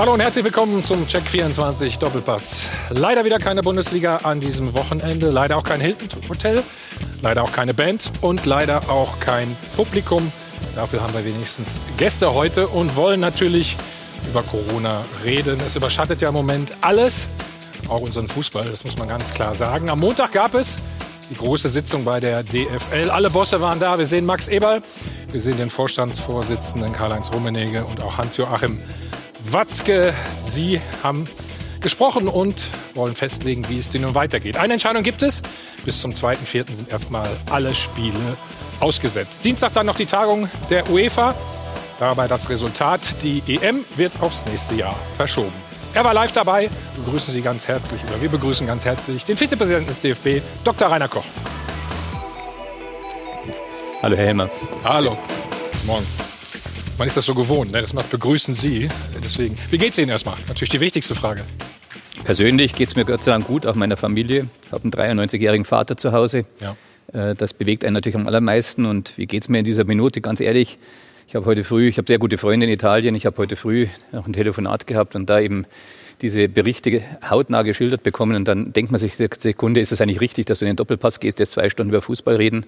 Hallo und herzlich willkommen zum Check 24 Doppelpass. Leider wieder keine Bundesliga an diesem Wochenende, leider auch kein Hilton Hotel, leider auch keine Band und leider auch kein Publikum. Dafür haben wir wenigstens Gäste heute und wollen natürlich über Corona reden. Es überschattet ja im Moment alles, auch unseren Fußball, das muss man ganz klar sagen. Am Montag gab es die große Sitzung bei der DFL. Alle Bosse waren da. Wir sehen Max Eberl, wir sehen den Vorstandsvorsitzenden Karl-Heinz Rummenigge und auch Hans-Joachim Watzke. Sie haben gesprochen und wollen festlegen, wie es denn nun weitergeht. Eine Entscheidung gibt es. Bis zum 2.4. sind erstmal alle Spiele ausgesetzt. Dienstag dann noch die Tagung der UEFA. Dabei das Resultat. Die EM wird aufs nächste Jahr verschoben. Er war live dabei. Wir begrüßen Sie ganz herzlich, oder wir begrüßen ganz herzlich den Vizepräsidenten des DFB, Dr. Rainer Koch. Hallo, Herr Helmer. Hallo. Morgen. Man ist das so gewohnt, ne? das macht begrüßen Sie. Deswegen, wie geht's Ihnen erstmal? Natürlich die wichtigste Frage. Persönlich geht es mir Gott sei Dank gut, auch meiner Familie. Ich habe einen 93-jährigen Vater zu Hause. Ja. Äh, das bewegt einen natürlich am allermeisten. Und wie geht es mir in dieser Minute? Ganz ehrlich, ich habe heute früh, ich habe sehr gute Freunde in Italien, ich habe heute früh noch ein Telefonat gehabt und da eben diese Berichte hautnah geschildert bekommen und dann denkt man sich Sekunde, ist es eigentlich richtig, dass du in den Doppelpass gehst, jetzt zwei Stunden über Fußball reden?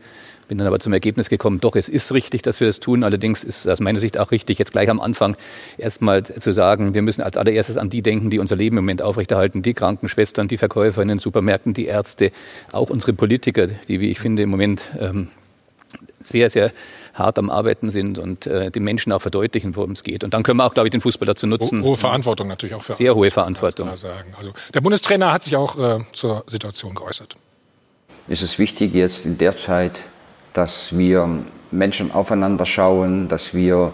Bin dann aber zum Ergebnis gekommen, doch, es ist richtig, dass wir das tun. Allerdings ist aus meiner Sicht auch richtig, jetzt gleich am Anfang erstmal zu sagen, wir müssen als allererstes an die denken, die unser Leben im Moment aufrechterhalten. Die Krankenschwestern, die Verkäufer in den Supermärkten, die Ärzte, auch unsere Politiker, die, wie ich finde, im Moment ähm, sehr, sehr hart am Arbeiten sind und äh, den Menschen auch verdeutlichen, worum es geht. Und dann können wir auch, glaube ich, den Fußball dazu nutzen. Hohe Verantwortung natürlich auch für Sehr hohe Verantwortung. Sagen. Also der Bundestrainer hat sich auch äh, zur Situation geäußert. Ist es wichtig jetzt in der Zeit, dass wir Menschen aufeinander schauen, dass wir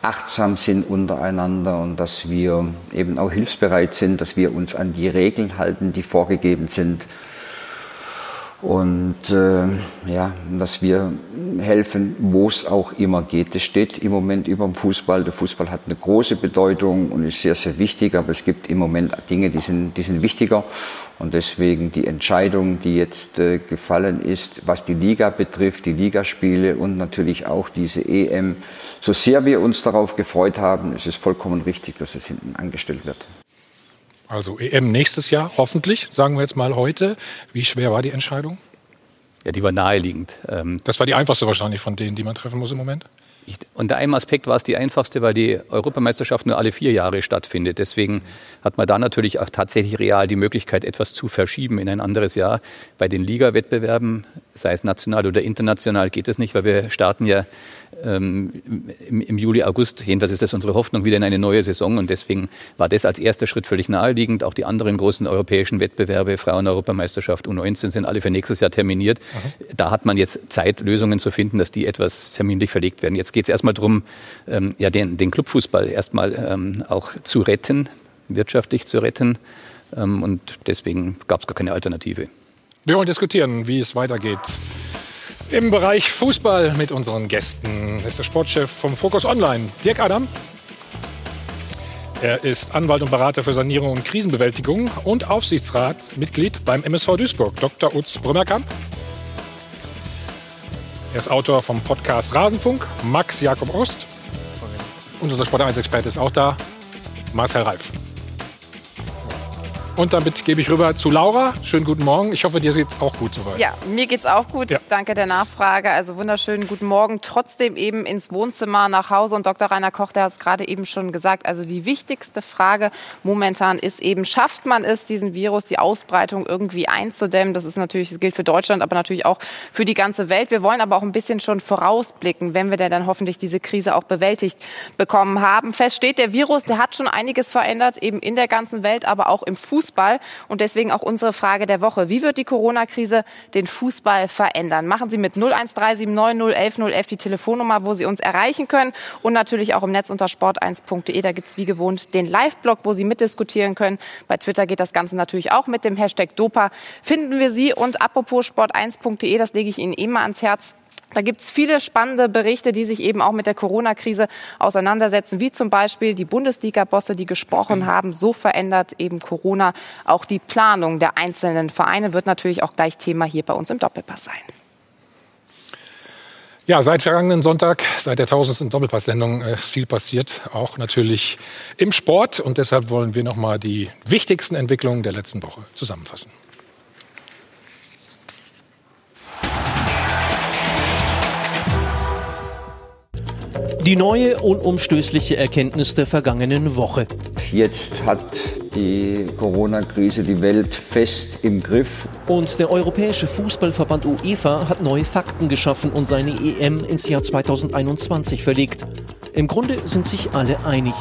achtsam sind untereinander und dass wir eben auch hilfsbereit sind, dass wir uns an die Regeln halten, die vorgegeben sind und äh, ja, dass wir helfen, wo es auch immer geht. Das steht im Moment über dem Fußball. Der Fußball hat eine große Bedeutung und ist sehr, sehr wichtig, aber es gibt im Moment Dinge, die sind, die sind wichtiger. Und deswegen die Entscheidung, die jetzt äh, gefallen ist, was die Liga betrifft, die Ligaspiele und natürlich auch diese EM, so sehr wir uns darauf gefreut haben, es ist vollkommen richtig, dass es hinten angestellt wird. Also EM nächstes Jahr, hoffentlich, sagen wir jetzt mal heute. Wie schwer war die Entscheidung? Ja, die war naheliegend. Ähm, das war die einfachste wahrscheinlich von denen, die man treffen muss im Moment? Ich, unter einem Aspekt war es die einfachste, weil die Europameisterschaft nur alle vier Jahre stattfindet. Deswegen hat man da natürlich auch tatsächlich real die Möglichkeit, etwas zu verschieben in ein anderes Jahr. Bei den Liga-Wettbewerben, sei es national oder international, geht es nicht, weil wir starten ja ähm, im, im, Juli, August, jedenfalls ist das unsere Hoffnung, wieder in eine neue Saison. Und deswegen war das als erster Schritt völlig naheliegend. Auch die anderen großen europäischen Wettbewerbe, Frauen-Europameisterschaft, U19 sind alle für nächstes Jahr terminiert. Mhm. Da hat man jetzt Zeit, Lösungen zu finden, dass die etwas terminlich verlegt werden. Jetzt geht es erstmal darum, ähm, ja, den, den Clubfußball erstmal ähm, auch zu retten, wirtschaftlich zu retten. Ähm, und deswegen gab es gar keine Alternative. Wir wollen diskutieren, wie es weitergeht im Bereich Fußball mit unseren Gästen. Das ist der Sportchef vom Focus Online, Dirk Adam. Er ist Anwalt und Berater für Sanierung und Krisenbewältigung und Aufsichtsratsmitglied beim MSV Duisburg, Dr. Utz Brümmerkamp. Er ist Autor vom Podcast Rasenfunk, Max Jakob Ost. Und unser Sport 1-Experte ist auch da, Marcel Reif. Und damit gebe ich rüber zu Laura. Schönen guten Morgen. Ich hoffe, dir geht es auch gut soweit. Ja, mir geht es auch gut. Ja. Danke der Nachfrage. Also wunderschönen guten Morgen. Trotzdem eben ins Wohnzimmer nach Hause. Und Dr. Rainer Koch, der hat es gerade eben schon gesagt. Also die wichtigste Frage momentan ist eben, schafft man es, diesen Virus, die Ausbreitung irgendwie einzudämmen? Das ist natürlich, das gilt für Deutschland, aber natürlich auch für die ganze Welt. Wir wollen aber auch ein bisschen schon vorausblicken, wenn wir denn dann hoffentlich diese Krise auch bewältigt bekommen haben. Fest steht, der Virus, der hat schon einiges verändert, eben in der ganzen Welt, aber auch im Fußball. Fußball. Und deswegen auch unsere Frage der Woche. Wie wird die Corona-Krise den Fußball verändern? Machen Sie mit 01379 011 die Telefonnummer, wo Sie uns erreichen können. Und natürlich auch im Netz unter sport1.de. Da gibt es wie gewohnt den Live-Blog, wo Sie mitdiskutieren können. Bei Twitter geht das Ganze natürlich auch mit dem Hashtag Dopa. Finden wir Sie. Und apropos sport1.de, das lege ich Ihnen immer ans Herz. Da gibt es viele spannende Berichte, die sich eben auch mit der Corona-Krise auseinandersetzen, wie zum Beispiel die Bundesliga-Bosse, die gesprochen mhm. haben. So verändert eben Corona auch die Planung der einzelnen Vereine, wird natürlich auch gleich Thema hier bei uns im Doppelpass sein. Ja, seit vergangenen Sonntag, seit der tausendsten Doppelpass-Sendung äh, ist viel passiert, auch natürlich im Sport. Und deshalb wollen wir noch mal die wichtigsten Entwicklungen der letzten Woche zusammenfassen. Die neue unumstößliche Erkenntnis der vergangenen Woche. Jetzt hat die Corona-Krise die Welt fest im Griff. Und der Europäische Fußballverband UEFA hat neue Fakten geschaffen und seine EM ins Jahr 2021 verlegt. Im Grunde sind sich alle einig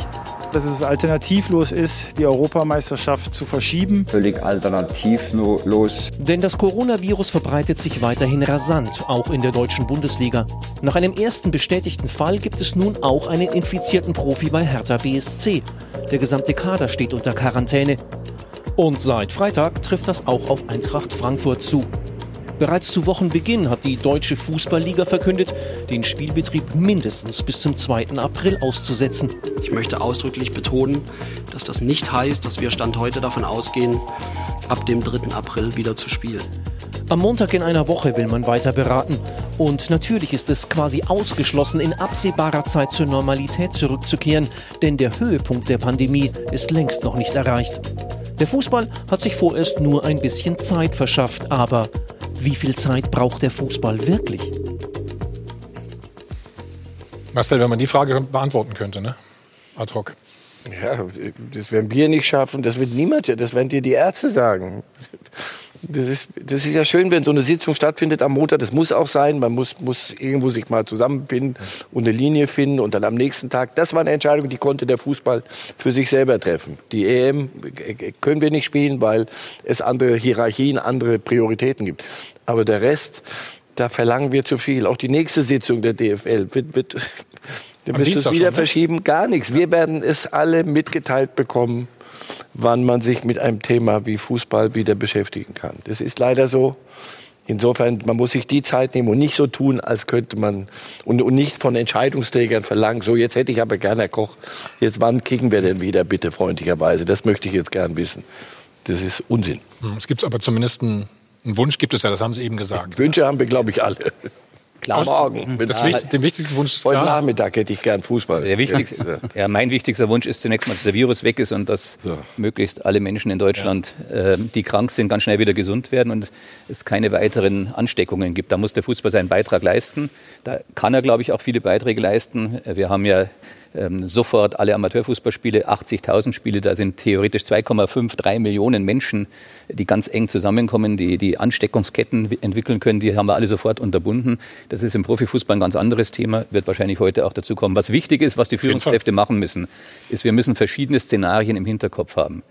dass es alternativlos ist, die Europameisterschaft zu verschieben. Völlig alternativlos. Denn das Coronavirus verbreitet sich weiterhin rasant, auch in der deutschen Bundesliga. Nach einem ersten bestätigten Fall gibt es nun auch einen infizierten Profi bei Hertha BSC. Der gesamte Kader steht unter Quarantäne. Und seit Freitag trifft das auch auf Eintracht Frankfurt zu. Bereits zu Wochenbeginn hat die Deutsche Fußballliga verkündet, den Spielbetrieb mindestens bis zum 2. April auszusetzen. Ich möchte ausdrücklich betonen, dass das nicht heißt, dass wir Stand heute davon ausgehen, ab dem 3. April wieder zu spielen. Am Montag in einer Woche will man weiter beraten. Und natürlich ist es quasi ausgeschlossen, in absehbarer Zeit zur Normalität zurückzukehren, denn der Höhepunkt der Pandemie ist längst noch nicht erreicht. Der Fußball hat sich vorerst nur ein bisschen Zeit verschafft, aber wie viel Zeit braucht der Fußball wirklich? Marcel, wenn man die Frage beantworten könnte, ne? Ad hoc. Ja, das werden wir nicht schaffen, das wird niemand, das werden dir die Ärzte sagen. Das ist, das ist ja schön, wenn so eine Sitzung stattfindet am Montag. Das muss auch sein. Man muss, muss irgendwo sich mal zusammenfinden und eine Linie finden und dann am nächsten Tag. Das war eine Entscheidung, die konnte der Fußball für sich selber treffen. Die EM können wir nicht spielen, weil es andere Hierarchien, andere Prioritäten gibt. Aber der Rest, da verlangen wir zu viel. Auch die nächste Sitzung der DFL wird, wird, wird es wieder schon, ne? verschieben. Gar nichts. Wir werden es alle mitgeteilt bekommen wann man sich mit einem Thema wie Fußball wieder beschäftigen kann. Das ist leider so. Insofern, man muss sich die Zeit nehmen und nicht so tun, als könnte man und, und nicht von Entscheidungsträgern verlangen, so jetzt hätte ich aber gerne, Herr Koch, jetzt wann kicken wir denn wieder, bitte freundlicherweise. Das möchte ich jetzt gern wissen. Das ist Unsinn. Hm, es gibt aber zumindest einen, einen Wunsch, gibt es ja, das haben Sie eben gesagt. Wünsche haben wir, glaube ich, alle. Klar. Morgen. Das wichtig, den wichtigsten Wunsch ist Heute klar. Nachmittag hätte ich gern Fußball. Der wichtigste, ja, mein wichtigster Wunsch ist zunächst mal, dass der Virus weg ist und dass ja. möglichst alle Menschen in Deutschland, ja. äh, die krank sind, ganz schnell wieder gesund werden und es keine weiteren Ansteckungen gibt. Da muss der Fußball seinen Beitrag leisten. Da kann er, glaube ich, auch viele Beiträge leisten. Wir haben ja ähm, sofort alle Amateurfußballspiele, 80.000 Spiele, da sind theoretisch 2,53 Millionen Menschen, die ganz eng zusammenkommen, die die Ansteckungsketten entwickeln können, die haben wir alle sofort unterbunden. Das ist im Profifußball ein ganz anderes Thema, wird wahrscheinlich heute auch dazu kommen. Was wichtig ist, was die Führungskräfte machen müssen, ist, wir müssen verschiedene Szenarien im Hinterkopf haben.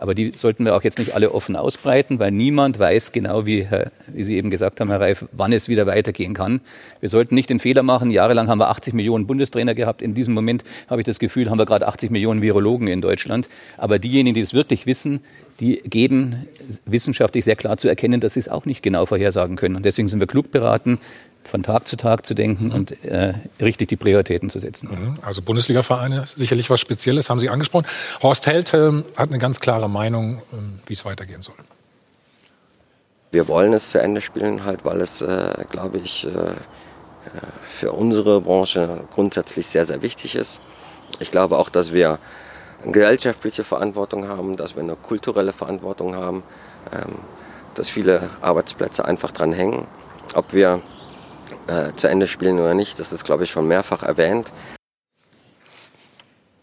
Aber die sollten wir auch jetzt nicht alle offen ausbreiten, weil niemand weiß genau, wie, wie Sie eben gesagt haben, Herr Reif, wann es wieder weitergehen kann. Wir sollten nicht den Fehler machen. Jahrelang haben wir 80 Millionen Bundestrainer gehabt. In diesem Moment habe ich das Gefühl, haben wir gerade 80 Millionen Virologen in Deutschland. Aber diejenigen, die es wirklich wissen, die geben wissenschaftlich sehr klar zu erkennen, dass sie es auch nicht genau vorhersagen können. Und deswegen sind wir klug beraten, von Tag zu Tag zu denken mhm. und äh, richtig die Prioritäten zu setzen. Mhm. Also Bundesliga-Vereine, sicherlich was Spezielles, haben Sie angesprochen. Horst Held äh, hat eine ganz klare Meinung, äh, wie es weitergehen soll. Wir wollen es zu Ende spielen, halt, weil es, äh, glaube ich, äh, für unsere Branche grundsätzlich sehr, sehr wichtig ist. Ich glaube auch, dass wir eine gesellschaftliche Verantwortung haben, dass wir eine kulturelle Verantwortung haben, ähm, dass viele Arbeitsplätze einfach dran hängen. Ob wir äh, zu Ende spielen oder nicht. Das ist, glaube ich, schon mehrfach erwähnt.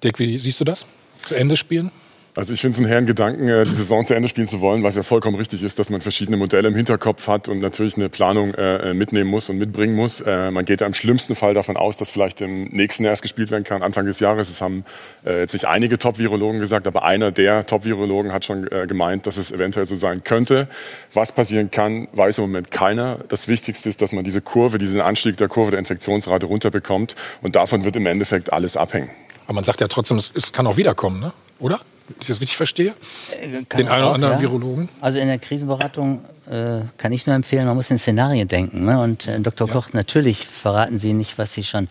Dick, wie siehst du das? Zu Ende spielen? Also ich finde es einen herren Gedanken, äh, die Saison zu Ende spielen zu wollen, was ja vollkommen richtig ist, dass man verschiedene Modelle im Hinterkopf hat und natürlich eine Planung äh, mitnehmen muss und mitbringen muss. Äh, man geht ja im schlimmsten Fall davon aus, dass vielleicht im nächsten Jahr erst gespielt werden kann, Anfang des Jahres. Es haben äh, jetzt nicht einige Top-Virologen gesagt, aber einer der Top-Virologen hat schon äh, gemeint, dass es eventuell so sein könnte. Was passieren kann, weiß im Moment keiner. Das Wichtigste ist, dass man diese Kurve, diesen Anstieg der Kurve der Infektionsrate runterbekommt und davon wird im Endeffekt alles abhängen. Aber man sagt ja trotzdem, es kann auch wiederkommen, ne? oder? Wenn ich das richtig verstehe? Äh, Kann Den einen oder anderen ja. Virologen? Also in der Krisenberatung äh, kann ich nur empfehlen, man muss in Szenarien denken. Ne? Und äh, Dr. Ja. Koch, natürlich verraten Sie nicht, was Sie schon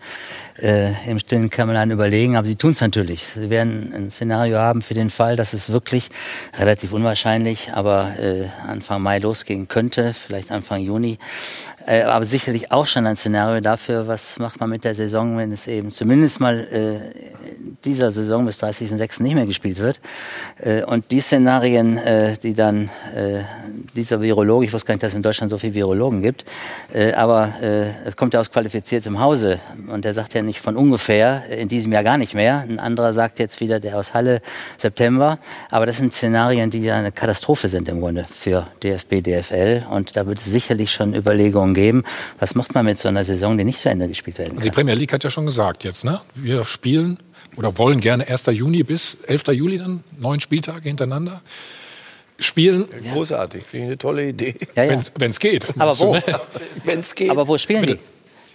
äh, im stillen Kämmerlein überlegen, aber Sie tun es natürlich. Sie werden ein Szenario haben für den Fall, dass es wirklich relativ unwahrscheinlich, aber äh, Anfang Mai losgehen könnte, vielleicht Anfang Juni. Äh, aber sicherlich auch schon ein Szenario dafür, was macht man mit der Saison, wenn es eben zumindest mal äh, dieser Saison bis 30.06. nicht mehr gespielt wird. Äh, und die Szenarien, äh, die dann äh, dieser Virologe, ich wusste gar nicht, dass es in Deutschland so viele Virologen gibt, äh, aber es kommt ja aus qualifiziertem Hause und der sagt ja nicht von ungefähr, in diesem Jahr gar nicht mehr. Ein anderer sagt jetzt wieder, der aus Halle September. Aber das sind Szenarien, die ja eine Katastrophe sind im Grunde für DFB, DFL. Und da wird es sicherlich schon Überlegungen geben, was macht man mit so einer Saison, die nicht zu Ende gespielt werden kann. Die Premier League hat ja schon gesagt jetzt, ne? Wir spielen oder wollen gerne 1. Juni bis 11. Juli dann, neun Spieltage hintereinander spielen. Ja. Großartig, finde ich eine tolle Idee. Ja, ja. Wenn es geht. Aber wo? Wenn es geht. Aber wo spielen Bitte. die?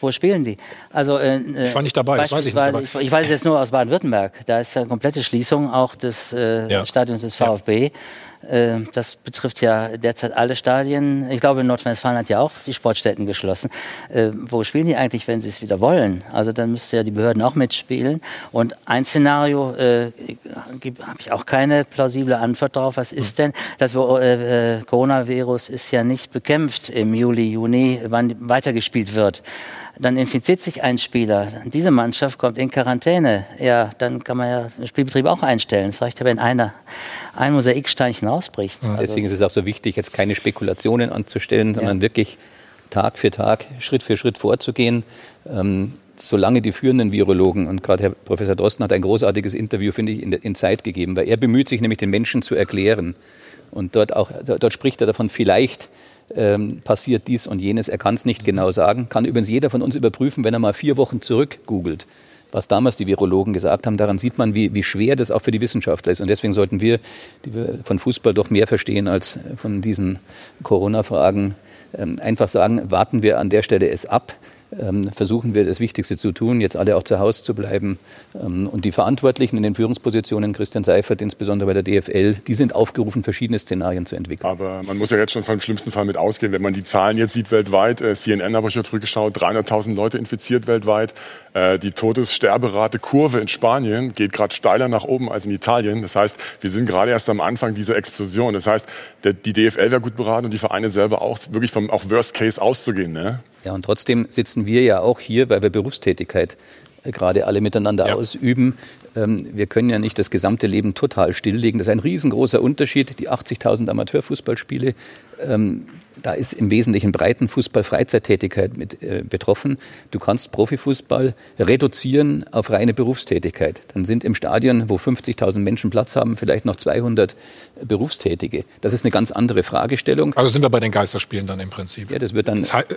Wo spielen die? Also, äh, ich war nicht dabei, das weiß ich nicht. Ich, ich, weiß jetzt nur aus Baden-Württemberg. Da ist eine komplette Schließung auch des äh, ja. Stadions des VfB. Äh, das betrifft ja derzeit alle Stadien. Ich glaube, Nordrhein-Westfalen hat ja auch die Sportstätten geschlossen. Äh, wo spielen die eigentlich, wenn sie es wieder wollen? Also dann müsste ja die Behörden auch mitspielen. Und ein Szenario äh, habe ich auch keine plausible Antwort darauf. Was ist denn? Das äh, Coronavirus ist ja nicht bekämpft im Juli, Juni, wann weitergespielt wird dann infiziert sich ein Spieler, diese Mannschaft kommt in Quarantäne, ja, dann kann man ja den Spielbetrieb auch einstellen. Es reicht ja, wenn einer ein Mosaiksteinchen ausbricht. Ja, also deswegen ist es auch so wichtig, jetzt keine Spekulationen anzustellen, sondern ja. wirklich Tag für Tag, Schritt für Schritt vorzugehen. Ähm, solange die führenden Virologen, und gerade Herr Professor Drosten hat ein großartiges Interview, finde ich, in, in Zeit gegeben, weil er bemüht sich nämlich den Menschen zu erklären. Und dort auch, dort spricht er davon, vielleicht ähm, passiert dies und jenes. Er kann es nicht genau sagen. Kann übrigens jeder von uns überprüfen, wenn er mal vier Wochen zurück googelt was damals die Virologen gesagt haben. Daran sieht man, wie, wie schwer das auch für die Wissenschaftler ist. Und deswegen sollten wir, die wir von Fußball doch mehr verstehen als von diesen Corona-Fragen, ähm, einfach sagen, warten wir an der Stelle es ab versuchen wir das Wichtigste zu tun, jetzt alle auch zu Hause zu bleiben. Ähm, und die Verantwortlichen in den Führungspositionen, Christian Seifert, insbesondere bei der DFL, die sind aufgerufen, verschiedene Szenarien zu entwickeln. Aber man muss ja jetzt schon vom schlimmsten Fall mit ausgehen. Wenn man die Zahlen jetzt sieht weltweit, äh, CNN habe ich ja zurückgeschaut, 300.000 Leute infiziert weltweit. Äh, die Todessterberate Kurve in Spanien geht gerade steiler nach oben als in Italien. Das heißt, wir sind gerade erst am Anfang dieser Explosion. Das heißt, die DFL wäre gut beraten und die Vereine selber auch, wirklich vom auch Worst Case auszugehen. Ne? Ja, und trotzdem sitzen wir ja auch hier, weil wir Berufstätigkeit äh, gerade alle miteinander ja. ausüben. Ähm, wir können ja nicht das gesamte Leben total stilllegen. Das ist ein riesengroßer Unterschied. Die 80.000 Amateurfußballspiele ähm, da ist im Wesentlichen Breitenfußball Freizeittätigkeit mit äh, betroffen. Du kannst Profifußball reduzieren auf reine Berufstätigkeit. Dann sind im Stadion, wo 50.000 Menschen Platz haben, vielleicht noch 200 Berufstätige. Das ist eine ganz andere Fragestellung. Also sind wir bei den Geisterspielen dann im Prinzip. Ja, das wird dann. Das heißt,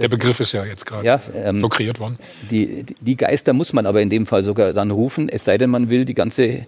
der Begriff ist ja jetzt gerade ja, ähm, so kreiert worden. Die, die Geister muss man aber in dem Fall sogar dann rufen, es sei denn, man will die ganze, äh,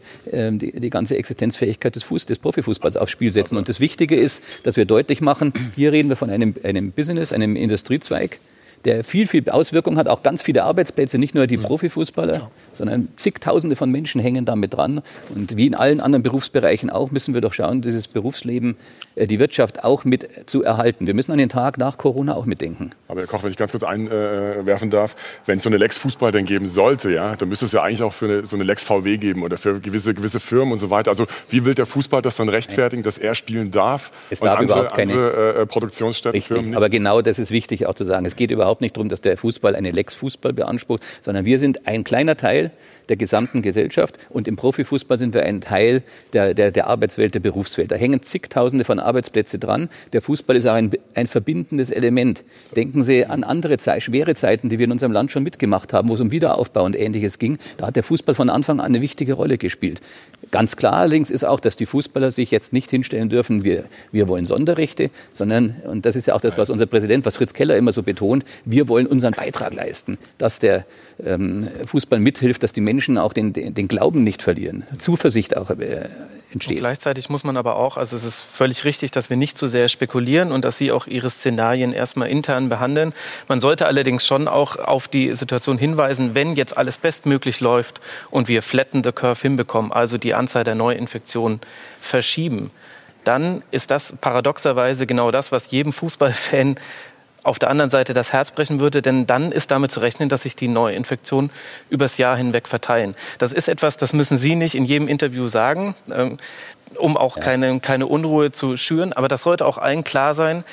die, die, ganze Existenzfähigkeit des, Fuß, des Profifußballs aufs Spiel setzen. Und das Wichtige ist, dass wir deutlich machen, hier reden wir von einem, einem Business, einem Industriezweig, der viel, viel Auswirkung hat, auch ganz viele Arbeitsplätze, nicht nur die mhm. Profifußballer, ja. sondern zigtausende von Menschen hängen damit dran. Und wie in allen anderen Berufsbereichen auch, müssen wir doch schauen, dieses Berufsleben, äh, die Wirtschaft auch mit zu erhalten. Wir müssen an den Tag nach Corona auch mitdenken. Aber Herr Koch, wenn ich ganz kurz einwerfen darf, wenn es so eine Lex Fußball denn geben sollte, ja, dann müsste es ja eigentlich auch für eine, so eine Lex VW geben oder für gewisse, gewisse Firmen und so weiter. Also wie will der Fußball das dann rechtfertigen, dass er spielen darf? Es darf andere, überhaupt keine andere, äh, Produktionsstätten, richtig, Firmen nicht? Aber genau das ist wichtig auch zu sagen. Es geht überhaupt überhaupt nicht darum, dass der Fußball eine Lex Fußball beansprucht, sondern wir sind ein kleiner Teil der gesamten Gesellschaft und im Profifußball sind wir ein Teil der, der, der Arbeitswelt, der Berufswelt. Da hängen zigtausende von Arbeitsplätzen dran. Der Fußball ist auch ein, ein verbindendes Element. Denken Sie an andere Zeit, schwere Zeiten, die wir in unserem Land schon mitgemacht haben, wo es um Wiederaufbau und Ähnliches ging. Da hat der Fußball von Anfang an eine wichtige Rolle gespielt. Ganz klar allerdings ist auch, dass die Fußballer sich jetzt nicht hinstellen dürfen, wir, wir wollen Sonderrechte, sondern, und das ist ja auch das, was unser Präsident, was Fritz Keller immer so betont, wir wollen unseren Beitrag leisten, dass der ähm, Fußball mithilft, dass die Menschen auch den, den, Glauben nicht verlieren, Zuversicht auch äh, entsteht. Und gleichzeitig muss man aber auch, also es ist völlig richtig, dass wir nicht zu sehr spekulieren und dass Sie auch Ihre Szenarien erstmal intern behandeln. Man sollte allerdings schon auch auf die Situation hinweisen, wenn jetzt alles bestmöglich läuft und wir flatten the curve hinbekommen, also die Anzahl der Neuinfektionen verschieben, dann ist das paradoxerweise genau das, was jedem Fußballfan auf der anderen Seite das Herz brechen würde, denn dann ist damit zu rechnen, dass sich die Neuinfektionen übers Jahr hinweg verteilen. Das ist etwas, das müssen Sie nicht in jedem Interview sagen, ähm, um auch ja. keine, keine Unruhe zu schüren. Aber das sollte auch allen klar sein,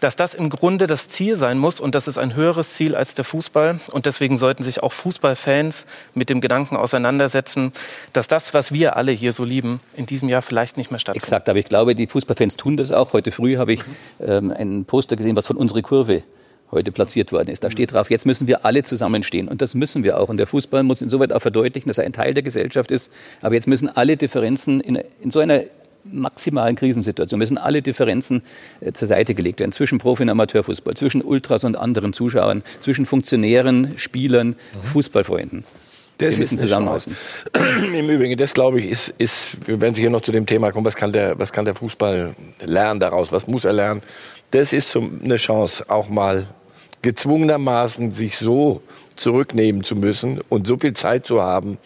dass das im Grunde das Ziel sein muss und das ist ein höheres Ziel als der Fußball. Und deswegen sollten sich auch Fußballfans mit dem Gedanken auseinandersetzen, dass das, was wir alle hier so lieben, in diesem Jahr vielleicht nicht mehr stattfindet. Exakt, aber ich glaube, die Fußballfans tun das auch. Heute früh habe ich ähm, ein Poster gesehen, was von unserer Kurve heute platziert worden ist. Da steht drauf, jetzt müssen wir alle zusammenstehen. Und das müssen wir auch. Und der Fußball muss insoweit auch verdeutlichen, dass er ein Teil der Gesellschaft ist. Aber jetzt müssen alle Differenzen in, in so einer maximalen Krisensituation müssen alle Differenzen äh, zur Seite gelegt werden zwischen Profi- und Amateurfußball, zwischen Ultras und anderen Zuschauern, zwischen Funktionären, Spielern, mhm. Fußballfreunden. Das wir müssen zusammenhalten. Im Übrigen, das glaube ich, ist, ist, wir werden sicher noch zu dem Thema kommen, was kann, der, was kann der Fußball lernen daraus, was muss er lernen. Das ist so eine Chance, auch mal gezwungenermaßen sich so zurücknehmen zu müssen und so viel Zeit zu haben,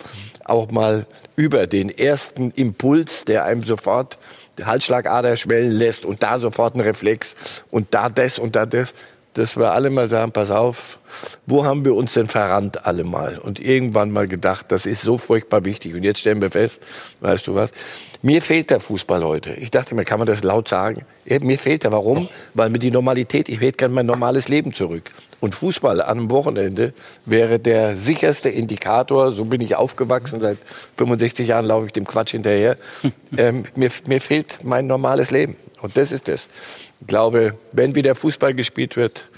auch mal über den ersten Impuls, der einem sofort die Halsschlagader schwellen lässt und da sofort ein Reflex und da das und da das, dass wir alle mal sagen, pass auf, wo haben wir uns denn verrannt alle mal? Und irgendwann mal gedacht, das ist so furchtbar wichtig. Und jetzt stellen wir fest, weißt du was, mir fehlt der Fußball heute. Ich dachte mir, kann man das laut sagen? Mir fehlt er. Warum? Weil mir die Normalität, ich hätte gerne mein normales Leben zurück. Und Fußball an einem Wochenende wäre der sicherste Indikator, so bin ich aufgewachsen, seit 65 Jahren laufe ich dem Quatsch hinterher. ähm, mir, mir fehlt mein normales Leben. Und das ist es. Ich glaube, wenn wieder Fußball gespielt wird,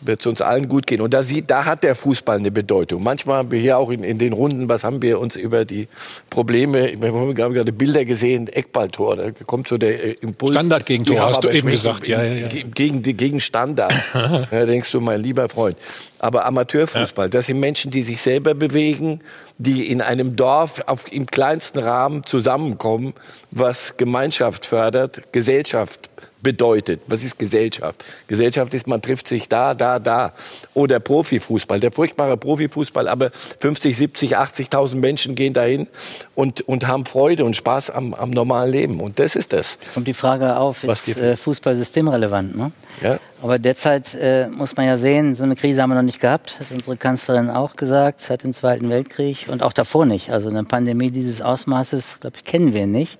wird es uns allen gut gehen. Und da, sieht, da hat der Fußball eine Bedeutung. Manchmal haben wir hier auch in, in den Runden, was haben wir uns über die Probleme, wir haben gerade Bilder gesehen, Eckballtor, da kommt so der äh, Impuls. Standardgegentor, hast du eben gesagt. Ja, ja, ja. Gegen, gegen Standard. da denkst du, mein lieber Freund. Aber Amateurfußball, ja. das sind Menschen, die sich selber bewegen, die in einem Dorf auf, im kleinsten Rahmen zusammenkommen, was Gemeinschaft fördert, Gesellschaft bedeutet. Was ist Gesellschaft? Gesellschaft ist, man trifft sich da, da, da. Oder Profifußball, der furchtbare Profifußball, aber 50, 70, 80.000 Menschen gehen dahin und, und haben Freude und Spaß am, am normalen Leben. Und das ist das. Kommt die Frage auf, ist äh, Fußball systemrelevant? Ne? Ja. Aber derzeit äh, muss man ja sehen, so eine Krise haben wir noch nicht gehabt, hat unsere Kanzlerin auch gesagt, seit dem Zweiten Weltkrieg und auch davor nicht. Also eine Pandemie dieses Ausmaßes, glaube ich, kennen wir nicht.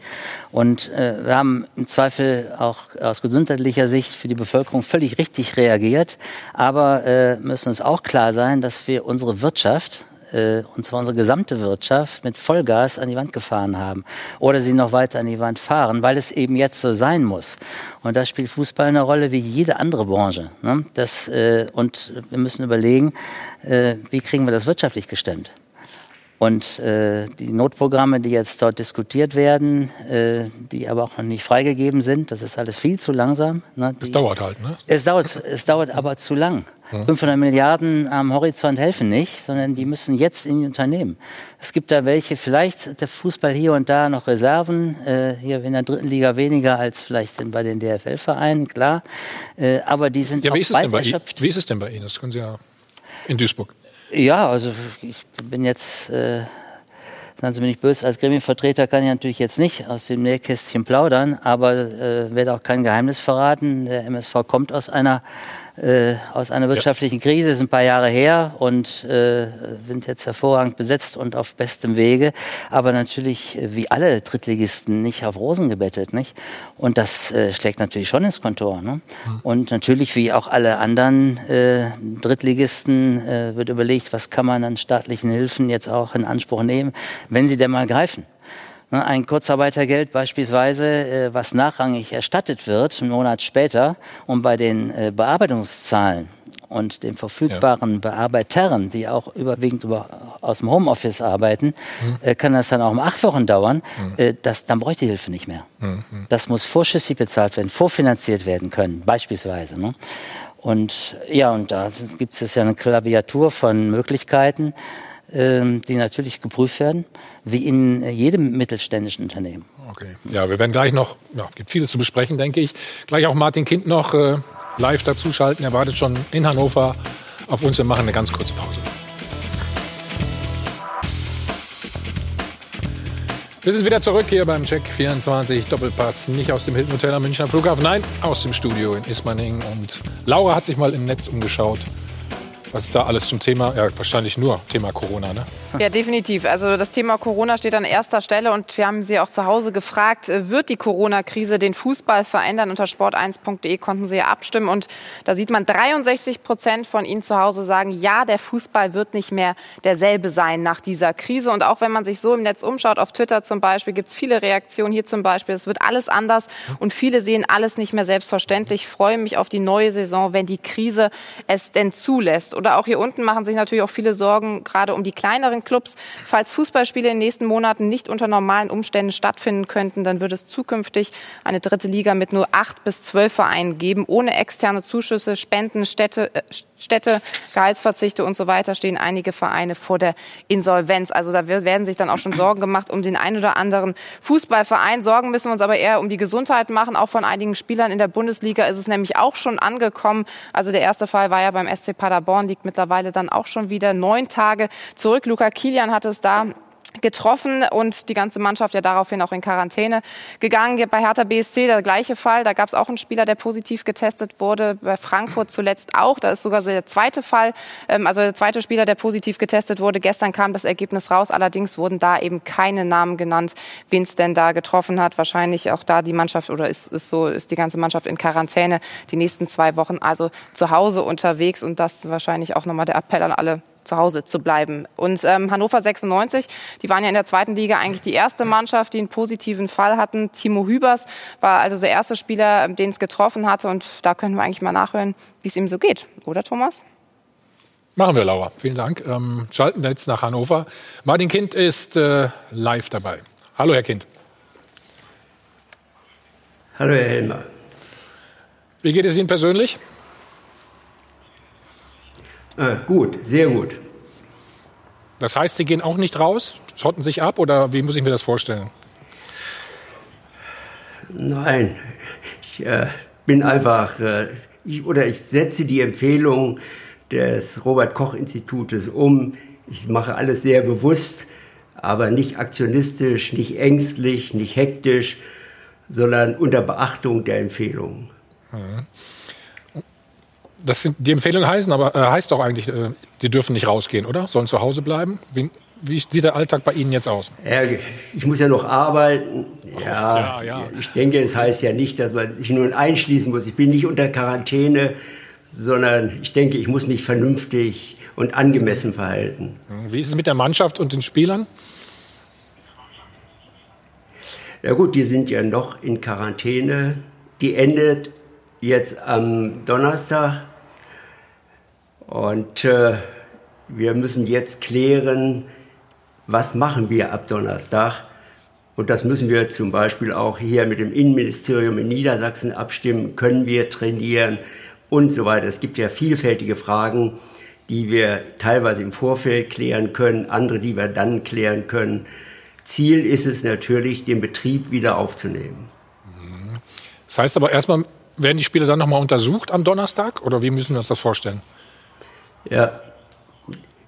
Und äh, wir haben im Zweifel auch aus gesundheitlicher Sicht für die Bevölkerung völlig richtig reagiert. Aber äh, müssen uns auch klar sein, dass wir unsere Wirtschaft, äh, und zwar unsere gesamte Wirtschaft mit Vollgas an die Wand gefahren haben oder sie noch weiter an die Wand fahren, weil es eben jetzt so sein muss. Und da spielt Fußball eine Rolle wie jede andere Branche. Ne? Das, äh, und wir müssen überlegen, äh, wie kriegen wir das wirtschaftlich gestemmt. Und äh, die Notprogramme, die jetzt dort diskutiert werden, äh, die aber auch noch nicht freigegeben sind, das ist alles viel zu langsam. Ne? Es dauert halt, ne? Es dauert, es dauert aber zu lang. 500 Milliarden am Horizont helfen nicht, sondern die müssen jetzt in die Unternehmen. Es gibt da welche, vielleicht der Fußball hier und da noch Reserven, äh, hier in der dritten Liga weniger als vielleicht bei den DFL-Vereinen, klar. Äh, aber die sind ja, wie ist, es denn bei, wie ist es denn bei Ihnen? Das können Sie ja in Duisburg. Ja, also ich bin jetzt, äh, seien Sie mir nicht böse, als Gremienvertreter kann ich natürlich jetzt nicht aus dem Nähkästchen plaudern, aber äh, werde auch kein Geheimnis verraten. Der MSV kommt aus einer äh, aus einer wirtschaftlichen Krise, ist ein paar Jahre her und äh, sind jetzt hervorragend besetzt und auf bestem Wege. Aber natürlich, äh, wie alle Drittligisten, nicht auf Rosen gebettet. Nicht? Und das äh, schlägt natürlich schon ins Kontor. Ne? Mhm. Und natürlich, wie auch alle anderen äh, Drittligisten, äh, wird überlegt, was kann man an staatlichen Hilfen jetzt auch in Anspruch nehmen, wenn sie denn mal greifen. Ne, ein Kurzarbeitergeld beispielsweise, äh, was nachrangig erstattet wird, einen Monat später, und bei den äh, Bearbeitungszahlen und den verfügbaren ja. Bearbeitern, die auch überwiegend über, aus dem Homeoffice arbeiten, mhm. kann das dann auch um acht Wochen dauern. Mhm. Das, dann bräuchte die Hilfe nicht mehr. Mhm. Das muss vorschüssig bezahlt werden, vorfinanziert werden können, beispielsweise. Ne? Und ja, und da gibt es ja eine Klaviatur von Möglichkeiten. Ähm, die natürlich geprüft werden, wie in jedem mittelständischen Unternehmen. Okay. Ja, wir werden gleich noch, ja, gibt vieles zu besprechen, denke ich. Gleich auch Martin Kind noch äh, live dazuschalten. Er wartet schon in Hannover auf uns. Wir machen eine ganz kurze Pause. Wir sind wieder zurück hier beim Check 24 Doppelpass. Nicht aus dem Hilton Hotel am Münchner Flughafen, nein, aus dem Studio in Ismaning. Und Laura hat sich mal im Netz umgeschaut. Was ist da alles zum Thema? Ja, wahrscheinlich nur Thema Corona, ne? Ja, definitiv. Also das Thema Corona steht an erster Stelle und wir haben Sie auch zu Hause gefragt, äh, wird die Corona-Krise den Fußball verändern? Unter sport1.de konnten Sie ja abstimmen und da sieht man 63 Prozent von Ihnen zu Hause sagen, ja, der Fußball wird nicht mehr derselbe sein nach dieser Krise. Und auch wenn man sich so im Netz umschaut, auf Twitter zum Beispiel, gibt es viele Reaktionen. Hier zum Beispiel, es wird alles anders und viele sehen alles nicht mehr selbstverständlich. Ich freue mich auf die neue Saison, wenn die Krise es denn zulässt. Oder auch hier unten machen sich natürlich auch viele Sorgen, gerade um die kleineren Clubs. Falls Fußballspiele in den nächsten Monaten nicht unter normalen Umständen stattfinden könnten, dann würde es zukünftig eine dritte Liga mit nur acht bis zwölf Vereinen geben, ohne externe Zuschüsse, Spenden, Städte, äh, Städte, Gehaltsverzichte und so weiter stehen einige Vereine vor der Insolvenz. Also da werden sich dann auch schon Sorgen gemacht um den einen oder anderen Fußballverein. Sorgen müssen wir uns aber eher um die Gesundheit machen. Auch von einigen Spielern in der Bundesliga ist es nämlich auch schon angekommen. Also der erste Fall war ja beim SC Paderborn, liegt mittlerweile dann auch schon wieder neun Tage zurück. Luca Kilian hat es da getroffen und die ganze Mannschaft ja daraufhin auch in Quarantäne gegangen. Bei Hertha BSC der gleiche Fall. Da gab es auch einen Spieler, der positiv getestet wurde. Bei Frankfurt zuletzt auch. Da ist sogar der zweite Fall, ähm, also der zweite Spieler, der positiv getestet wurde. Gestern kam das Ergebnis raus. Allerdings wurden da eben keine Namen genannt, wen es denn da getroffen hat. Wahrscheinlich auch da die Mannschaft oder ist, ist so ist die ganze Mannschaft in Quarantäne die nächsten zwei Wochen also zu Hause unterwegs und das wahrscheinlich auch nochmal der Appell an alle zu Hause zu bleiben. Und ähm, Hannover 96, die waren ja in der zweiten Liga eigentlich die erste Mannschaft, die einen positiven Fall hatten. Timo Hübers war also der erste Spieler, den es getroffen hatte. Und da können wir eigentlich mal nachhören, wie es ihm so geht. Oder, Thomas? Machen wir, Laura. Vielen Dank. Ähm, schalten jetzt nach Hannover. Martin Kind ist äh, live dabei. Hallo, Herr Kind. Hallo, Herr Helmer. Wie geht es Ihnen persönlich? Äh, gut, sehr gut. Das heißt, Sie gehen auch nicht raus, schotten sich ab oder wie muss ich mir das vorstellen? Nein, ich äh, bin einfach, äh, ich, oder ich setze die Empfehlung des Robert Koch Institutes um. Ich mache alles sehr bewusst, aber nicht aktionistisch, nicht ängstlich, nicht hektisch, sondern unter Beachtung der Empfehlungen. Mhm. Das sind, die Empfehlungen heißen aber äh, heißt doch eigentlich, äh, sie dürfen nicht rausgehen, oder? Sollen zu Hause bleiben? Wie, wie sieht der Alltag bei Ihnen jetzt aus? Ja, ich muss ja noch arbeiten. Ja, ja, ja, Ich denke, es heißt ja nicht, dass man sich nun einschließen muss. Ich bin nicht unter Quarantäne, sondern ich denke, ich muss mich vernünftig und angemessen verhalten. Wie ist es mit der Mannschaft und den Spielern? Ja gut, die sind ja noch in Quarantäne. Die endet jetzt am Donnerstag. Und äh, wir müssen jetzt klären, was machen wir ab Donnerstag. Und das müssen wir zum Beispiel auch hier mit dem Innenministerium in Niedersachsen abstimmen. Können wir trainieren und so weiter. Es gibt ja vielfältige Fragen, die wir teilweise im Vorfeld klären können, andere, die wir dann klären können. Ziel ist es natürlich, den Betrieb wieder aufzunehmen. Das heißt aber erstmal werden die Spiele dann nochmal untersucht am Donnerstag oder wie müssen wir uns das vorstellen? Ja,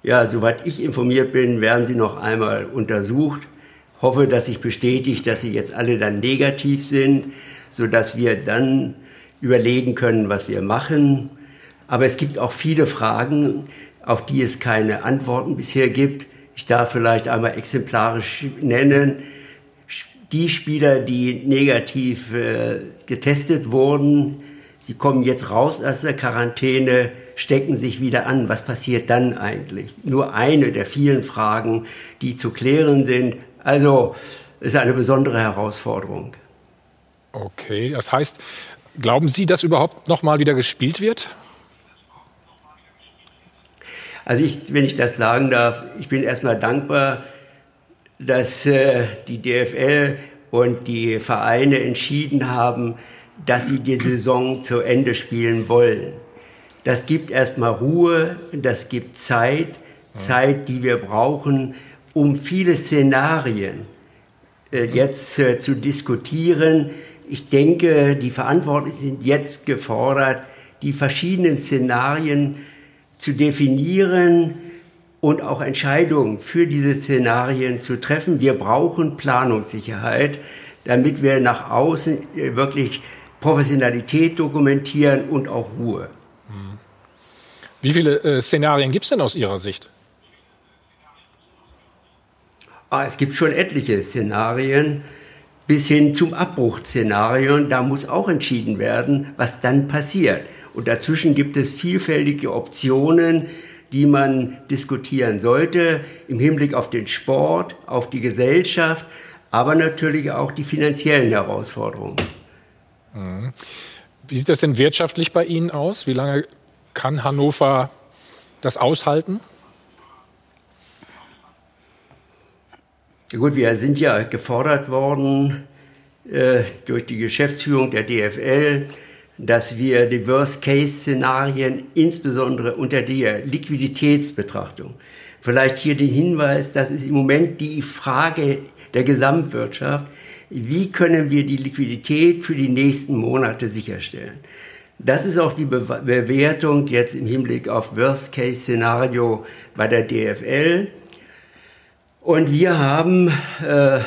ja, soweit ich informiert bin, werden sie noch einmal untersucht. Hoffe, dass sich bestätigt, dass sie jetzt alle dann negativ sind, sodass wir dann überlegen können, was wir machen. Aber es gibt auch viele Fragen, auf die es keine Antworten bisher gibt. Ich darf vielleicht einmal exemplarisch nennen die Spieler, die negativ äh, getestet wurden, sie kommen jetzt raus aus der Quarantäne, stecken sich wieder an. Was passiert dann eigentlich? Nur eine der vielen Fragen, die zu klären sind. Also ist eine besondere Herausforderung. Okay, das heißt, glauben Sie, dass überhaupt noch mal wieder gespielt wird? Also ich, wenn ich das sagen darf, ich bin erstmal dankbar, dass äh, die DFL und die Vereine entschieden haben, dass sie die Saison zu Ende spielen wollen. Das gibt erstmal Ruhe, das gibt Zeit, Zeit, die wir brauchen, um viele Szenarien äh, jetzt äh, zu diskutieren. Ich denke, die Verantwortlichen sind jetzt gefordert, die verschiedenen Szenarien zu definieren und auch Entscheidungen für diese Szenarien zu treffen. Wir brauchen Planungssicherheit, damit wir nach außen äh, wirklich Professionalität dokumentieren und auch Ruhe. Wie viele äh, Szenarien gibt es denn aus Ihrer Sicht? Ah, es gibt schon etliche Szenarien bis hin zum Abbruchszenario. Da muss auch entschieden werden, was dann passiert. Und dazwischen gibt es vielfältige Optionen, die man diskutieren sollte im Hinblick auf den Sport, auf die Gesellschaft, aber natürlich auch die finanziellen Herausforderungen. Mhm. Wie sieht das denn wirtschaftlich bei Ihnen aus? Wie lange kann Hannover das aushalten? Ja gut, wir sind ja gefordert worden äh, durch die Geschäftsführung der DFL, dass wir die Worst-Case-Szenarien insbesondere unter der Liquiditätsbetrachtung, vielleicht hier den Hinweis, das ist im Moment die Frage der Gesamtwirtschaft, wie können wir die Liquidität für die nächsten Monate sicherstellen. Das ist auch die Be Bewertung jetzt im Hinblick auf Worst-Case-Szenario bei der DFL. Und wir haben äh,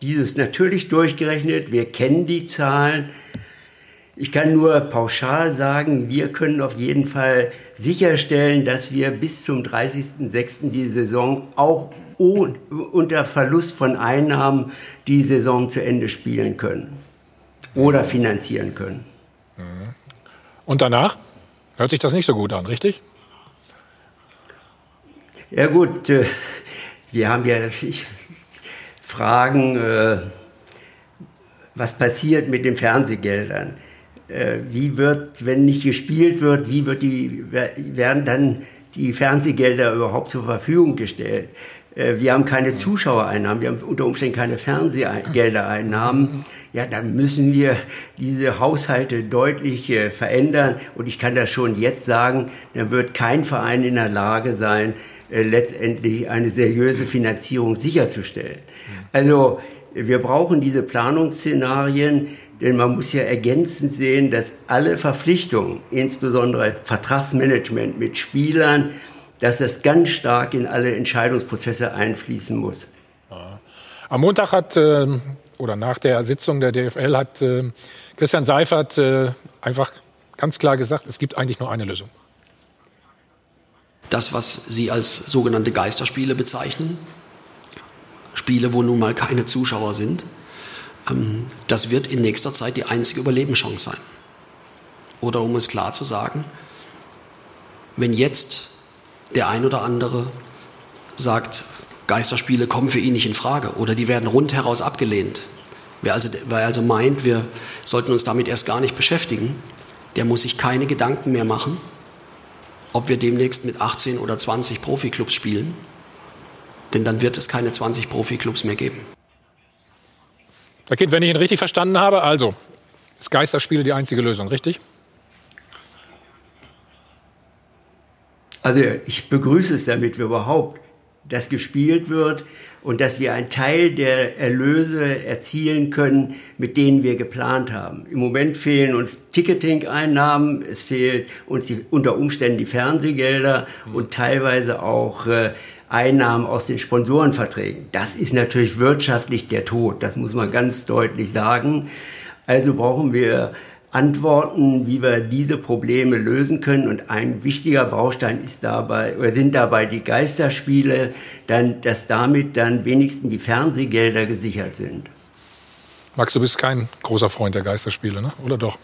dieses natürlich durchgerechnet. Wir kennen die Zahlen. Ich kann nur pauschal sagen, wir können auf jeden Fall sicherstellen, dass wir bis zum 30.06. die Saison auch unter Verlust von Einnahmen die Saison zu Ende spielen können oder finanzieren können. Und danach hört sich das nicht so gut an, richtig? Ja gut, äh, wir haben ja Fragen, äh, was passiert mit den Fernsehgeldern? Äh, wie wird, wenn nicht gespielt wird, wie wird die, werden dann die Fernsehgelder überhaupt zur Verfügung gestellt? Äh, wir haben keine Zuschauereinnahmen, wir haben unter Umständen keine Fernsehgeldereinnahmen. Ja, dann müssen wir diese Haushalte deutlich äh, verändern. Und ich kann das schon jetzt sagen, dann wird kein Verein in der Lage sein, äh, letztendlich eine seriöse Finanzierung sicherzustellen. Also wir brauchen diese Planungsszenarien, denn man muss ja ergänzend sehen, dass alle Verpflichtungen, insbesondere Vertragsmanagement mit Spielern, dass das ganz stark in alle Entscheidungsprozesse einfließen muss. Am Montag hat äh, oder nach der Sitzung der DFL hat äh, Christian Seifert äh, einfach ganz klar gesagt, es gibt eigentlich nur eine Lösung. Das, was Sie als sogenannte Geisterspiele bezeichnen, Spiele, wo nun mal keine Zuschauer sind, ähm, das wird in nächster Zeit die einzige Überlebenschance sein. Oder um es klar zu sagen, wenn jetzt der ein oder andere sagt, Geisterspiele kommen für ihn nicht in Frage oder die werden rundheraus abgelehnt, wer also, wer also meint, wir sollten uns damit erst gar nicht beschäftigen, der muss sich keine Gedanken mehr machen, ob wir demnächst mit 18 oder 20 Profiklubs spielen. Denn dann wird es keine 20 Profiklubs mehr geben. Kind, wenn ich ihn richtig verstanden habe, also ist Geisterspiele die einzige Lösung, richtig? Also ich begrüße es, damit wir überhaupt das gespielt wird und dass wir einen Teil der Erlöse erzielen können, mit denen wir geplant haben. Im Moment fehlen uns Ticketing-Einnahmen, es fehlt uns die, unter Umständen die Fernsehgelder und teilweise auch äh, Einnahmen aus den Sponsorenverträgen. Das ist natürlich wirtschaftlich der Tod, das muss man ganz deutlich sagen. Also brauchen wir Antworten, wie wir diese Probleme lösen können. Und ein wichtiger Baustein ist dabei, oder sind dabei die Geisterspiele, dann, dass damit dann wenigstens die Fernsehgelder gesichert sind. Max, du bist kein großer Freund der Geisterspiele, ne? oder doch?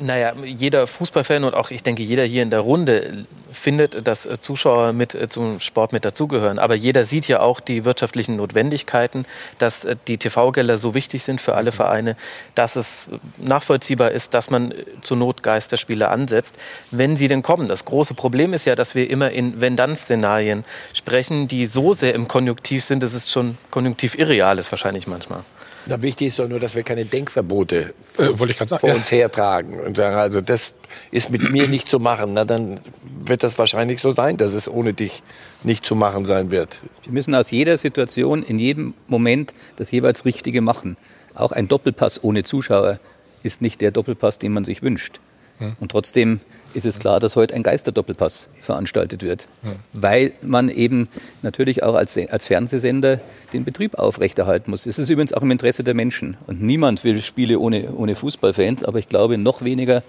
Naja, jeder Fußballfan und auch ich denke jeder hier in der Runde findet, dass äh, Zuschauer mit äh, zum Sport mit dazugehören. Aber jeder sieht ja auch die wirtschaftlichen Notwendigkeiten, dass äh, die TV-Gelder so wichtig sind für alle Vereine, dass es nachvollziehbar ist, dass man zur Not Geisterspiele ansetzt, wenn sie denn kommen. Das große Problem ist ja, dass wir immer in Wenn-Dann-Szenarien sprechen, die so sehr im Konjunktiv sind, dass es schon konjunktiv irreal ist wahrscheinlich manchmal. Na, wichtig ist doch nur, dass wir keine Denkverbote äh, vor, uns, vor uns hertragen. und sagen, also das ist mit mir nicht zu machen, na dann wird das wahrscheinlich so sein, dass es ohne dich nicht zu machen sein wird. Wir müssen aus jeder Situation in jedem Moment das jeweils Richtige machen. Auch ein Doppelpass ohne Zuschauer ist nicht der Doppelpass, den man sich wünscht. Hm. Und trotzdem ist es klar, dass heute ein Geisterdoppelpass veranstaltet wird, weil man eben natürlich auch als, als Fernsehsender den Betrieb aufrechterhalten muss. Es ist übrigens auch im Interesse der Menschen. Und niemand will Spiele ohne, ohne Fußballfans, aber ich glaube noch weniger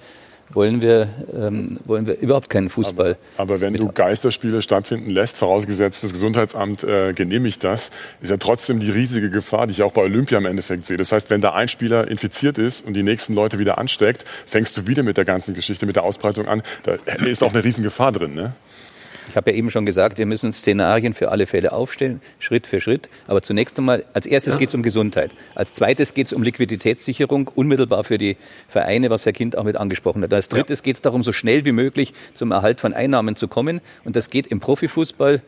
wollen wir, ähm, wollen wir überhaupt keinen Fußball. Aber, aber wenn du Geisterspiele stattfinden lässt, vorausgesetzt das Gesundheitsamt äh, genehmigt das, ist ja trotzdem die riesige Gefahr, die ich auch bei Olympia im Endeffekt sehe. Das heißt, wenn da ein Spieler infiziert ist und die nächsten Leute wieder ansteckt, fängst du wieder mit der ganzen Geschichte, mit der Ausbreitung an. Da ist auch eine riesen Gefahr drin. Ne? Ich habe ja eben schon gesagt, wir müssen Szenarien für alle Fälle aufstellen, Schritt für Schritt. Aber zunächst einmal, als erstes ja. geht es um Gesundheit. Als zweites geht es um Liquiditätssicherung, unmittelbar für die Vereine, was Herr Kind auch mit angesprochen hat. Als drittes ja. geht es darum, so schnell wie möglich zum Erhalt von Einnahmen zu kommen. Und das geht im Profifußball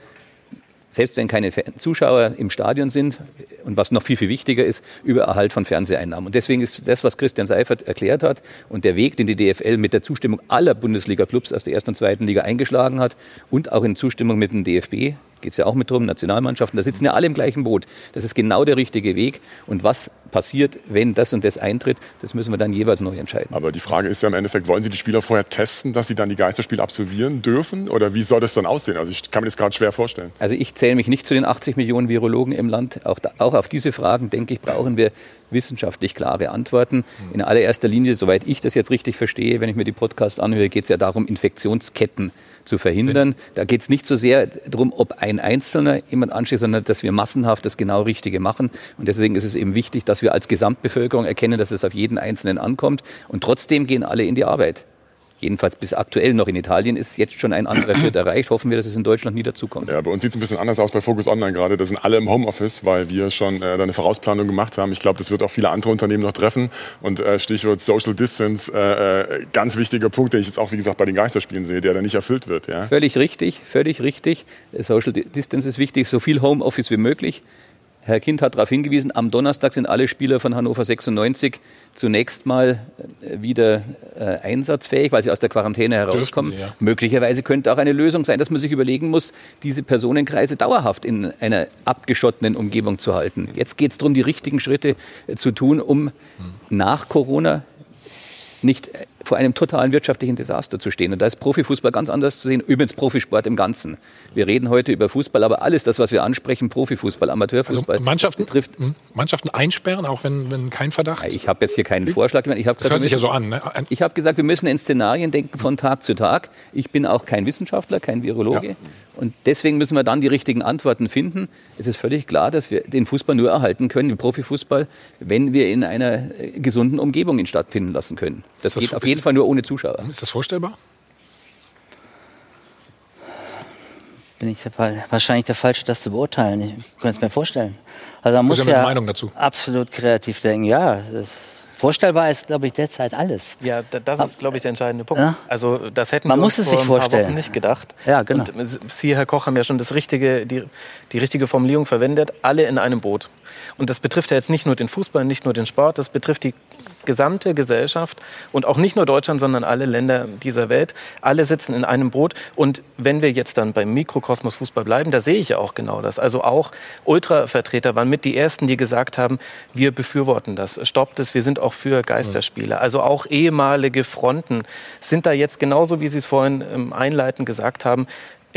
selbst wenn keine Zuschauer im Stadion sind und was noch viel, viel wichtiger ist, über Erhalt von Fernseheinnahmen. Und deswegen ist das, was Christian Seifert erklärt hat und der Weg, den die DFL mit der Zustimmung aller Bundesliga-Clubs aus der ersten und zweiten Liga eingeschlagen hat und auch in Zustimmung mit dem DFB, geht es ja auch mit drum, Nationalmannschaften, da sitzen ja alle im gleichen Boot. Das ist genau der richtige Weg. Und was passiert, wenn das und das eintritt, das müssen wir dann jeweils neu entscheiden. Aber die Frage ist ja im Endeffekt, wollen Sie die Spieler vorher testen, dass sie dann die Geisterspiele absolvieren dürfen? Oder wie soll das dann aussehen? Also ich kann mir das gerade schwer vorstellen. Also ich zähle mich nicht zu den 80 Millionen Virologen im Land. Auch, da, auch auf diese Fragen, denke ich, brauchen wir wissenschaftlich klare Antworten. In allererster Linie, soweit ich das jetzt richtig verstehe, wenn ich mir die Podcasts anhöre, geht es ja darum, Infektionsketten zu verhindern. Da geht es nicht so sehr darum, ob ein Einzelner jemand anschließt, sondern dass wir massenhaft das genau Richtige machen. Und deswegen ist es eben wichtig, dass wir als Gesamtbevölkerung erkennen, dass es auf jeden Einzelnen ankommt. Und trotzdem gehen alle in die Arbeit jedenfalls bis aktuell noch in Italien ist jetzt schon ein anderer Schritt erreicht. Hoffen wir, dass es in Deutschland nie dazukommt. Ja, bei uns sieht es ein bisschen anders aus bei Focus Online gerade. Da sind alle im Homeoffice, weil wir schon äh, eine Vorausplanung gemacht haben. Ich glaube, das wird auch viele andere Unternehmen noch treffen. Und äh, Stichwort Social Distance, äh, äh, ganz wichtiger Punkt, den ich jetzt auch, wie gesagt, bei den Geisterspielen sehe, der da nicht erfüllt wird. Ja? Völlig richtig, völlig richtig. Social Distance ist wichtig, so viel Homeoffice wie möglich. Herr Kind hat darauf hingewiesen, am Donnerstag sind alle Spieler von Hannover 96 zunächst mal äh, wieder äh, einsatzfähig, weil sie aus der Quarantäne herauskommen. Sie, ja. Möglicherweise könnte auch eine Lösung sein, dass man sich überlegen muss, diese Personenkreise dauerhaft in einer abgeschotteten Umgebung zu halten. Jetzt geht es darum, die richtigen Schritte äh, zu tun, um hm. nach Corona nicht vor einem totalen wirtschaftlichen Desaster zu stehen. Und da ist Profifußball ganz anders zu sehen. Übrigens Profisport im Ganzen. Wir reden heute über Fußball, aber alles das, was wir ansprechen, Profifußball, Amateurfußball, also Mannschaften, betrifft. Hm? Mannschaften einsperren, auch wenn, wenn kein Verdacht? Ich habe jetzt hier keinen Vorschlag gemacht. Ich das gesagt, hört sich ja so an. Ne? Ich habe gesagt, wir müssen in Szenarien denken von Tag zu Tag. Ich bin auch kein Wissenschaftler, kein Virologe. Ja. Und deswegen müssen wir dann die richtigen Antworten finden. Es ist völlig klar, dass wir den Fußball nur erhalten können, den Profifußball, wenn wir in einer äh, gesunden Umgebung ihn stattfinden lassen können. Das, das geht auf jeden Fall nur ohne Zuschauer. Ist das vorstellbar? Bin ich der Fall, wahrscheinlich der Falsche, das zu beurteilen. Ich kann es mir vorstellen. Also man muss ja Meinung dazu. absolut kreativ denken. Ja, das Vorstellbar ist, glaube ich, derzeit alles. Ja, das ist, glaube ich, der entscheidende Punkt. Ja? Also das hätten Man wir muss uns es vor sich ein paar vorstellen. Wochen nicht gedacht. Ja, genau. Und Sie, Herr Koch, haben ja schon das richtige, die, die richtige Formulierung verwendet. Alle in einem Boot. Und das betrifft ja jetzt nicht nur den Fußball, nicht nur den Sport, das betrifft die gesamte Gesellschaft und auch nicht nur Deutschland, sondern alle Länder dieser Welt. Alle sitzen in einem Boot. Und wenn wir jetzt dann beim Mikrokosmos Fußball bleiben, da sehe ich ja auch genau das. Also auch Ultra-Vertreter waren mit die Ersten, die gesagt haben, wir befürworten das, stoppt es, wir sind auch für Geisterspiele. Also auch ehemalige Fronten sind da jetzt genauso, wie Sie es vorhin ähm, einleitend gesagt haben,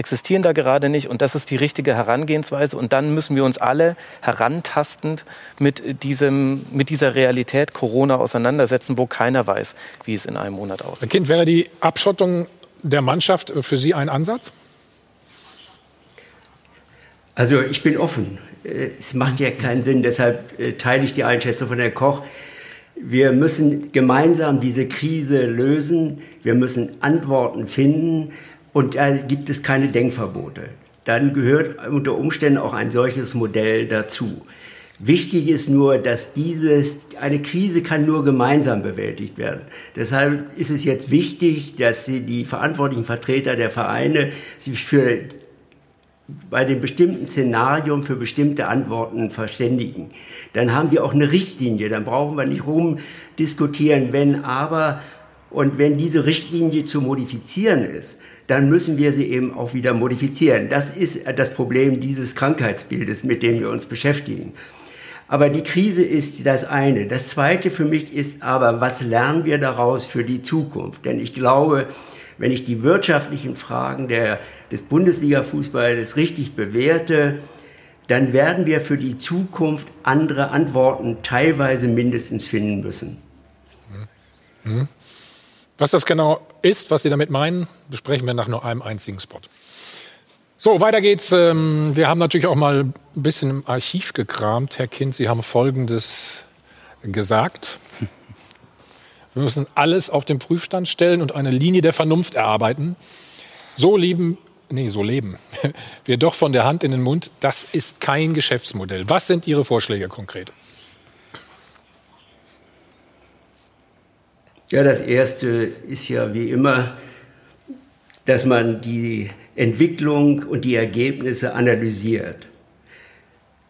existieren da gerade nicht. Und das ist die richtige Herangehensweise. Und dann müssen wir uns alle herantastend mit, diesem, mit dieser Realität Corona auseinandersetzen, wo keiner weiß, wie es in einem Monat aussieht. Herr Kind, wäre die Abschottung der Mannschaft für Sie ein Ansatz? Also ich bin offen. Äh, es macht ja keinen Sinn, deshalb äh, teile ich die Einschätzung von Herrn Koch. Wir müssen gemeinsam diese Krise lösen. Wir müssen Antworten finden. Und da gibt es keine Denkverbote. Dann gehört unter Umständen auch ein solches Modell dazu. Wichtig ist nur, dass dieses, eine Krise kann nur gemeinsam bewältigt werden. Deshalb ist es jetzt wichtig, dass die verantwortlichen Vertreter der Vereine sich für bei dem bestimmten Szenarium für bestimmte Antworten verständigen. Dann haben wir auch eine Richtlinie, dann brauchen wir nicht rumdiskutieren, wenn aber Und wenn diese Richtlinie zu modifizieren ist, dann müssen wir sie eben auch wieder modifizieren. Das ist das Problem dieses Krankheitsbildes, mit dem wir uns beschäftigen. Aber die Krise ist das eine. Das zweite für mich ist aber, was lernen wir daraus für die Zukunft? Denn ich glaube, wenn ich die wirtschaftlichen Fragen der, des Bundesliga-Fußballs richtig bewerte, dann werden wir für die Zukunft andere Antworten teilweise mindestens finden müssen. Mhm. Was das genau ist, was Sie damit meinen, besprechen wir nach nur einem einzigen Spot. So, weiter geht's. Ähm, wir haben natürlich auch mal ein bisschen im Archiv gekramt. Herr Kind, Sie haben Folgendes gesagt. Wir müssen alles auf den Prüfstand stellen und eine Linie der Vernunft erarbeiten. So lieben, nee, so leben wir doch von der Hand in den Mund. Das ist kein Geschäftsmodell. Was sind Ihre Vorschläge konkret? Ja, das erste ist ja wie immer, dass man die Entwicklung und die Ergebnisse analysiert.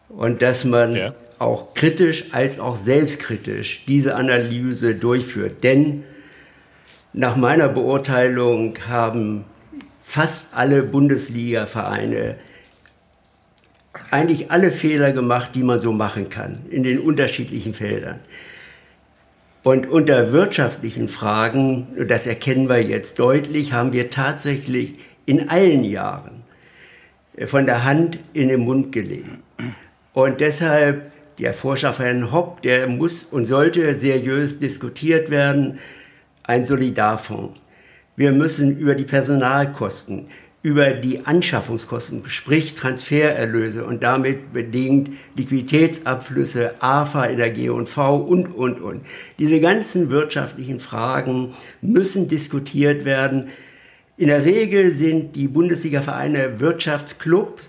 Und dass man ja. auch kritisch als auch selbstkritisch diese Analyse durchführt. Denn nach meiner Beurteilung haben fast alle Bundesliga-Vereine eigentlich alle Fehler gemacht, die man so machen kann, in den unterschiedlichen Feldern. Und unter wirtschaftlichen Fragen, das erkennen wir jetzt deutlich, haben wir tatsächlich in allen Jahren äh, von der Hand in den Mund gelegt. Und deshalb der Vorschlag von Herrn Hopp, der muss und sollte seriös diskutiert werden, ein Solidarfonds. Wir müssen über die Personalkosten, über die Anschaffungskosten, sprich Transfererlöse und damit bedingt Liquiditätsabflüsse, AFA in der G&V und, und, und. Diese ganzen wirtschaftlichen Fragen müssen diskutiert werden. In der Regel sind die Bundesliga-Vereine Wirtschaftsclubs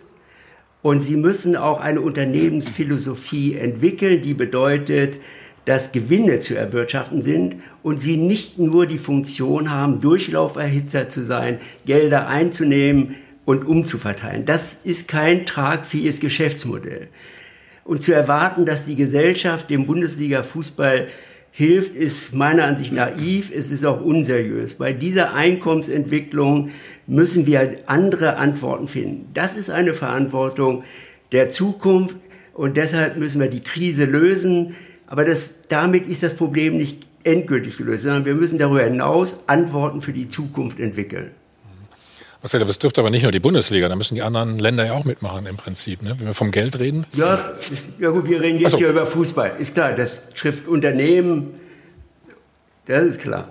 und sie müssen auch eine Unternehmensphilosophie entwickeln, die bedeutet, dass Gewinne zu erwirtschaften sind und sie nicht nur die Funktion haben, Durchlauferhitzer zu sein, Gelder einzunehmen und umzuverteilen. Das ist kein tragfähiges Geschäftsmodell. Und zu erwarten, dass die Gesellschaft dem Bundesliga-Fußball hilft, ist meiner Ansicht naiv, es ist auch unseriös. Bei dieser Einkommensentwicklung müssen wir andere Antworten finden. Das ist eine Verantwortung der Zukunft und deshalb müssen wir die Krise lösen. Aber das, damit ist das Problem nicht endgültig gelöst, sondern wir müssen darüber hinaus Antworten für die Zukunft entwickeln. Was das trifft aber nicht nur die Bundesliga, da müssen die anderen Länder ja auch mitmachen im Prinzip, ne? wenn wir vom Geld reden. Ja, ja gut, wir reden jetzt so. hier über Fußball. Ist klar, das trifft Unternehmen, das ist klar.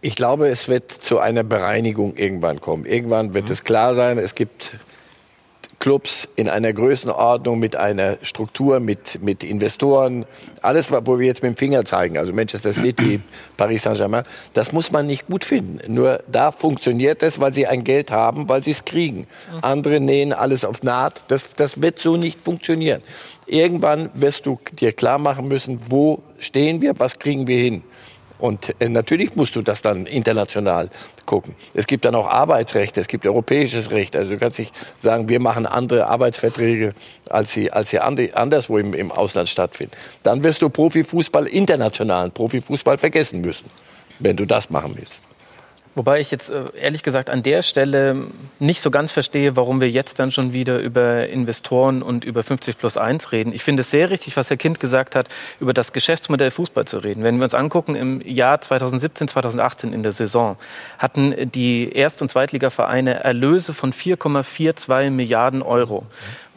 Ich glaube, es wird zu einer Bereinigung irgendwann kommen. Irgendwann wird mhm. es klar sein, es gibt Clubs in einer Größenordnung mit einer Struktur, mit, mit Investoren, alles, wo wir jetzt mit dem Finger zeigen, also Manchester City, Paris Saint-Germain, das muss man nicht gut finden. Nur da funktioniert es, weil sie ein Geld haben, weil sie es kriegen. Andere nähen alles auf Naht. Das, das wird so nicht funktionieren. Irgendwann wirst du dir klar machen müssen, wo stehen wir, was kriegen wir hin. Und äh, natürlich musst du das dann international gucken. Es gibt dann auch Arbeitsrecht, es gibt europäisches Recht. Also du kannst nicht sagen, wir machen andere Arbeitsverträge, als sie, als sie anderswo im, im Ausland stattfinden. Dann wirst du Profifußball, internationalen Profifußball vergessen müssen, wenn du das machen willst. Wobei ich jetzt äh, ehrlich gesagt an der Stelle nicht so ganz verstehe, warum wir jetzt dann schon wieder über Investoren und über 50 plus 1 reden. Ich finde es sehr richtig, was Herr Kind gesagt hat, über das Geschäftsmodell Fußball zu reden. Wenn wir uns angucken, im Jahr 2017, 2018 in der Saison hatten die Erst- und Zweitligavereine Erlöse von 4,42 Milliarden Euro.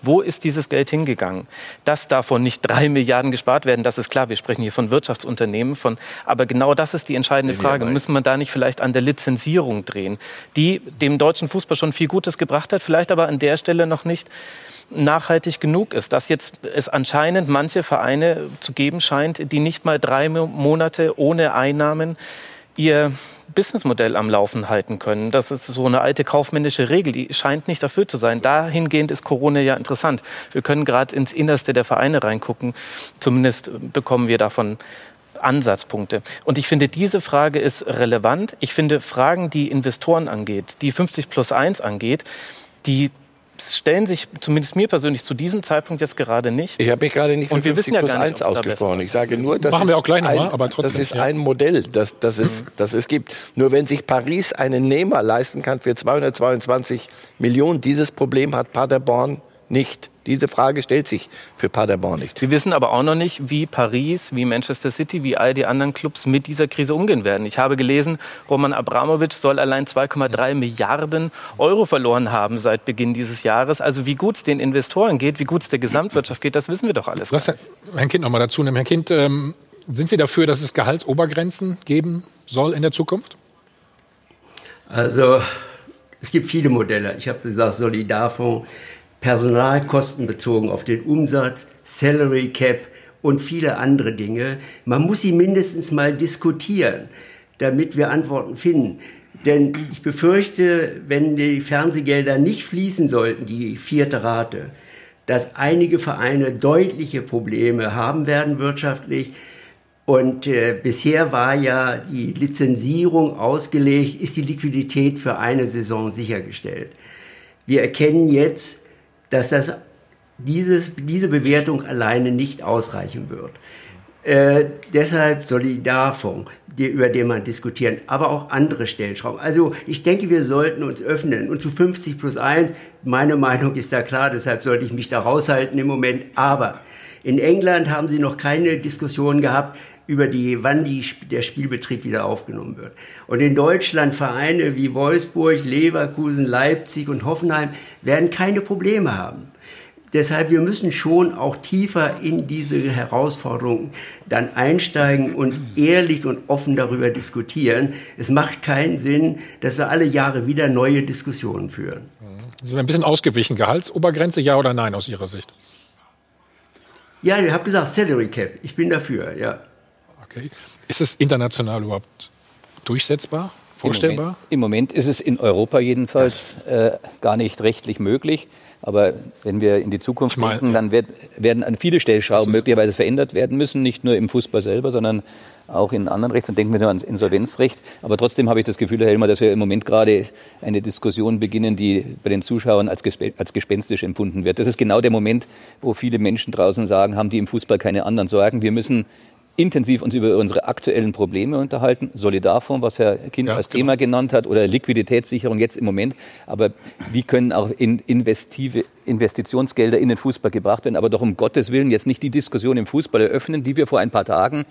Wo ist dieses Geld hingegangen? Dass davon nicht drei Milliarden gespart werden, das ist klar. Wir sprechen hier von Wirtschaftsunternehmen. Von, aber genau das ist die entscheidende Frage. Müssen wir da nicht vielleicht an der Lizenzierung drehen, die dem deutschen Fußball schon viel Gutes gebracht hat, vielleicht aber an der Stelle noch nicht nachhaltig genug ist, dass jetzt es anscheinend manche Vereine zu geben scheint, die nicht mal drei Monate ohne Einnahmen ihr Businessmodell am Laufen halten können. Das ist so eine alte kaufmännische Regel, die scheint nicht erfüllt zu sein. Dahingehend ist Corona ja interessant. Wir können gerade ins Innerste der Vereine reingucken. Zumindest bekommen wir davon Ansatzpunkte. Und ich finde, diese Frage ist relevant. Ich finde, Fragen, die Investoren angeht, die 50 plus 1 angeht, die stellen sich zumindest mir persönlich zu diesem Zeitpunkt jetzt gerade nicht. Ich habe mich gerade nicht für Und wir wissen ja gar nicht, 1 ausgesprochen. Ich sage nur, das Machen ist wir auch gleich ein, mal, aber trotzdem, das ist ja. ein Modell, das, das, es, das es gibt. Nur wenn sich Paris einen Nehmer leisten kann für 222 Millionen, dieses Problem hat Paderborn nicht. Diese Frage stellt sich für Paderborn nicht. Wir wissen aber auch noch nicht, wie Paris, wie Manchester City, wie all die anderen Clubs mit dieser Krise umgehen werden. Ich habe gelesen, Roman Abramowitsch soll allein 2,3 Milliarden Euro verloren haben seit Beginn dieses Jahres. Also wie gut es den Investoren geht, wie gut es der Gesamtwirtschaft geht, das wissen wir doch alles. Lass Herrn Kind noch mal dazu nehmen. Herr Kind, ähm, sind Sie dafür, dass es Gehaltsobergrenzen geben soll in der Zukunft? Also es gibt viele Modelle. Ich habe gesagt, Solidarfonds, Personalkosten bezogen auf den Umsatz, Salary Cap und viele andere Dinge. Man muss sie mindestens mal diskutieren, damit wir Antworten finden. Denn ich befürchte, wenn die Fernsehgelder nicht fließen sollten, die vierte Rate, dass einige Vereine deutliche Probleme haben werden wirtschaftlich. Und äh, bisher war ja die Lizenzierung ausgelegt, ist die Liquidität für eine Saison sichergestellt. Wir erkennen jetzt, dass das dieses, diese Bewertung alleine nicht ausreichen wird. Äh, deshalb Solidarfonds, die, über den man diskutieren, aber auch andere Stellschrauben. Also ich denke, wir sollten uns öffnen. Und zu 50 plus 1, meine Meinung ist da klar, deshalb sollte ich mich da raushalten im Moment. Aber in England haben sie noch keine Diskussion gehabt über die, wann die, der Spielbetrieb wieder aufgenommen wird. Und in Deutschland Vereine wie Wolfsburg, Leverkusen, Leipzig und Hoffenheim werden keine Probleme haben. Deshalb, wir müssen schon auch tiefer in diese Herausforderungen dann einsteigen und ehrlich und offen darüber diskutieren. Es macht keinen Sinn, dass wir alle Jahre wieder neue Diskussionen führen. Sind wir ein bisschen ausgewichen. Gehaltsobergrenze, ja oder nein aus Ihrer Sicht? Ja, ich habe gesagt, Salary Cap. Ich bin dafür, ja. Okay. Ist es international überhaupt durchsetzbar, vorstellbar? Im Moment, Im Moment ist es in Europa jedenfalls äh, gar nicht rechtlich möglich. Aber wenn wir in die Zukunft ich mein, denken, dann wird, werden an viele Stellschrauben möglicherweise verändert werden müssen, nicht nur im Fußball selber, sondern auch in anderen Rechts. Und denken wir nur ans Insolvenzrecht. Aber trotzdem habe ich das Gefühl, Herr Helmer, dass wir im Moment gerade eine Diskussion beginnen, die bei den Zuschauern als, als gespenstisch empfunden wird. Das ist genau der Moment, wo viele Menschen draußen sagen, haben die im Fußball keine anderen Sorgen. Wir müssen intensiv uns über unsere aktuellen Probleme unterhalten. Solidarfonds, was Herr Kind ja, als genau. Thema genannt hat, oder Liquiditätssicherung jetzt im Moment. Aber wie können auch in investive Investitionsgelder in den Fußball gebracht werden? Aber doch um Gottes Willen jetzt nicht die Diskussion im Fußball eröffnen, die wir vor ein paar Tagen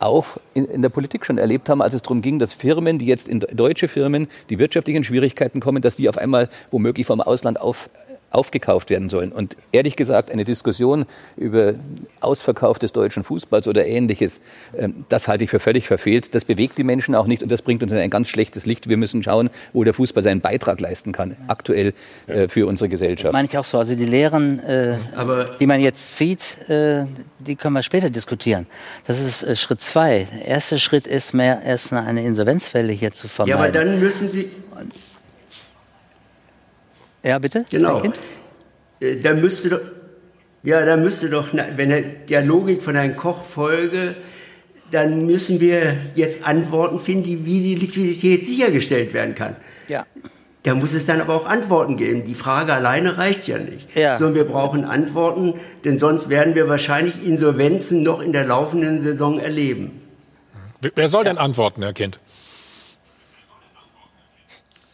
auch in, in, der Politik schon erlebt haben, als es darum ging, dass Firmen, die jetzt in deutsche Firmen, die wirtschaftlichen Schwierigkeiten kommen, dass die auf einmal womöglich vom Ausland auf, aufgekauft werden sollen. Und ehrlich gesagt, eine Diskussion über Ausverkauf des deutschen Fußballs oder ähnliches, ähm, das halte ich für völlig verfehlt. Das bewegt die Menschen auch nicht und das bringt uns in ein ganz schlechtes Licht. Wir müssen schauen, wo der Fußball seinen Beitrag leisten kann, aktuell äh, für unsere Gesellschaft. Meine ich auch so. Also die Lehren, äh, die man jetzt zieht, äh, die können wir später diskutieren. Das ist äh, Schritt zwei. Der erste Schritt ist mehr erst eine Insolvenzwelle hier zu vermeiden. Ja, aber dann müssen Sie ja, bitte? Genau. Äh, da müsste doch, ja, da müsste doch, wenn er der Logik von Herrn Koch folge, dann müssen wir jetzt Antworten finden, wie die Liquidität sichergestellt werden kann. Ja. Da muss es dann aber auch Antworten geben. Die Frage alleine reicht ja nicht. Ja. Sondern wir brauchen Antworten, denn sonst werden wir wahrscheinlich Insolvenzen noch in der laufenden Saison erleben. Wer soll denn antworten, Herr Kind?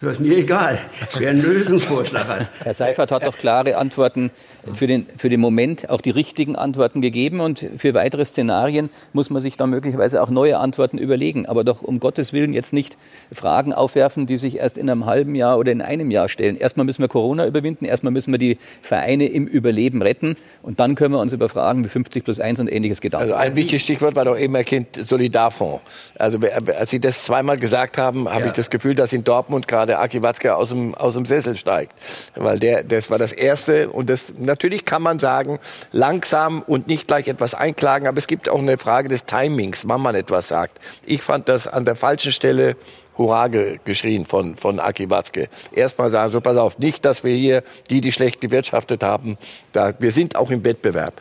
Das ist mir egal, wer einen Lösungsvorschlag hat. Herr Seifert hat doch klare Antworten für den, für den Moment, auch die richtigen Antworten gegeben. Und für weitere Szenarien muss man sich dann möglicherweise auch neue Antworten überlegen. Aber doch um Gottes Willen jetzt nicht Fragen aufwerfen, die sich erst in einem halben Jahr oder in einem Jahr stellen. Erstmal müssen wir Corona überwinden, erstmal müssen wir die Vereine im Überleben retten. Und dann können wir uns über Fragen wie 50 plus 1 und ähnliches Gedanken Also ein wichtiges Stichwort war doch eben erkannt Solidarfonds. Also als Sie das zweimal gesagt haben, habe ja. ich das Gefühl, dass in Dortmund gerade der Aki Watzke aus dem, aus dem Sessel steigt. Weil der, das war das Erste. Und das, natürlich kann man sagen, langsam und nicht gleich etwas einklagen. Aber es gibt auch eine Frage des Timings, wann man etwas sagt. Ich fand das an der falschen Stelle Hurra geschrien von, von Aki Watzke. Erstmal sagen, so pass auf, nicht, dass wir hier die, die schlecht gewirtschaftet haben, da, wir sind auch im Wettbewerb.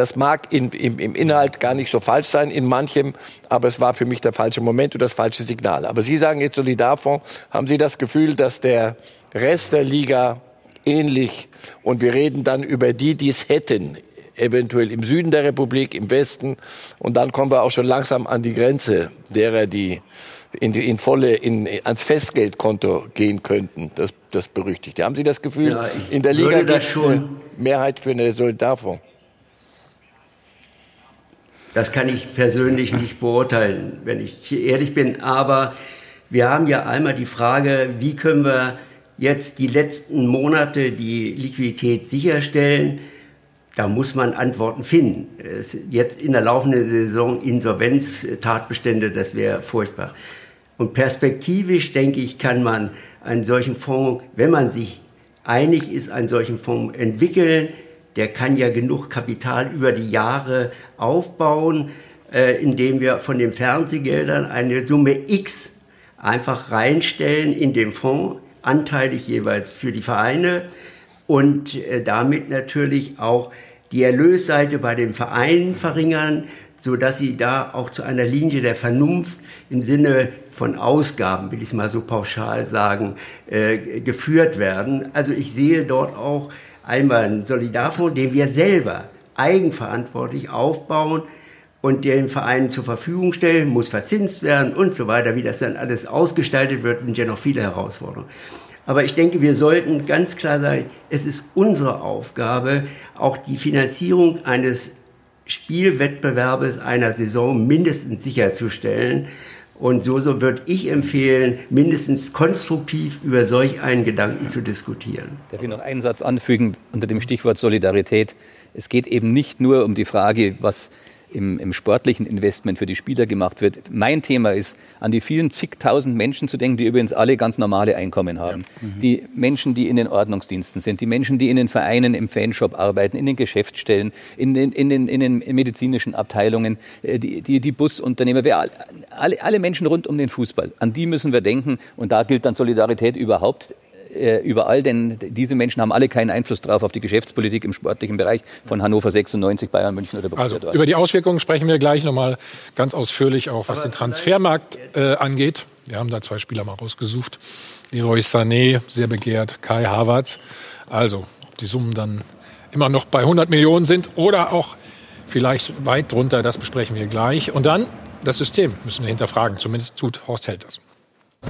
Das mag in, im, im Inhalt gar nicht so falsch sein, in manchem, aber es war für mich der falsche Moment und das falsche Signal. Aber Sie sagen jetzt Solidarfonds, haben Sie das Gefühl, dass der Rest der Liga ähnlich. Und wir reden dann über die, die es hätten. Eventuell im Süden der Republik, im Westen. Und dann kommen wir auch schon langsam an die Grenze derer, die in, die, in volle, in, ans Festgeldkonto gehen könnten. Das, das berüchtigte. Haben Sie das Gefühl, Ja, in der Liga gibt es schon- eine Mehrheit für eine Solidarfonds? Das kann ich persönlich nicht beurteilen, wenn ich ehrlich bin. Aber wir haben ja einmal die Frage, wie können wir jetzt die letzten Monate die Liquidität sicherstellen? Da muss man Antworten finden. Jetzt in der laufenden Saison Insolvenztatbestände, das wäre furchtbar. Und perspektivisch, denke ich, kann man einen solchen Fonds, wenn man sich einig ist, einen solchen Fonds entwickeln. Der kann ja genug Kapital über die Jahre aufbauen, äh, indem wir von den Fernsehgeldern eine Summe X einfach reinstellen in den Fonds, anteilig jeweils für die Vereine und äh, damit natürlich auch die Erlösseite bei den Vereinen verringern, so dass sie da auch zu einer Linie der Vernunft im Sinne von Ausgaben, will ich mal so pauschal sagen, äh, geführt werden. Also ich sehe dort auch einmal einen Solidarfonds, den wir selber eigenverantwortlich aufbauen und den Vereinen zur Verfügung stellen, muss verzinst werden und so weiter. Wie das dann alles ausgestaltet wird, sind ja noch viele Herausforderungen. Aber ich denke, wir sollten ganz klar sagen, es ist unsere Aufgabe, auch die Finanzierung eines Spielwettbewerbes einer Saison mindestens sicherzustellen. Und so, so würde ich empfehlen, mindestens konstruktiv über solch einen Gedanken zu diskutieren. Darf ich noch einen Satz anfügen unter dem Stichwort Solidarität? Es geht eben nicht nur um die Frage, was im, im sportlichen Investment für die Spieler gemacht wird. Mein Thema ist, an die vielen zigtausend Menschen zu denken, die übrigens alle ganz normale Einkommen haben. Die Menschen, die in den Ordnungsdiensten sind, die Menschen, die in den Vereinen im Fanshop arbeiten, in den Geschäftsstellen, in den, in den, in den medizinischen Abteilungen, äh, die, die, die Busunternehmer, wer, all- alle, alle Menschen rund um den Fußball. An die müssen wir denken und da gilt dann Solidarität überhaupt äh, überall, denn diese Menschen haben alle keinen Einfluss drauf auf die Geschäftspolitik im sportlichen Bereich von Hannover 96, Bayern München oder Borussia Also Dortmund. über die Auswirkungen sprechen wir gleich nochmal ganz ausführlich, auch was den Transfermarkt äh, angeht. Wir haben da zwei Spieler mal rausgesucht. Leroy Sané, sehr begehrt, Kai Havertz. Also, ob die Summen dann immer noch bei 100 Millionen sind oder auch vielleicht weit drunter, das besprechen wir gleich. Und dann das System müssen wir hinterfragen. Zumindest tut Horst Held das.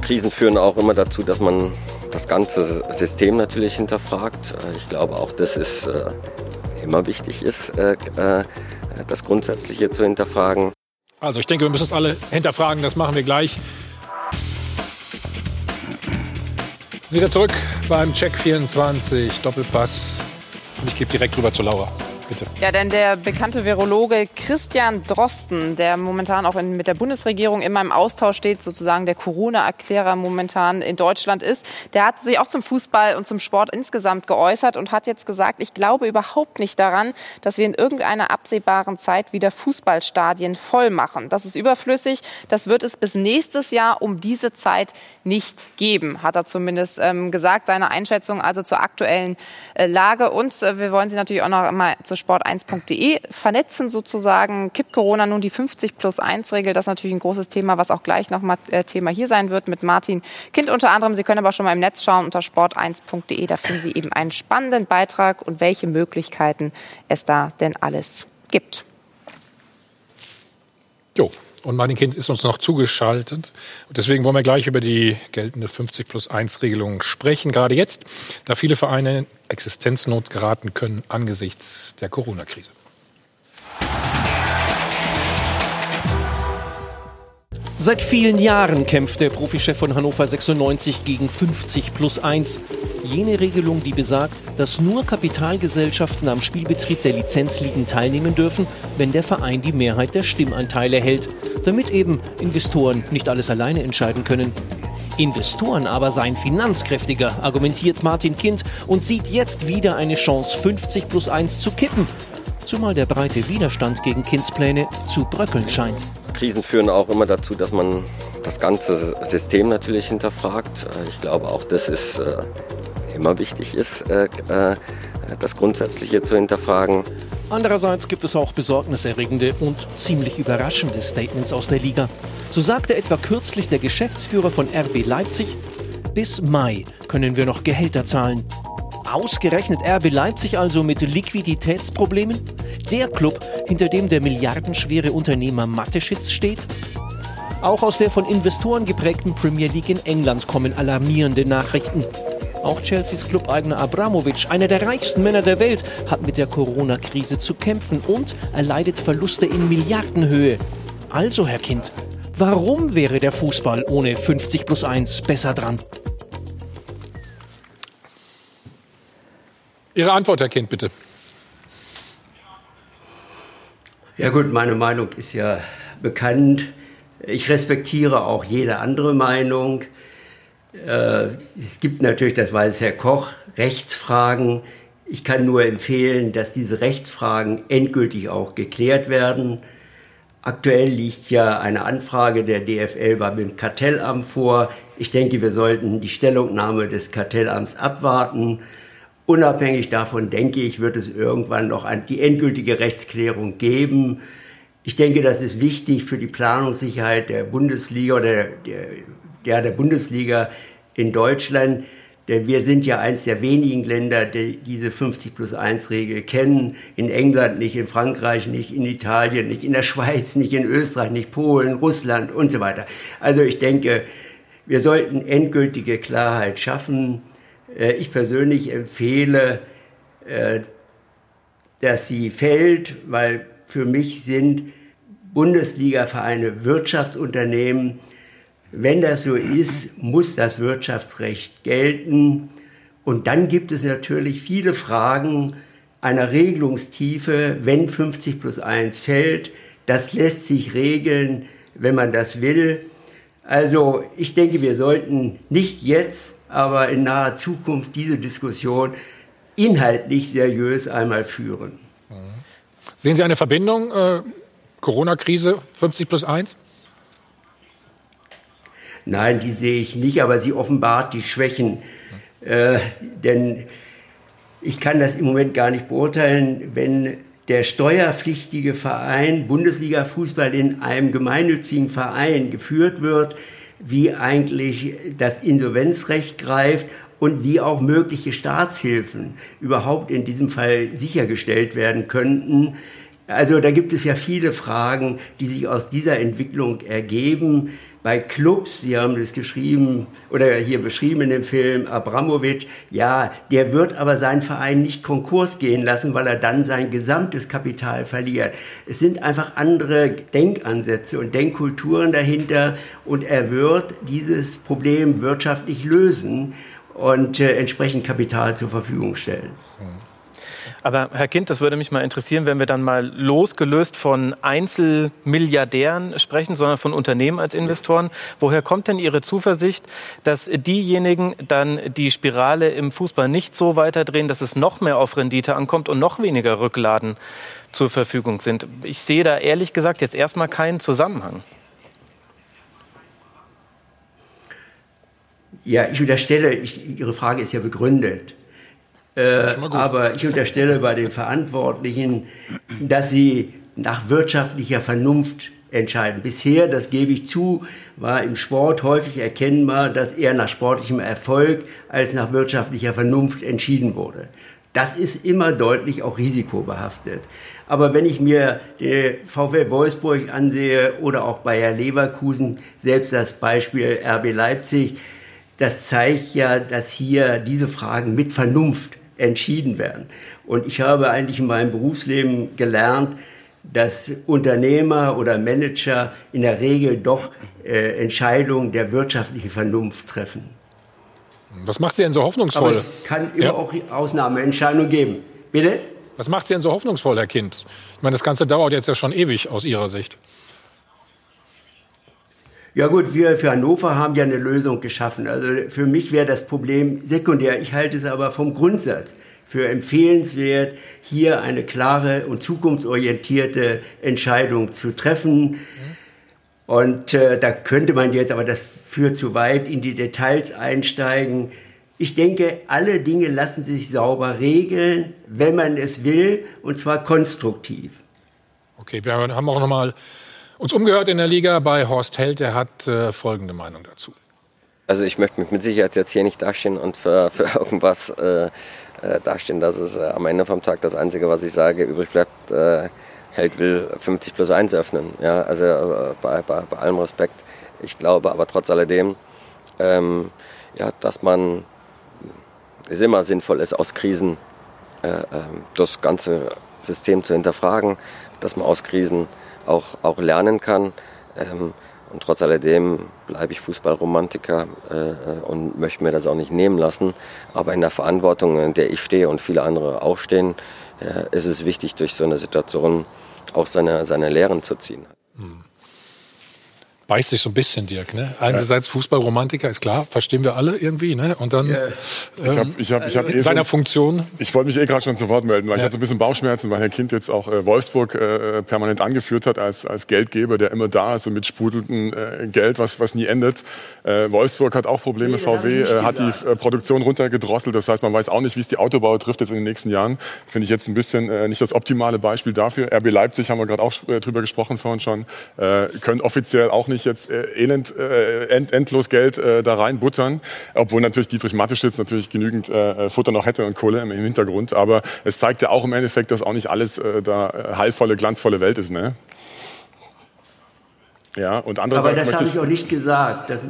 Krisen führen auch immer dazu, dass man das ganze System natürlich hinterfragt. Äh, Ich glaube auch, dass es äh, immer wichtig ist, äh, das Grundsätzliche zu hinterfragen. Also ich denke, wir müssen uns alle hinterfragen. Das machen wir gleich. Wieder zurück beim Check 24 Doppelpass. Und ich gebe direkt rüber zu Laura. Bitte. Ja, denn der bekannte Virologe Christian Drosten, der momentan auch in, mit der Bundesregierung immer im Austausch steht, sozusagen der Corona-Erklärer momentan in Deutschland ist, der hat sich auch zum Fußball und zum Sport insgesamt geäußert und hat jetzt gesagt, ich glaube überhaupt nicht daran, dass wir in irgendeiner absehbaren Zeit wieder Fußballstadien voll machen. Das ist überflüssig. Das wird es bis nächstes Jahr um diese Zeit nicht geben, hat er zumindest ähm, gesagt. Seine Einschätzung also zur aktuellen äh, Lage. Und äh, wir wollen Sie natürlich auch noch mal zu sport1.de vernetzen sozusagen. Kippt Corona nun die 50 plus 1 Regel? Das ist natürlich ein großes Thema, was auch gleich noch mal äh, Thema hier sein wird mit Martin Kind unter anderem. Sie können aber schon mal im Netz schauen unter sport1.de. Da finden Sie eben einen spannenden Beitrag und welche Möglichkeiten es da denn alles gibt. Jo. Und Martin Kind ist uns noch zugeschaltet. Und deswegen wollen wir gleich über die geltende 50 plus 1 Regelung sprechen. Gerade jetzt, da viele Vereine in Existenznot geraten können angesichts der Corona-Krise. Seit vielen Jahren kämpft der Profichef von Hannover 96 gegen 50 plus 1. Jene Regelung, die besagt, dass nur Kapitalgesellschaften am Spielbetrieb der Lizenzligen teilnehmen dürfen, wenn der Verein die Mehrheit der Stimmanteile hält, damit eben Investoren nicht alles alleine entscheiden können. Investoren aber seien finanzkräftiger, argumentiert Martin Kind und sieht jetzt wieder eine Chance, 50 plus 1 zu kippen. Zumal der breite Widerstand gegen Kinds Pläne zu bröckeln scheint. Krisen führen auch immer dazu, dass man das ganze System natürlich hinterfragt. Äh, Ich glaube auch, dass es äh, immer wichtig ist, äh, das Grundsätzliche zu hinterfragen. Andererseits gibt es auch besorgniserregende und ziemlich überraschende Statements aus der Liga. So sagte etwa kürzlich der Geschäftsführer von RB Leipzig, bis Mai können wir noch Gehälter zahlen. Ausgerechnet RB Leipzig also mit Liquiditätsproblemen? Der Club, hinter dem der milliardenschwere Unternehmer Mateschitz steht? Auch aus der von Investoren geprägten Premier League in England kommen alarmierende Nachrichten. Auch Chelseas Clubeigner Abramovic, einer der reichsten Männer der Welt, hat mit der Corona-Krise zu kämpfen und erleidet Verluste in Milliardenhöhe. Also, Herr Kind, warum wäre der Fußball ohne 50 plus 1 besser dran? Ihre Antwort, Herr Kind, bitte. Ja gut, meine Meinung ist ja bekannt. Ich respektiere auch jede andere Meinung. Äh, es gibt natürlich, das weiß Herr Koch, Rechtsfragen. Ich kann nur empfehlen, dass diese Rechtsfragen endgültig auch geklärt werden. Aktuell liegt ja eine Anfrage der DFL beim Kartellamt vor. Ich denke, wir sollten die Stellungnahme des Kartellamts abwarten. Unabhängig davon, denke ich, wird es irgendwann noch die endgültige Rechtsklärung geben. Ich denke, das ist wichtig für die Planungssicherheit der Bundesliga oder der, der, der Bundesliga in Deutschland. Denn wir sind ja eins der wenigen Länder, die diese 50 plus 1 Regel kennen. In England nicht, in Frankreich nicht, in Italien nicht, in der Schweiz nicht, in Österreich nicht, Polen, Russland und so weiter. Also ich denke, wir sollten endgültige Klarheit schaffen. Äh, ich persönlich empfehle, äh, dass sie fällt, weil für mich sind Bundesliga-Vereine Wirtschaftsunternehmen, wenn das so ist, muss das Wirtschaftsrecht gelten. Und dann gibt es natürlich viele Fragen einer Regelungstiefe, wenn 50 plus 1 fällt. Das lässt sich regeln, wenn man das will. Also ich denke, wir sollten nicht jetzt, aber in naher Zukunft diese Diskussion inhaltlich seriös einmal führen. Sehen Sie eine Verbindung, äh, Corona-Krise 50 plus 1? Nein, die sehe ich nicht, aber sie offenbart die Schwächen. Äh, denn ich kann das im Moment gar nicht beurteilen, wenn der steuerpflichtige Verein Bundesliga Fußball in einem gemeinnützigen Verein geführt wird, wie eigentlich das Insolvenzrecht greift und wie auch mögliche Staatshilfen überhaupt in diesem Fall sichergestellt werden könnten. Also da gibt es ja viele Fragen, die sich aus dieser Entwicklung ergeben. Bei Clubs, Sie haben das geschrieben oder hier beschrieben in dem Film, Abramovic, ja, der wird aber seinen Verein nicht Konkurs gehen lassen, weil er dann sein gesamtes Kapital verliert. Es sind einfach andere Denkansätze und Denkkulturen dahinter und er wird dieses Problem wirtschaftlich lösen und äh, entsprechend Kapital zur Verfügung stellen. Mhm. Aber Herr Kind, das würde mich mal interessieren, wenn wir dann mal losgelöst von Einzelmilliardären sprechen, sondern von Unternehmen als Investoren. Woher kommt denn Ihre Zuversicht, dass diejenigen dann die Spirale im Fußball nicht so weiterdrehen, dass es noch mehr auf Rendite ankommt und noch weniger Rückladen zur Verfügung sind? Ich sehe da ehrlich gesagt jetzt erstmal keinen Zusammenhang. Ja, ich unterstelle, ich, Ihre Frage ist ja begründet. Äh, aber ich unterstelle bei den Verantwortlichen, dass sie nach wirtschaftlicher Vernunft entscheiden. Bisher, das gebe ich zu, war im Sport häufig erkennbar, dass eher nach sportlichem Erfolg als nach wirtschaftlicher Vernunft entschieden wurde. Das ist immer deutlich auch risikobehaftet. Aber wenn ich mir VfL Wolfsburg ansehe oder auch Bayer Leverkusen, selbst das Beispiel RB Leipzig, das zeigt ja, dass hier diese Fragen mit Vernunft entschieden werden. Und ich habe eigentlich in meinem Berufsleben gelernt, dass Unternehmer oder Manager in der Regel doch äh, Entscheidungen der wirtschaftlichen Vernunft treffen. Was macht Sie denn so hoffnungsvoll? Aber es kann immer ja. auch Ausnahmeentscheidungen geben. Bitte? Was macht Sie denn so hoffnungsvoll, Herr Kind? Ich meine, das Ganze dauert jetzt ja schon ewig aus Ihrer Sicht. Ja gut, wir für Hannover haben ja eine Lösung geschaffen. Also für mich wäre das Problem sekundär. Ich halte es aber vom Grundsatz für empfehlenswert, hier eine klare und zukunftsorientierte Entscheidung zu treffen. Und äh, da könnte man jetzt, aber das führt zu weit, in die Details einsteigen. Ich denke, alle Dinge lassen sich sauber regeln, wenn man es will, und zwar konstruktiv. Okay, wir haben auch noch mal uns umgehört in der Liga bei Horst Held. Der hat äh, folgende Meinung dazu. also ich möchte mich mit Sicherheit jetzt hier nicht dastehen und für, für irgendwas äh, äh, dastehen. Das ist äh, am Ende vom Tag das Einzige, was ich sage. Übrig bleibt, äh, Held will 50 plus 1 öffnen. Ja, also äh, bei, bei, bei allem Respekt. Ich glaube aber trotz alledem, ähm, ja, dass man es immer sinnvoll ist, aus Krisen äh, ähm, das ganze System zu hinterfragen, dass man aus Krisen auch, auch lernen kann. Ähm, und trotz alledem bleibe ich Fußballromantiker äh, und möchte mir das auch nicht nehmen lassen. Aber in der Verantwortung, in der ich stehe und viele andere auch stehen, äh, ist es wichtig, durch so eine Situation auch seine, seine Lehren zu ziehen. Hm beißt sich so ein bisschen, Dirk. Ne? Einerseits Fußballromantiker, ist klar, verstehen wir alle irgendwie. Ne? Und dann ja. ich hab, ich hab, ich hab ähm, in seiner Funktion. Ich wollte mich eh gerade schon zu Wort melden, weil ja. ich hatte ein bisschen Bauchschmerzen, weil Herr Kind jetzt auch äh, Wolfsburg äh, permanent angeführt hat als, als Geldgeber, der immer da ist und mit sprudelndem äh, Geld, was, was nie endet. Äh, Wolfsburg hat auch Probleme, nee, VW äh, hat die äh, Produktion runtergedrosselt. Das heißt, man weiß auch nicht, wie es die Autobauer trifft jetzt in den nächsten Jahren. Finde ich jetzt ein bisschen äh, nicht das optimale Beispiel dafür. RB Leipzig haben wir gerade auch drüber gesprochen vorhin schon, äh, können offiziell auch nicht jetzt äh, elend, äh, end, endlos Geld äh, da reinbuttern, obwohl natürlich Dietrich Mateschitz natürlich genügend äh, Futter noch hätte und Kohle im, im, Hintergrund. Aber es zeigt ja auch im Endeffekt, dass auch nicht alles äh, da äh, heilvolle, glanzvolle Welt ist. Ne? Ja, und andererseits Aber das habe ich auch nicht gesagt. Das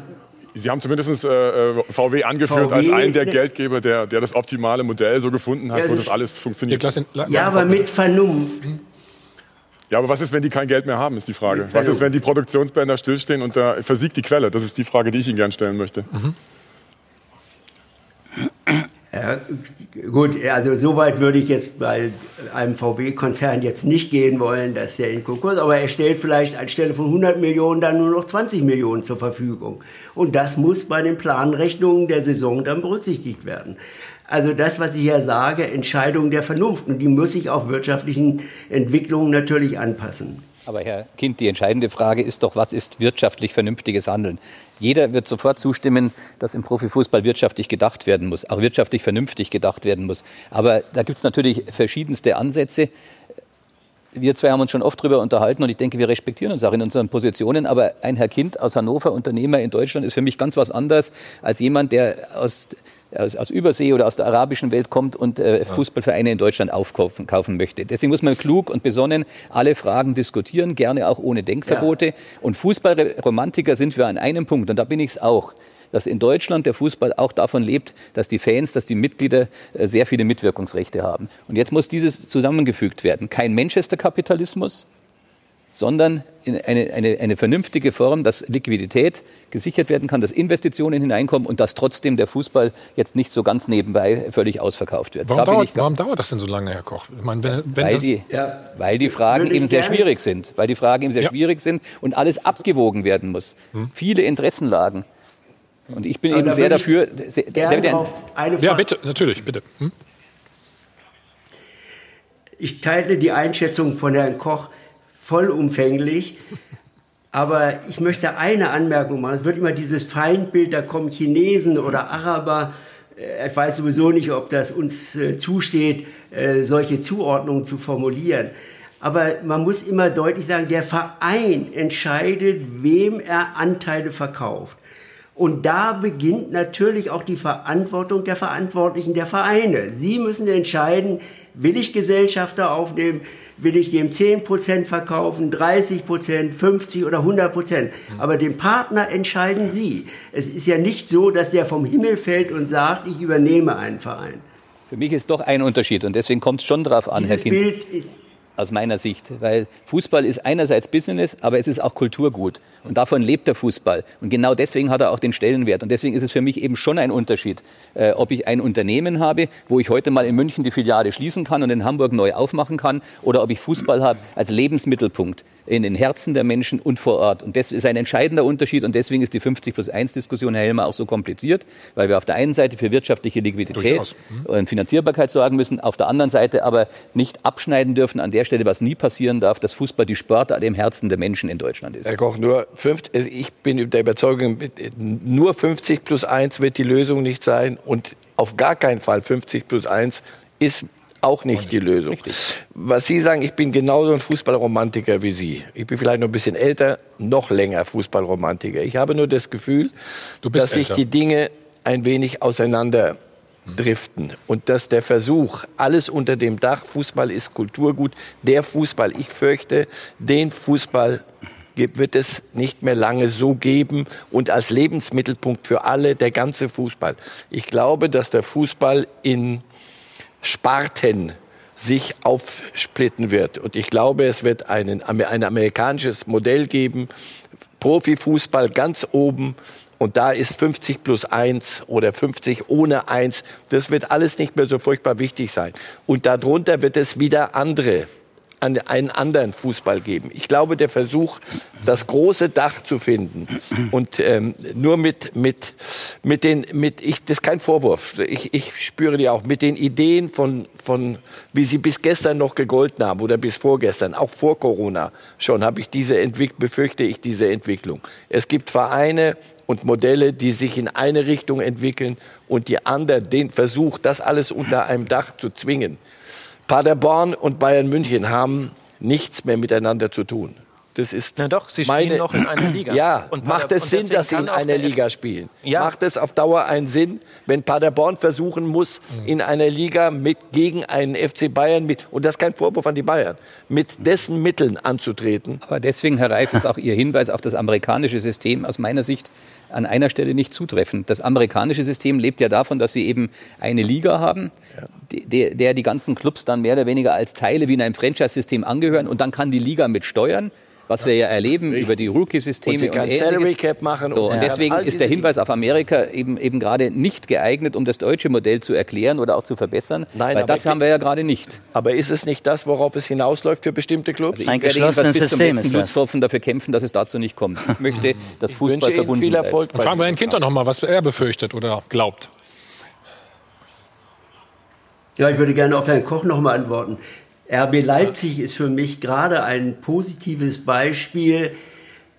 Sie haben zumindest äh, VW angeführt VW, als einen der Geldgeber, der, der das optimale Modell so gefunden hat, ja, wo das alles funktioniert. Ja, aber mit Vernunft. Ja, aber was ist, wenn die kein Geld mehr haben, ist die Frage. Was ist, wenn die Produktionsbänder stillstehen und da versiegt die Quelle? Das ist die Frage, die ich Ihnen gerne stellen möchte. Mhm. Ja, gut, also so weit würde ich jetzt bei einem VW-Konzern jetzt nicht gehen wollen, dass der in Konkurs, aber er stellt vielleicht anstelle von 100 Millionen dann nur noch 20 Millionen zur Verfügung. Und das muss bei den Planrechnungen der Saison dann berücksichtigt werden. Also das, was ich ja sage, Entscheidung der Vernunft. Und die muss sich auf wirtschaftlichen Entwicklungen natürlich anpassen. Aber Herr Kind, die entscheidende Frage ist doch, was ist wirtschaftlich vernünftiges Handeln? Jeder wird sofort zustimmen, dass im Profifußball wirtschaftlich gedacht werden muss, auch wirtschaftlich vernünftig gedacht werden muss. Aber da gibt es natürlich verschiedenste Ansätze. Wir zwei haben uns schon oft darüber unterhalten und ich denke, wir respektieren uns auch in unseren Positionen. Aber ein Herr Kind aus Hannover, Unternehmer in Deutschland, ist für mich ganz was anderes als jemand, der aus aus, aus Übersee oder aus der arabischen Welt kommt und äh, Fußballvereine in Deutschland aufkaufen kaufen möchte. Deswegen muss man klug und besonnen alle Fragen diskutieren, gerne auch ohne Denkverbote. Ja. Und Fußballromantiker sind wir an einem Punkt, und da bin ich es auch dass in Deutschland der Fußball auch davon lebt, dass die Fans, dass die Mitglieder äh, sehr viele Mitwirkungsrechte haben. Und jetzt muss dieses zusammengefügt werden. Kein Manchester-Kapitalismus, sondern eine, eine, eine vernünftige Form, dass Liquidität gesichert werden kann, dass Investitionen hineinkommen und dass trotzdem der Fußball jetzt nicht so ganz nebenbei völlig ausverkauft wird. Warum, dauert, warum dauert, das denn so lange, Herr Koch? Ich meine, wenn, wenn weil, die, ja. weil die Fragen eben sehr schwierig sind. Weil die Fragen eben sehr ja. schwierig sind und alles abgewogen werden muss. Hm. Viele Interessenlagen. Und ich bin Aber eben sehr dafür. Sehr, ja, bitte, natürlich, bitte. Hm? Ich teile die Einschätzung von Herrn Koch vollumfänglich. Aber ich möchte eine Anmerkung machen. Es wird immer dieses Feindbild, da kommen Chinesen oder Araber. Äh, ich weiß sowieso nicht, ob das uns äh, zusteht, äh, solche Zuordnungen zu formulieren. Aber man muss immer deutlich sagen, der Verein entscheidet, wem er Anteile verkauft. Und da beginnt natürlich auch die Verantwortung der Verantwortlichen der Vereine. Sie müssen entscheiden, will ich Gesellschafter aufnehmen, will ich dem 10% verkaufen, 30%, 50 oder 100%. Aber den Partner entscheiden Sie. Es ist ja nicht so, dass der vom Himmel fällt und sagt, ich übernehme einen Verein. Für mich ist doch ein Unterschied und deswegen kommt es schon darauf an, Dieses Herr Kind. Bild ist aus meiner Sicht. Weil Fußball ist einerseits Business, aber es ist auch Kulturgut. Und davon lebt der Fußball. Und genau deswegen hat er auch den Stellenwert. Und deswegen ist es für mich eben schon ein Unterschied, äh, ob ich ein Unternehmen habe, wo ich heute mal in München die Filiale schließen kann und in Hamburg neu aufmachen kann, oder ob ich Fußball habe als Lebensmittelpunkt in den Herzen der Menschen und vor Ort. Und das ist ein entscheidender Unterschied. Und deswegen ist die 50 plus 1 Diskussion, Herr Helmer, auch so kompliziert, weil wir auf der einen Seite für wirtschaftliche Liquidität mhm. und Finanzierbarkeit sorgen müssen, auf der anderen Seite aber nicht abschneiden dürfen an der Stelle, was nie passieren darf, dass Fußball die Sportart im Herzen der Menschen in Deutschland ist. Herr Koch, nur fünf, also ich bin der Überzeugung, nur 50 plus 1 wird die Lösung nicht sein und auf gar keinen Fall 50 plus 1 ist auch nicht die Lösung. Was Sie sagen, ich bin genauso ein Fußballromantiker wie Sie. Ich bin vielleicht noch ein bisschen älter, noch länger Fußballromantiker. Ich habe nur das Gefühl, dass sich die Dinge ein wenig auseinander driften und dass der Versuch, alles unter dem Dach, Fußball ist Kulturgut, der Fußball, ich fürchte, den Fußball wird es nicht mehr lange so geben und als Lebensmittelpunkt für alle der ganze Fußball. Ich glaube, dass der Fußball in Sparten sich aufsplitten wird. Und ich glaube, es wird einen, ein amerikanisches Modell geben, Profifußball ganz oben. Und da ist 50 plus 1 oder 50 ohne 1. Das wird alles nicht mehr so furchtbar wichtig sein. Und darunter wird es wieder andere, an- einen anderen Fußball geben. Ich glaube, der Versuch, das große Dach zu finden und ähm, nur mit, mit, mit den, mit, ich, das ist kein Vorwurf, ich, ich spüre die auch, mit den Ideen von, von, wie sie bis gestern noch gegolten haben oder bis vorgestern, auch vor Corona schon, habe ich diese Entwick befürchte ich diese Entwicklung. Es gibt Vereine, und Modelle, die sich in eine Richtung entwickeln und die andere den Versuch, das alles unter einem Dach zu zwingen. Paderborn und Bayern München haben nichts mehr miteinander zu tun. Das ist Na doch, sie meine, spielen noch in einer Liga. Ja, Und macht es und Sinn, dass sie in einer Liga spielen? Ja. Macht es auf Dauer einen Sinn, wenn Paderborn versuchen muss, in einer Liga mit gegen einen FC Bayern mit und das ist kein Vorwurf an die Bayern, mit dessen Mitteln anzutreten? Aber deswegen, Herr Reif, ist auch Ihr Hinweis auf das amerikanische System aus meiner Sicht an einer Stelle nicht zutreffend. Das amerikanische System lebt ja davon, dass Sie eben eine Liga haben, der, der die ganzen Clubs dann mehr oder weniger als Teile wie in einem Franchise-System angehören und dann kann die Liga mit steuern. Was wir ja erleben über die Rookie-Systeme Und sie kann ähnliches. Salary Cap machen So, und und deswegen ist der Hinweis auf Amerika eben, eben gerade nicht geeignet, um das deutsche Modell zu erklären oder auch zu verbessern. Nein, weil aber das haben wir ja gerade nicht. Aber ist es nicht das, worauf es hinausläuft für bestimmte Clubs? Also ich werde jedenfalls bis zum letzten Blutstropfen dafür kämpfen, dass es dazu nicht kommt. Ich möchte, dass Fußball verbunden viel bleibt. Erfolg Dann fragen wir Herrn Kinter noch mal, was er befürchtet oder glaubt. Ja, ich würde gerne auf Herrn Koch noch mal antworten. RB Leipzig ist für mich gerade ein positives Beispiel,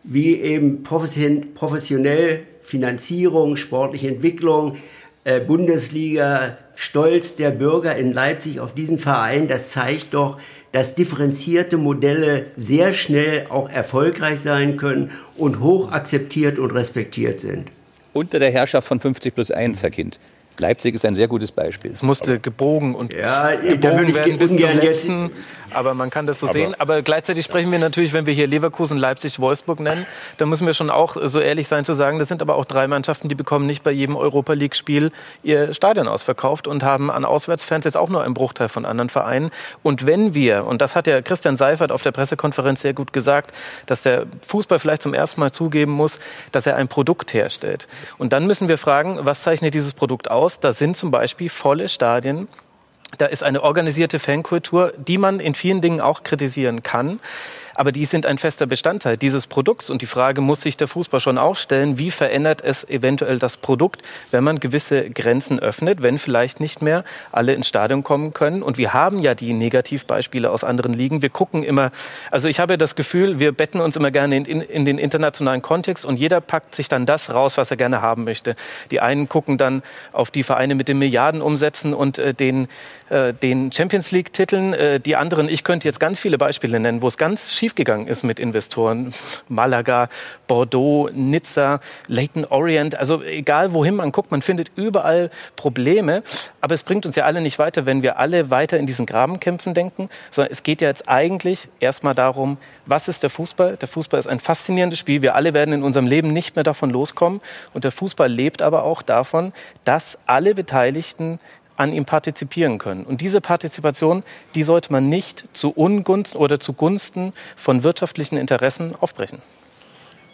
wie eben profession- professionell Finanzierung, sportliche Entwicklung, äh, Bundesliga, Stolz der Bürger in Leipzig auf diesen Verein, das zeigt doch, dass differenzierte Modelle sehr schnell auch erfolgreich sein können und hoch akzeptiert und respektiert sind. Unter der Herrschaft von 50 plus 1, Herr Kind. Leipzig ist ein sehr gutes Beispiel. Es musste gebogen und Ja, gebogen werden bis zum jetzt- letzten. Aber man kann das so Aber- sehen. Aber gleichzeitig sprechen wir natürlich, wenn wir hier Leverkusen, Leipzig, Wolfsburg nennen, dann müssen wir schon auch so ehrlich sein zu sagen, das sind aber auch drei Mannschaften, die bekommen nicht bei jedem Europa League-Spiel ihr Stadion ausverkauft und haben an Auswärtsfans jetzt auch nur einen Bruchteil von anderen Vereinen. Und wenn wir, und das hat ja Christian Seifert auf der Pressekonferenz sehr gut gesagt, dass der Fußball vielleicht zum ersten Mal zugeben muss, dass er ein Produkt herstellt. Und dann müssen wir fragen, was zeichnet dieses Produkt aus? Da sind zum Beispiel volle Stadien, da ist eine organisierte Fankultur, die man in vielen Dingen auch kritisieren kann. Aber die sind ein fester Bestandteil dieses Produkts. Und die Frage muss sich der Fußball schon auch stellen, wie verändert es eventuell das Produkt, wenn man gewisse Grenzen öffnet, wenn vielleicht nicht mehr alle ins Stadion kommen können. Und wir haben ja die Negativbeispiele aus anderen Ligen. Wir gucken immer, also ich habe das Gefühl, wir betten uns immer gerne in, in, in den internationalen Kontext und jeder packt sich dann das raus, was er gerne haben möchte. Die einen gucken dann auf die Vereine mit den Milliardenumsätzen und äh, den, äh, den Champions League-Titeln. Äh, die anderen, ich könnte jetzt ganz viele Beispiele nennen, wo es ganz schiefgegangen ist mit Investoren. Malaga, Bordeaux, Nizza, Leighton Orient. Also egal wohin man guckt, man findet überall Probleme. Aber es bringt uns ja alle nicht weiter, wenn wir alle weiter in diesen Grabenkämpfen denken, sondern es geht ja jetzt eigentlich erstmal darum, was ist der Fußball? Der Fußball ist ein faszinierendes Spiel. Wir alle werden in unserem Leben nicht mehr davon loskommen. Und der Fußball lebt aber auch davon, dass alle Beteiligten an ihm partizipieren können. Und diese Partizipation, die sollte man nicht zu Ungunsten oder zugunsten von wirtschaftlichen Interessen aufbrechen.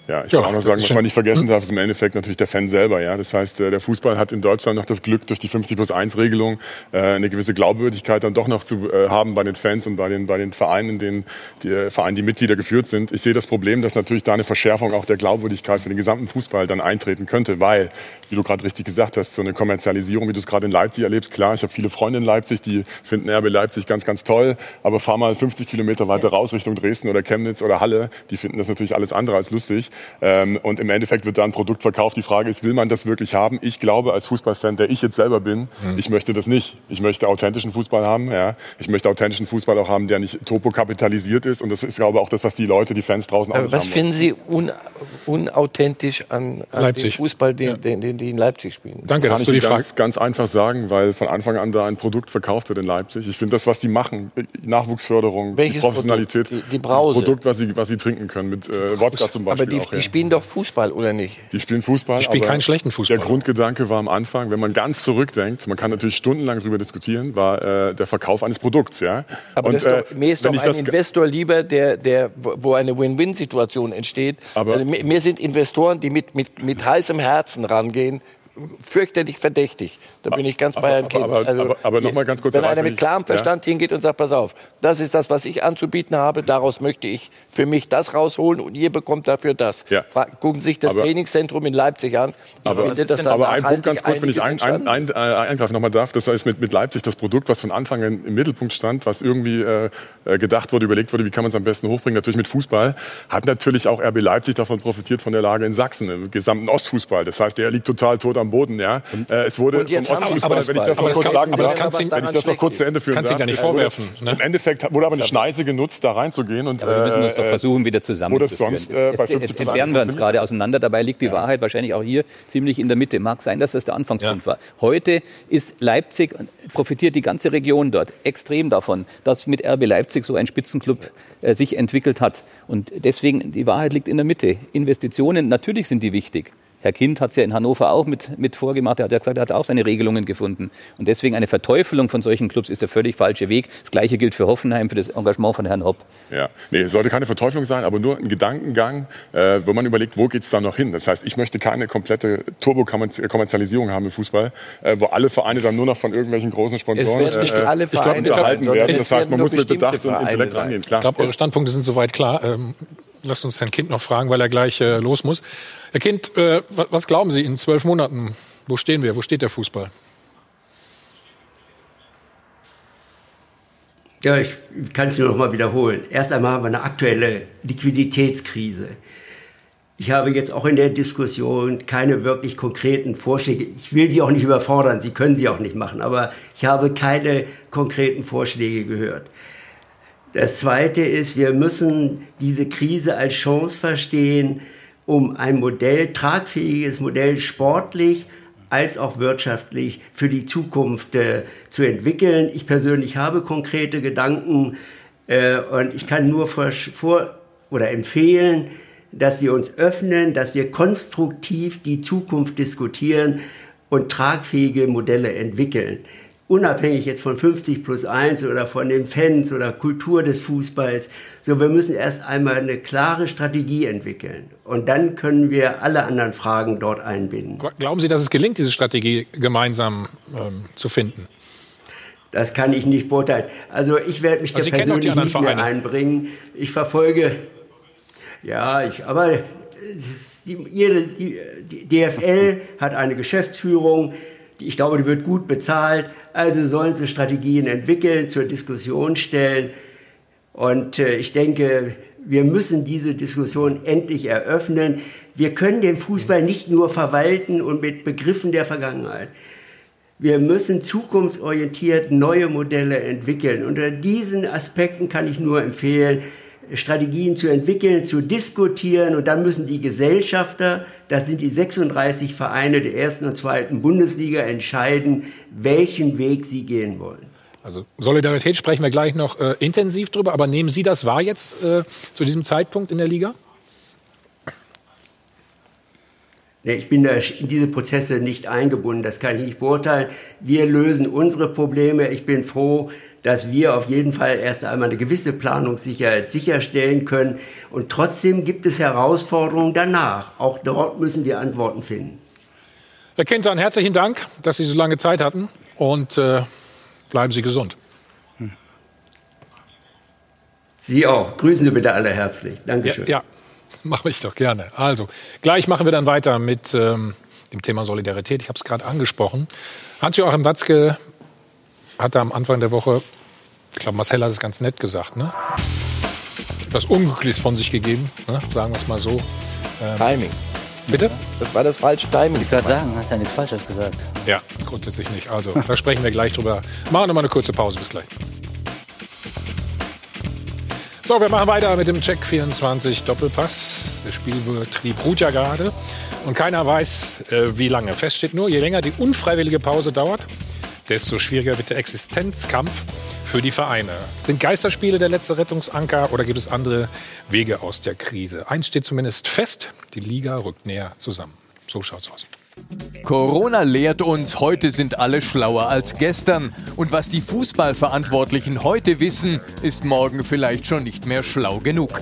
Ja, ich Ja, will auch noch sagen, was man nicht vergessen darf, ist im Endeffekt natürlich der Fan selber. Ja, Das heißt, äh, der Fußball hat in Deutschland noch das Glück, durch die 50 plus 1 Regelung äh, eine gewisse Glaubwürdigkeit dann doch noch zu äh, haben bei den Fans und bei den, bei den Vereinen, in denen die Vereine, die Mitglieder geführt sind. Ich sehe das Problem, dass natürlich da eine Verschärfung auch der Glaubwürdigkeit für den gesamten Fußball dann eintreten könnte, weil, wie du gerade richtig gesagt hast, so eine Kommerzialisierung, wie du es gerade in Leipzig erlebst, klar, ich habe viele Freunde in Leipzig, die finden RB Leipzig ganz, ganz toll, aber fahr mal 50 Kilometer weiter raus Richtung Dresden oder Chemnitz oder Halle, die finden das natürlich alles andere als lustig. Ähm, und im Endeffekt wird da ein Produkt verkauft. Die Frage ist, will man das wirklich haben? Ich glaube, als Fußballfan, der ich jetzt selber bin, mhm. ich möchte das nicht. Ich möchte authentischen Fußball haben. Ja. Ich möchte authentischen Fußball auch haben, der nicht topokapitalisiert ist. Und das ist, glaube ich, auch das, was die Leute, die Fans draußen auch Aber Was finden Sie un unauthentisch an, an dem Fußball, den, ja. den, den, die in Leipzig spielen? Danke, das kann ich die ganz, ganz einfach sagen, weil von Anfang an da ein Produkt verkauft wird in Leipzig. Ich finde das, was die machen, Nachwuchsförderung, Welches Professionalität, Produkt? Die, die Brause. Das Produkt, was sie, was sie trinken können, mit äh, Wodka zum Beispiel. Die, auch, die spielen doch Fußball, oder nicht? Die spielen Fußball. Die spielen keinen schlechten Fußball. Der Grundgedanke war am Anfang, wenn man ganz zurückdenkt, man kann natürlich stundenlang darüber diskutieren, war äh, der Verkauf eines Produkts. Ja? Aber Und, doch, mir ist doch ein Investor lieber, der, der, wo eine Win-Win-Situation entsteht. Aber also, mir sind Investoren, die mit, mit, mit heißem Herzen rangehen, fürchterlich verdächtig. Da bin ich ganz bei Herrn Kind. Aber, aber, aber, aber noch mal ganz kurz. Wenn einer mit klarem Verstand ja? hingeht und sagt, pass auf, das ist das, was ich anzubieten habe, daraus möchte ich für mich das rausholen und ihr bekommt dafür das. Ja. Gucken Sie sich das Trainingszentrum in Leipzig an. Ich aber, finde, dass das aber ein Punkt ganz kurz, wenn ich ein, ein, ein, äh, eingreifen nochmal darf, das ist mit, mit Leipzig das Produkt, was von Anfang an im Mittelpunkt stand, was irgendwie äh, äh, gedacht wurde, überlegt wurde, wie kann man es am besten hochbringen, natürlich mit Fußball, hat natürlich auch RB Leipzig davon profitiert von der Lage in Sachsen, im gesamten Ostfußball. Das heißt, der liegt total tot am Boden. Ja? Äh, es wurde vom Ostfußball, wenn ich das noch kurz sagen darf, wenn ich das noch kurz zu Ende führen kannst darf. Kannst du gar nicht vorwerfen. Ne? Im Endeffekt wurde aber eine Schneise genutzt, da reinzugehen. Und, aber wir müssen uns doch versuchen, wieder zusammenzuführen. Sonst, äh, bei 50 entfernen wir uns gerade auseinander. Dabei liegt die Wahrheit wahrscheinlich auch hier ziemlich in der Mitte. Mag sein, dass das der Anfangspunkt war. Heute ist Leipzig, profitiert die ganze Region dort extrem davon, dass mit RB Leipzig so ein Spitzenclub äh, sich entwickelt hat. Und deswegen, die Wahrheit liegt in der Mitte. Investitionen, natürlich sind die wichtig. Herr Kind hat es ja in Hannover auch mit, mit vorgemacht. Er hat ja gesagt, er hat auch seine Regelungen gefunden. Und deswegen eine Verteufelung von solchen Clubs ist der völlig falsche Weg. Das Gleiche gilt für Hoffenheim, für das Engagement von Herrn Hopp. Ja, nee, es sollte keine Verteufelung sein, aber nur ein Gedankengang, äh, wo man überlegt, wo geht es da noch hin. Das heißt, ich möchte keine komplette Turbo-Kommerzialisierung haben im Fußball, äh, wo alle Vereine dann nur noch von irgendwelchen großen Sponsoren es nicht äh, alle Vereine glaub, unterhalten werden. Das heißt, man muss mit Bedacht und Intellekt rangehen. Klar. Ich glaube, eure Standpunkte sind soweit klar. Ähm, lasst uns Herrn Kind noch fragen, weil er gleich äh, los muss. Herr Kind, äh, was glauben Sie in zwölf Monaten? Wo stehen wir? Wo steht der Fußball? Ja, ich kann es nur noch mal wiederholen. Erst einmal haben wir eine aktuelle Liquiditätskrise. Ich habe jetzt auch in der Diskussion keine wirklich konkreten Vorschläge. Ich will Sie auch nicht überfordern, Sie können sie auch nicht machen, aber ich habe keine konkreten Vorschläge gehört. Das Zweite ist, wir müssen diese Krise als Chance verstehen, um ein Modell, tragfähiges Modell sportlich als auch wirtschaftlich für die Zukunft äh, zu entwickeln. Ich persönlich habe konkrete Gedanken äh, und ich kann nur vor, vor oder empfehlen, dass wir uns öffnen, dass wir konstruktiv die Zukunft diskutieren und tragfähige Modelle entwickeln unabhängig jetzt von 50 plus 1 oder von den Fans oder Kultur des Fußballs. So, wir müssen erst einmal eine klare Strategie entwickeln. Und dann können wir alle anderen Fragen dort einbinden. Glauben Sie, dass es gelingt, diese Strategie gemeinsam ähm, zu finden? Das kann ich nicht beurteilen. Also ich werde mich also da persönlich nicht Vereine. mehr einbringen. Ich verfolge, ja, ich, aber die, die, die DFL hat eine Geschäftsführung, ich glaube, die wird gut bezahlt. Also sollen sie Strategien entwickeln, zur Diskussion stellen. Und äh, ich denke, wir müssen diese Diskussion endlich eröffnen. Wir können den Fußball nicht nur verwalten und mit Begriffen der Vergangenheit. Wir müssen zukunftsorientiert neue Modelle entwickeln. Unter diesen Aspekten kann ich nur empfehlen, Strategien zu entwickeln, zu diskutieren und dann müssen die Gesellschafter, das sind die 36 Vereine der ersten und zweiten Bundesliga, entscheiden, welchen Weg sie gehen wollen. Also Solidarität sprechen wir gleich noch äh, intensiv drüber, aber nehmen Sie das wahr jetzt äh, zu diesem Zeitpunkt in der Liga? Ich bin da in diese Prozesse nicht eingebunden, das kann ich nicht beurteilen. Wir lösen unsere Probleme. Ich bin froh, dass wir auf jeden Fall erst einmal eine gewisse Planungssicherheit sicherstellen können. Und trotzdem gibt es Herausforderungen danach. Auch dort müssen wir Antworten finden. Herr Kentan, herzlichen Dank, dass Sie so lange Zeit hatten und äh, bleiben Sie gesund. Sie auch. Grüßen Sie bitte alle herzlich. Dankeschön. Ja, ja mache ich doch gerne. Also, gleich machen wir dann weiter mit ähm, dem Thema Solidarität. Ich habe es gerade angesprochen. Hans-Joachim Watzke hatte am Anfang der Woche, ich glaube, Marcel hat es ganz nett gesagt, ne? etwas Unglückliches von sich gegeben, ne? sagen wir es mal so. Ähm, Timing. Bitte? Das war das falsche Timing. Ich gerade sagen, hat ja nichts Falsches gesagt. Ja, grundsätzlich nicht. Also, da sprechen wir gleich drüber. Machen wir mal eine kurze Pause. Bis gleich. So, wir machen weiter mit dem Check 24 Doppelpass. Der Spielbetrieb ruht ja gerade und keiner weiß, äh, wie lange. Fest steht nur, je länger die unfreiwillige Pause dauert, desto schwieriger wird der Existenzkampf für die Vereine. Sind Geisterspiele der letzte Rettungsanker oder gibt es andere Wege aus der Krise? Eins steht zumindest fest, die Liga rückt näher zusammen. So schaut's aus. Corona lehrt uns, heute sind alle schlauer als gestern. Und was die Fußballverantwortlichen heute wissen, ist morgen vielleicht schon nicht mehr schlau genug.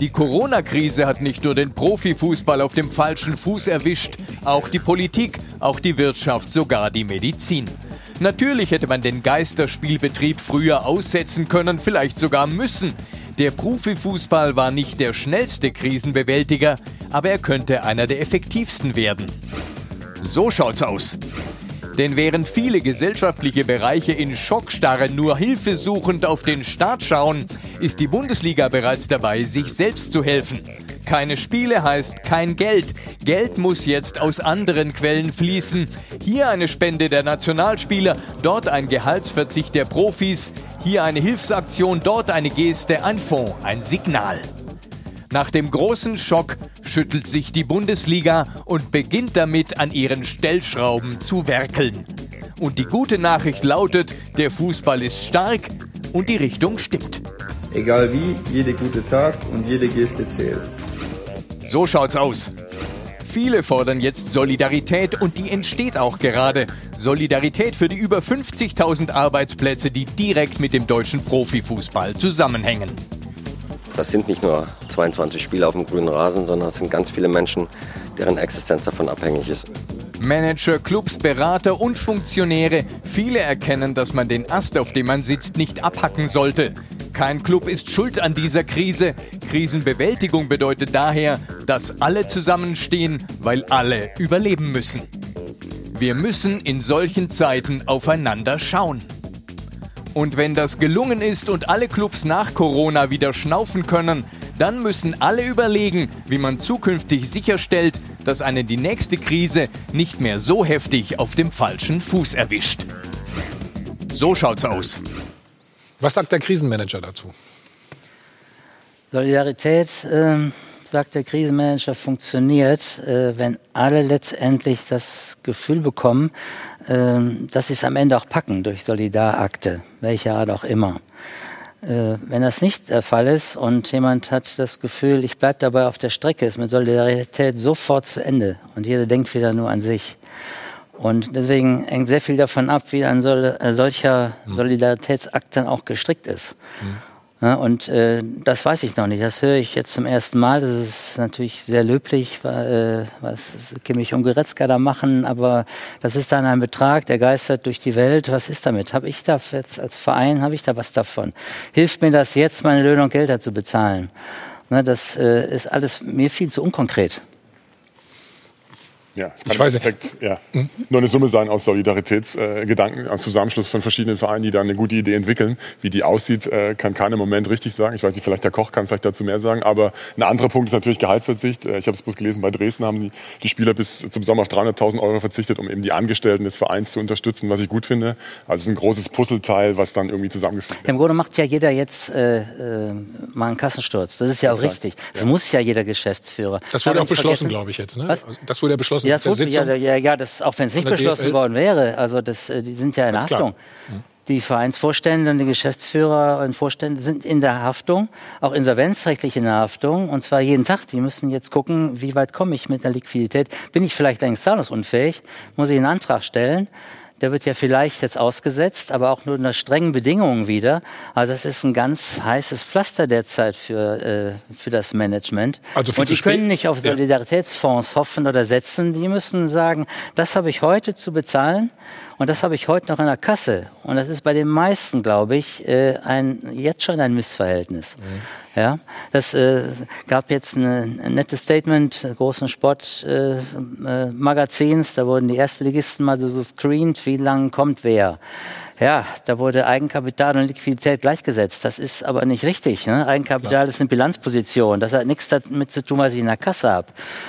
Die Corona-Krise hat nicht nur den Profifußball auf dem falschen Fuß erwischt, auch die Politik, auch die Wirtschaft, sogar die Medizin. Natürlich hätte man den Geisterspielbetrieb früher aussetzen können, vielleicht sogar müssen. Der Profifußball war nicht der schnellste Krisenbewältiger, aber er könnte einer der effektivsten werden. So schaut's aus. Denn während viele gesellschaftliche Bereiche in Schockstarre nur hilfesuchend auf den Start schauen, ist die Bundesliga bereits dabei, sich selbst zu helfen. Keine Spiele heißt kein Geld. Geld muss jetzt aus anderen Quellen fließen. Hier eine Spende der Nationalspieler, dort ein Gehaltsverzicht der Profis, hier eine Hilfsaktion, dort eine Geste, ein Fonds, ein Signal. Nach dem großen Schock schüttelt sich die Bundesliga und beginnt damit an ihren Stellschrauben zu werkeln. Und die gute Nachricht lautet, der Fußball ist stark und die Richtung stimmt. Egal wie, jede gute Tag und jede Geste zählt. So schaut's aus. Viele fordern jetzt Solidarität und die entsteht auch gerade. Solidarität für die über 50.000 Arbeitsplätze, die direkt mit dem deutschen Profifußball zusammenhängen. Das sind nicht nur 22 Spieler auf dem grünen Rasen, sondern es sind ganz viele Menschen, deren Existenz davon abhängig ist. Manager, Clubs, Berater und Funktionäre, viele erkennen, dass man den Ast, auf dem man sitzt, nicht abhacken sollte. Kein Club ist schuld an dieser Krise. Krisenbewältigung bedeutet daher, dass alle zusammenstehen, weil alle überleben müssen. Wir müssen in solchen Zeiten aufeinander schauen. Und wenn das gelungen ist und alle Clubs nach Corona wieder schnaufen können, dann müssen alle überlegen, wie man zukünftig sicherstellt, dass einen die nächste Krise nicht mehr so heftig auf dem falschen Fuß erwischt. So schaut's aus. Was sagt der Krisenmanager dazu? Solidarität, äh, sagt der Krisenmanager, funktioniert, äh, wenn alle letztendlich das Gefühl bekommen, äh, dass sie es am Ende auch packen durch Solidarakte, welcher Art auch immer. Äh, wenn das nicht der Fall ist und jemand hat das Gefühl, ich bleibe dabei auf der Strecke, ist mit Solidarität sofort zu Ende und jeder denkt wieder nur an sich. Und deswegen hängt sehr viel davon ab, wie ein sol äh, solcher hm. Solidaritätsakt dann auch gestrickt ist. Mhm. Ja, und äh, das weiß ich noch nicht. Das höre ich jetzt zum ersten Mal. Das ist natürlich sehr löblich, äh, was Kimmich und Goretzka da machen. Aber das ist dann ein Betrag, der geistert durch die Welt. Was ist damit? Habe ich da jetzt als Verein, habe ich da was davon? Hilft mir das jetzt, meine Löhne und Gelder zu bezahlen? Ne, das äh, ist alles mir viel zu unkonkret. Ja, es kann ich weiß Effekt, ja, mhm. nur eine Summe sein aus Solidaritätsgedanken, äh, als Zusammenschluss von verschiedenen Vereinen, die da eine gute Idee entwickeln. Wie die aussieht, äh, kann keiner im Moment richtig sagen. Ich weiß nicht, vielleicht der Koch kann vielleicht dazu mehr sagen. Aber ein anderer Punkt ist natürlich Gehaltsverzicht. Äh, ich habe es bloß gelesen, bei Dresden haben die, die Spieler bis zum Sommer auf 300.000 Euro verzichtet, um eben die Angestellten des Vereins zu unterstützen, was ich gut finde. Also es ist ein großes Puzzleteil, was dann irgendwie zusammengefügt wird. Im Grunde macht ja jeder jetzt äh, äh, mal einen Kassensturz. Das ist ja auch Exakt. richtig. Das ja. muss ja jeder Geschäftsführer. Das wurde auch beschlossen, glaube ich jetzt. Ne? Was? Das wurde ja beschlossen. Ja, das wurde, ja, ja, ja, das, auch wenn es nicht beschlossen DFL. worden wäre, also das, äh, die sind ja in Ganz Haftung. Mhm. Die Vereinsvorstände und die Geschäftsführer und Vorstände sind in der Haftung, auch insolvenzrechtlich in der Haftung, und zwar jeden Tag. Die müssen jetzt gucken, wie weit komme ich mit der Liquidität. Bin ich vielleicht eigentlich zahlungsunfähig? Muss ich einen Antrag stellen? Der wird ja vielleicht jetzt ausgesetzt, aber auch nur unter strengen Bedingungen wieder. Also das ist ein ganz heißes Pflaster derzeit für, äh, für das Management. Also Und die können nicht auf Solidaritätsfonds hoffen oder setzen. Die müssen sagen, das habe ich heute zu bezahlen und das habe ich heute noch in der Kasse. Und das ist bei den meisten, glaube ich, äh, ein, jetzt schon ein Missverhältnis. Mhm. Ja, das äh, gab jetzt eine, ein nettes Statement großen Sportmagazins. Äh, äh, da wurden die Erstligisten mal so, so screened, wie lang kommt wer. Ja, da wurde Eigenkapital und Liquidität gleichgesetzt. Das ist aber nicht richtig. Ne? Eigenkapital ist eine Bilanzposition. Das hat nichts damit zu tun, was ich in der Kasse habe.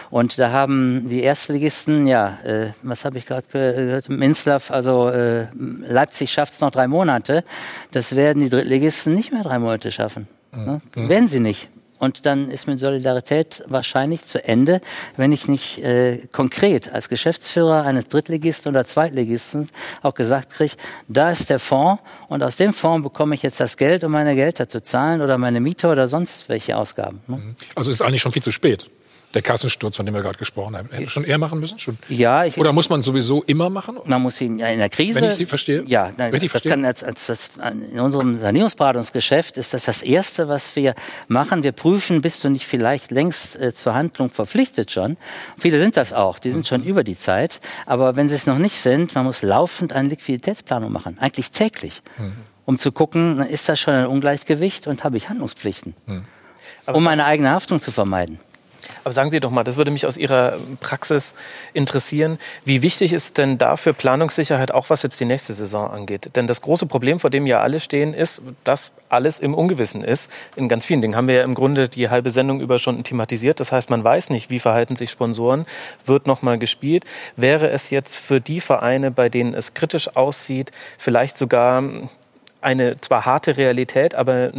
Und da haben die Erstligisten, ja, äh, was habe ich gerade gehört, Minzlaff, also äh, Leipzig schafft es noch drei Monate. Das werden die Drittligisten nicht mehr drei Monate schaffen. Ne? Mhm. Werden sie nicht. Und dann ist mit Solidarität wahrscheinlich zu Ende, wenn ich nicht äh, konkret als Geschäftsführer eines Drittligisten oder Zweitligisten auch gesagt kriege, da ist der Fonds und aus dem Fonds bekomme ich jetzt das Geld, um meine Gelder zu zahlen oder meine Miete oder sonst welche Ausgaben. Ne? Also ist eigentlich schon viel zu spät. Der Kassensturz, von dem wir gerade gesprochen haben. Hätten wir schon eher machen müssen? Schon? Ja, ich, Oder muss man sowieso immer machen? Man muss ihn ja in der Krise. Wenn ich Sie verstehe? Ja, nein, Richtig das verstehe? kann als, als das, in unserem Sanierungsberatungsgeschäft ist das das Erste, was wir machen. Wir prüfen, bist du nicht vielleicht längst äh, zur Handlung verpflichtet schon. Viele sind das auch, die sind schon über die Zeit. Aber wenn sie es noch nicht sind, man muss laufend eine Liquiditätsplanung machen, eigentlich täglich, um zu gucken, ist das schon ein Ungleichgewicht und habe ich Handlungspflichten, um meine eigene Haftung zu vermeiden. Aber sagen Sie doch mal, das würde mich aus Ihrer Praxis interessieren. Wie wichtig ist denn dafür Planungssicherheit, auch was jetzt die nächste Saison angeht? Denn das große Problem, vor dem ja alle stehen, ist, dass alles im Ungewissen ist. In ganz vielen Dingen haben wir ja im Grunde die halbe Sendung über schon thematisiert. Das heißt, man weiß nicht, wie verhalten sich Sponsoren, wird nochmal gespielt. Wäre es jetzt für die Vereine, bei denen es kritisch aussieht, vielleicht sogar eine zwar harte Realität, aber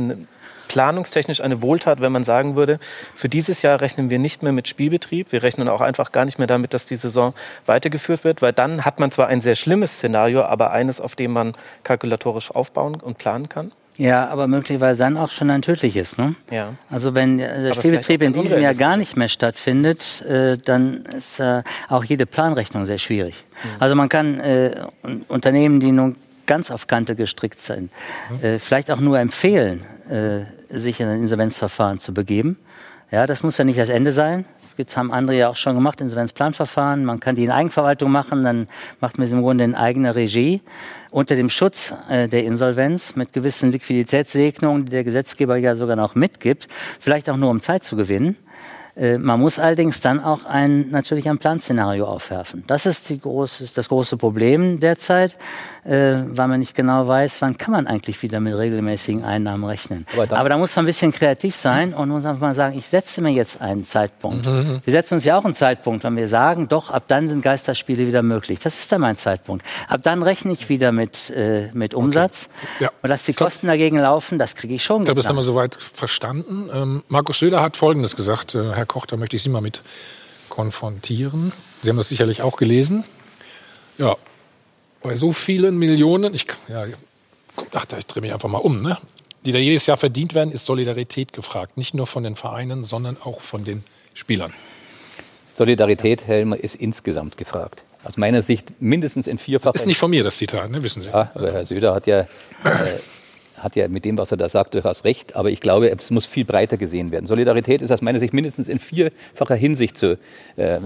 planungstechnisch eine Wohltat, wenn man sagen würde, für dieses Jahr rechnen wir nicht mehr mit Spielbetrieb. Wir rechnen auch einfach gar nicht mehr damit, dass die Saison weitergeführt wird, weil dann hat man zwar ein sehr schlimmes Szenario, aber eines, auf dem man kalkulatorisch aufbauen und planen kann. Ja, aber möglicherweise dann auch schon ein tödliches. Ne? Ja. Also wenn der Aber Spielbetrieb in diesem Jahr gar nicht mehr stattfindet, äh, dann ist äh, auch jede Planrechnung sehr schwierig. Mhm. Also man kann äh, un- Unternehmen, die nun ganz auf Kante gestrickt sind, Mhm. äh, vielleicht auch nur empfehlen, äh, sich in ein Insolvenzverfahren zu begeben. Ja, das muss ja nicht das Ende sein. Das gibt's, haben andere ja auch schon gemacht, Insolvenzplanverfahren. Man kann die in Eigenverwaltung machen, dann macht man es im Grunde in eigener Regie unter dem Schutz äh, der Insolvenz mit gewissen Liquiditätssegnungen, die der Gesetzgeber ja sogar noch mitgibt, vielleicht auch nur um Zeit zu gewinnen. Äh, Man muss allerdings dann auch ein, natürlich ein Planszenario aufwerfen. Das ist die große, das große Problem derzeit, äh, weil man nicht genau weiß, wann kann man eigentlich wieder mit regelmäßigen Einnahmen rechnen. Aber, da muss man ein bisschen kreativ sein und muss einfach mal sagen, ich setze mir jetzt einen Zeitpunkt. Mhm. Wir setzen uns ja auch einen Zeitpunkt, wenn wir sagen, doch, ab dann sind Geisterspiele wieder möglich. Das ist dann mein Zeitpunkt. Ab dann rechne ich wieder mit, äh, mit Umsatz. Ja. Und dass die Kosten dagegen laufen, das kriege ich schon Ich glaube, das haben wir soweit verstanden. Ähm, Markus Söder hat Folgendes gesagt. Äh, Herr Koch, da möchte ich Sie mal mit konfrontieren. Sie haben das sicherlich auch gelesen. Ja, bei so vielen Millionen, ich, ja, ach, ich drehe mich einfach mal um, ne? die da jedes Jahr verdient werden, ist Solidarität gefragt. Nicht nur von den Vereinen, sondern auch von den Spielern. Solidarität, Herr Helmer, ist insgesamt gefragt. Aus meiner Sicht mindestens in vierfacher... Ist nicht von mir das Zitat, ne? wissen Sie. Ja, aber Herr Söder hat ja, äh, hat ja mit dem, was er da sagt, durchaus recht. Aber ich glaube, es muss viel breiter gesehen werden. Solidarität ist aus meiner Sicht mindestens in vierfacher Hinsicht zu, äh, äh,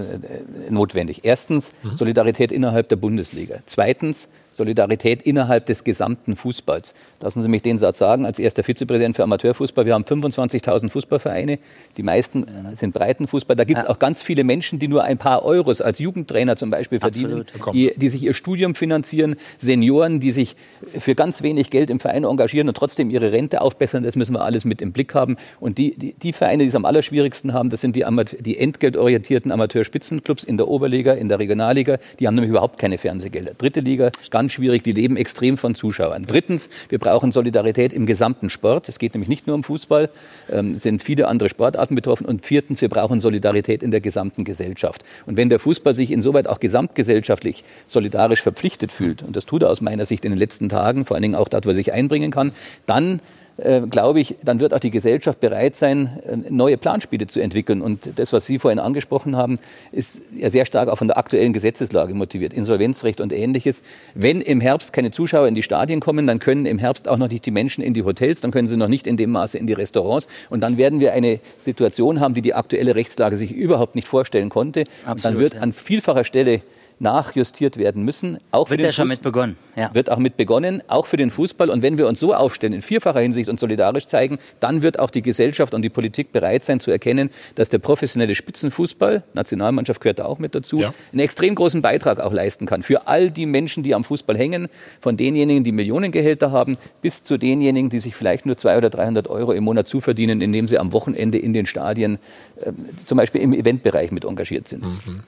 notwendig. Erstens Solidarität innerhalb der Bundesliga. Zweitens Solidarität innerhalb des gesamten Fußballs. Lassen Sie mich den Satz sagen, als erster Vizepräsident für Amateurfußball. Wir haben 25.000 Fußballvereine. Die meisten äh, sind Breitenfußball. Da gibt es Ja. auch ganz viele Menschen, die nur ein paar Euros als Jugendtrainer zum Beispiel verdienen, die, die sich ihr Studium finanzieren, Senioren, die sich für ganz wenig Geld im Verein engagieren und trotzdem ihre Rente aufbessern. Das müssen wir alles mit im Blick haben. Und die, die, die Vereine, die es am allerschwierigsten haben, das sind die, Amateur, die entgeltorientierten Amateurspitzenclubs in der Oberliga, in der Regionalliga. Die haben nämlich überhaupt keine Fernsehgelder. Dritte Liga, ganz schwierig, die leben extrem von Zuschauern. Drittens, wir brauchen Solidarität im gesamten Sport. Es geht nämlich nicht nur um Fußball, ähm, sind viele andere Sportarten betroffen. Und viertens, wir brauchen Solidarität in der gesamten Gesellschaft. Und wenn der Fußball sich insoweit auch gesamtgesellschaftlich solidarisch verpflichtet fühlt, und das tut er aus meiner Sicht in den letzten Tagen, vor allen Dingen auch dort, wo er sich einbringen kann, dann äh, glaube ich, dann wird auch die Gesellschaft bereit sein, äh, neue Planspiele zu entwickeln. Und das, was Sie vorhin angesprochen haben, ist ja sehr stark auch von der aktuellen Gesetzeslage motiviert. Insolvenzrecht und ähnliches. Wenn im Herbst keine Zuschauer in die Stadien kommen, dann können im Herbst auch noch nicht die Menschen in die Hotels, dann können sie noch nicht in dem Maße in die Restaurants. Und dann werden wir eine Situation haben, die die aktuelle Rechtslage sich überhaupt nicht vorstellen konnte. Und dann Absolut, wird ja. an vielfacher Stelle nachjustiert werden müssen. Auch wird ja schon mit begonnen. Ja. Wird auch mit begonnen, auch für den Fußball. Und wenn wir uns so aufstellen, in vierfacher Hinsicht und solidarisch zeigen, dann wird auch die Gesellschaft und die Politik bereit sein zu erkennen, dass der professionelle Spitzenfußball, Nationalmannschaft gehört da auch mit dazu, ja. einen extrem großen Beitrag auch leisten kann. Für all die Menschen, die am Fußball hängen, von denjenigen, die Millionengehälter haben, bis zu denjenigen, die sich vielleicht nur 200 oder 300 Euro im Monat zuverdienen, indem sie am Wochenende in den Stadien, äh, zum Beispiel im Eventbereich mit engagiert sind. Mhm.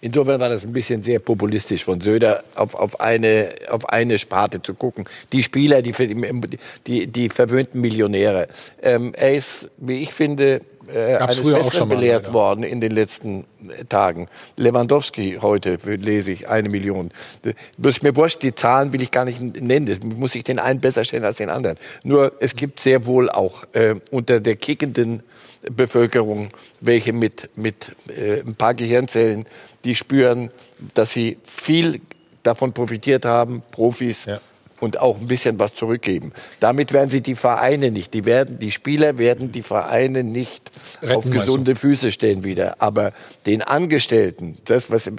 Insofern war das ein bisschen sehr populistisch von Söder, auf, auf, eine, auf eine Sparte zu gucken. Die Spieler, die, die, die verwöhnten Millionäre. Ähm, er ist, wie ich finde, äh, eines Besseren belehrt leider. worden in den letzten äh, Tagen. Lewandowski heute, lese ich, eine Million. Das ist mir wurscht, die Zahlen will ich gar nicht nennen. Das muss ich den einen besser stellen als den anderen. Nur es gibt sehr wohl auch äh, unter der kickenden Bevölkerung welche mit, mit äh, ein paar Gehirnzellen, die spüren, dass sie viel davon profitiert haben, Profis. Ja und auch ein bisschen was zurückgeben. Damit werden sie die Vereine nicht, die werden, die Spieler werden die Vereine nicht Retten auf gesunde also. Füße stellen wieder. Aber den Angestellten, das was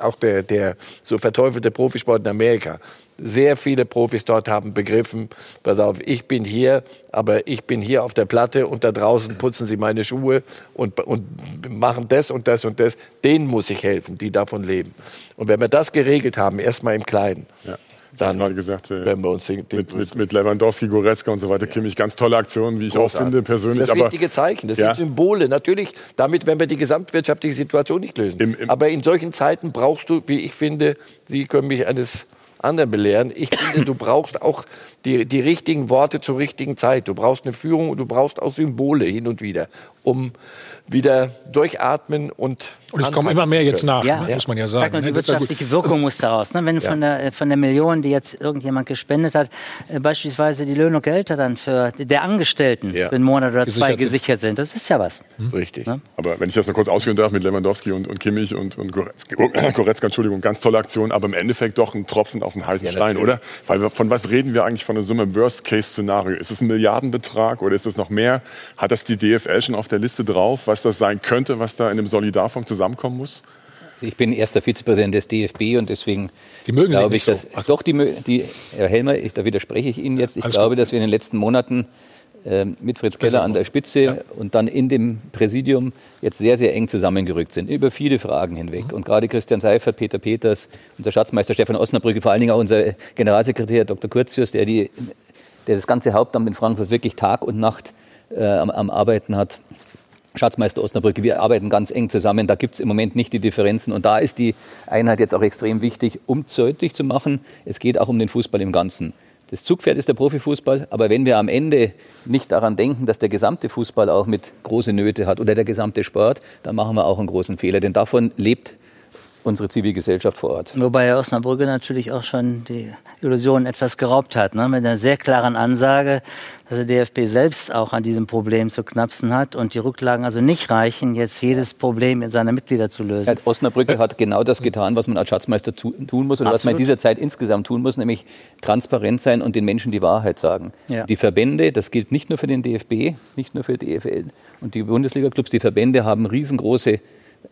auch der, der so verteufelte Profisport in Amerika, sehr viele Profis dort haben begriffen, pass auf, ich bin hier, aber ich bin hier auf der Platte und da draußen putzen sie meine Schuhe und, und machen das und das und das. Denen muss ich helfen, die davon leben. Und wenn wir das geregelt haben, erstmal im Kleinen, ja dann gerade gesagt, äh, wenn wir uns den, den mit, mit, mit, Lewandowski, Goretzka und so weiter, ja. Kimmich, ganz tolle Aktionen, wie ich Großartig. auch finde persönlich. Das das richtige Zeichen, das ja. sind Symbole. Natürlich, damit werden wir die gesamtwirtschaftliche Situation nicht lösen. Im, im Aber in solchen Zeiten brauchst du, wie ich finde, Sie können mich eines anderen belehren. Ich finde, du brauchst auch die, die richtigen Worte zur richtigen Zeit. Du brauchst eine Führung und du brauchst auch Symbole hin und wieder, um wieder durchatmen und. Und es kommen immer mehr jetzt nach, ja. Ne, muss man ja sagen. Nur, die wirtschaftliche Wirkung muss daraus. Ne? Wenn ja. von, der, von der Million, die jetzt irgendjemand gespendet hat, äh, beispielsweise die Löhne und Gehälter dann für der Angestellten ja. für einen Monat oder gesichert zwei gesichert sind, das ist ja was. Hm? Richtig. Ne? Aber wenn ich das noch kurz ausführen darf mit Lewandowski und, und Kimmich und, und Goretzka, Goretzka, Entschuldigung, ganz tolle Aktion, aber im Endeffekt doch ein Tropfen auf den heißen Stein, oder? Weil wir, von was reden wir eigentlich von der Summe im Worst-Case-Szenario? Ist es ein Milliardenbetrag oder ist es noch mehr? Hat das die DFL schon auf der Liste drauf? Was das sein könnte, was da in dem Solidarfonds zusammenkommen muss? Ich bin erster Vizepräsident des DFB und deswegen die mögen glaube ich, dass so. doch die, die Herr Helmer, ich, da widerspreche ich Ihnen jetzt. Ich glaube, gut. dass wir in den letzten Monaten äh, mit Fritz Keller an der Spitze ja. und dann in dem Präsidium jetzt sehr, sehr eng zusammengerückt sind, über viele Fragen hinweg. Mhm. Und gerade Christian Seifert, Peter Peters, unser Schatzmeister Stefan Osnabrücke, vor allen Dingen auch unser Generalsekretär Dr. Kurzius, der, die, der das ganze Hauptamt in Frankfurt wirklich Tag und Nacht äh, am, am Arbeiten hat, Schatzmeister Osnabrücke, wir arbeiten ganz eng zusammen. Da gibt es im Moment nicht die Differenzen. Und da ist die Einheit jetzt auch extrem wichtig, um deutlich zu machen, es geht auch um den Fußball im Ganzen. Das Zugpferd ist der Profifußball, aber wenn wir am Ende nicht daran denken, dass der gesamte Fußball auch mit große Nöte hat oder der gesamte Sport, dann machen wir auch einen großen Fehler. Denn davon lebt unsere Zivilgesellschaft vor Ort. Wobei Osnabrücke natürlich auch schon die Illusion etwas geraubt hat, ne? mit einer sehr klaren Ansage, dass der DFB selbst auch an diesem Problem zu knapsen hat und die Rücklagen also nicht reichen, jetzt jedes Problem in seiner Mitglieder zu lösen. Ja, Osnabrücke hat genau das getan, was man als Schatzmeister tu tun muss oder Absolut. was man in dieser Zeit insgesamt tun muss, nämlich transparent sein und den Menschen die Wahrheit sagen. Ja. Die Verbände, das gilt nicht nur für den DFB, nicht nur für die EFL und die Bundesliga-Clubs, die Verbände haben riesengroße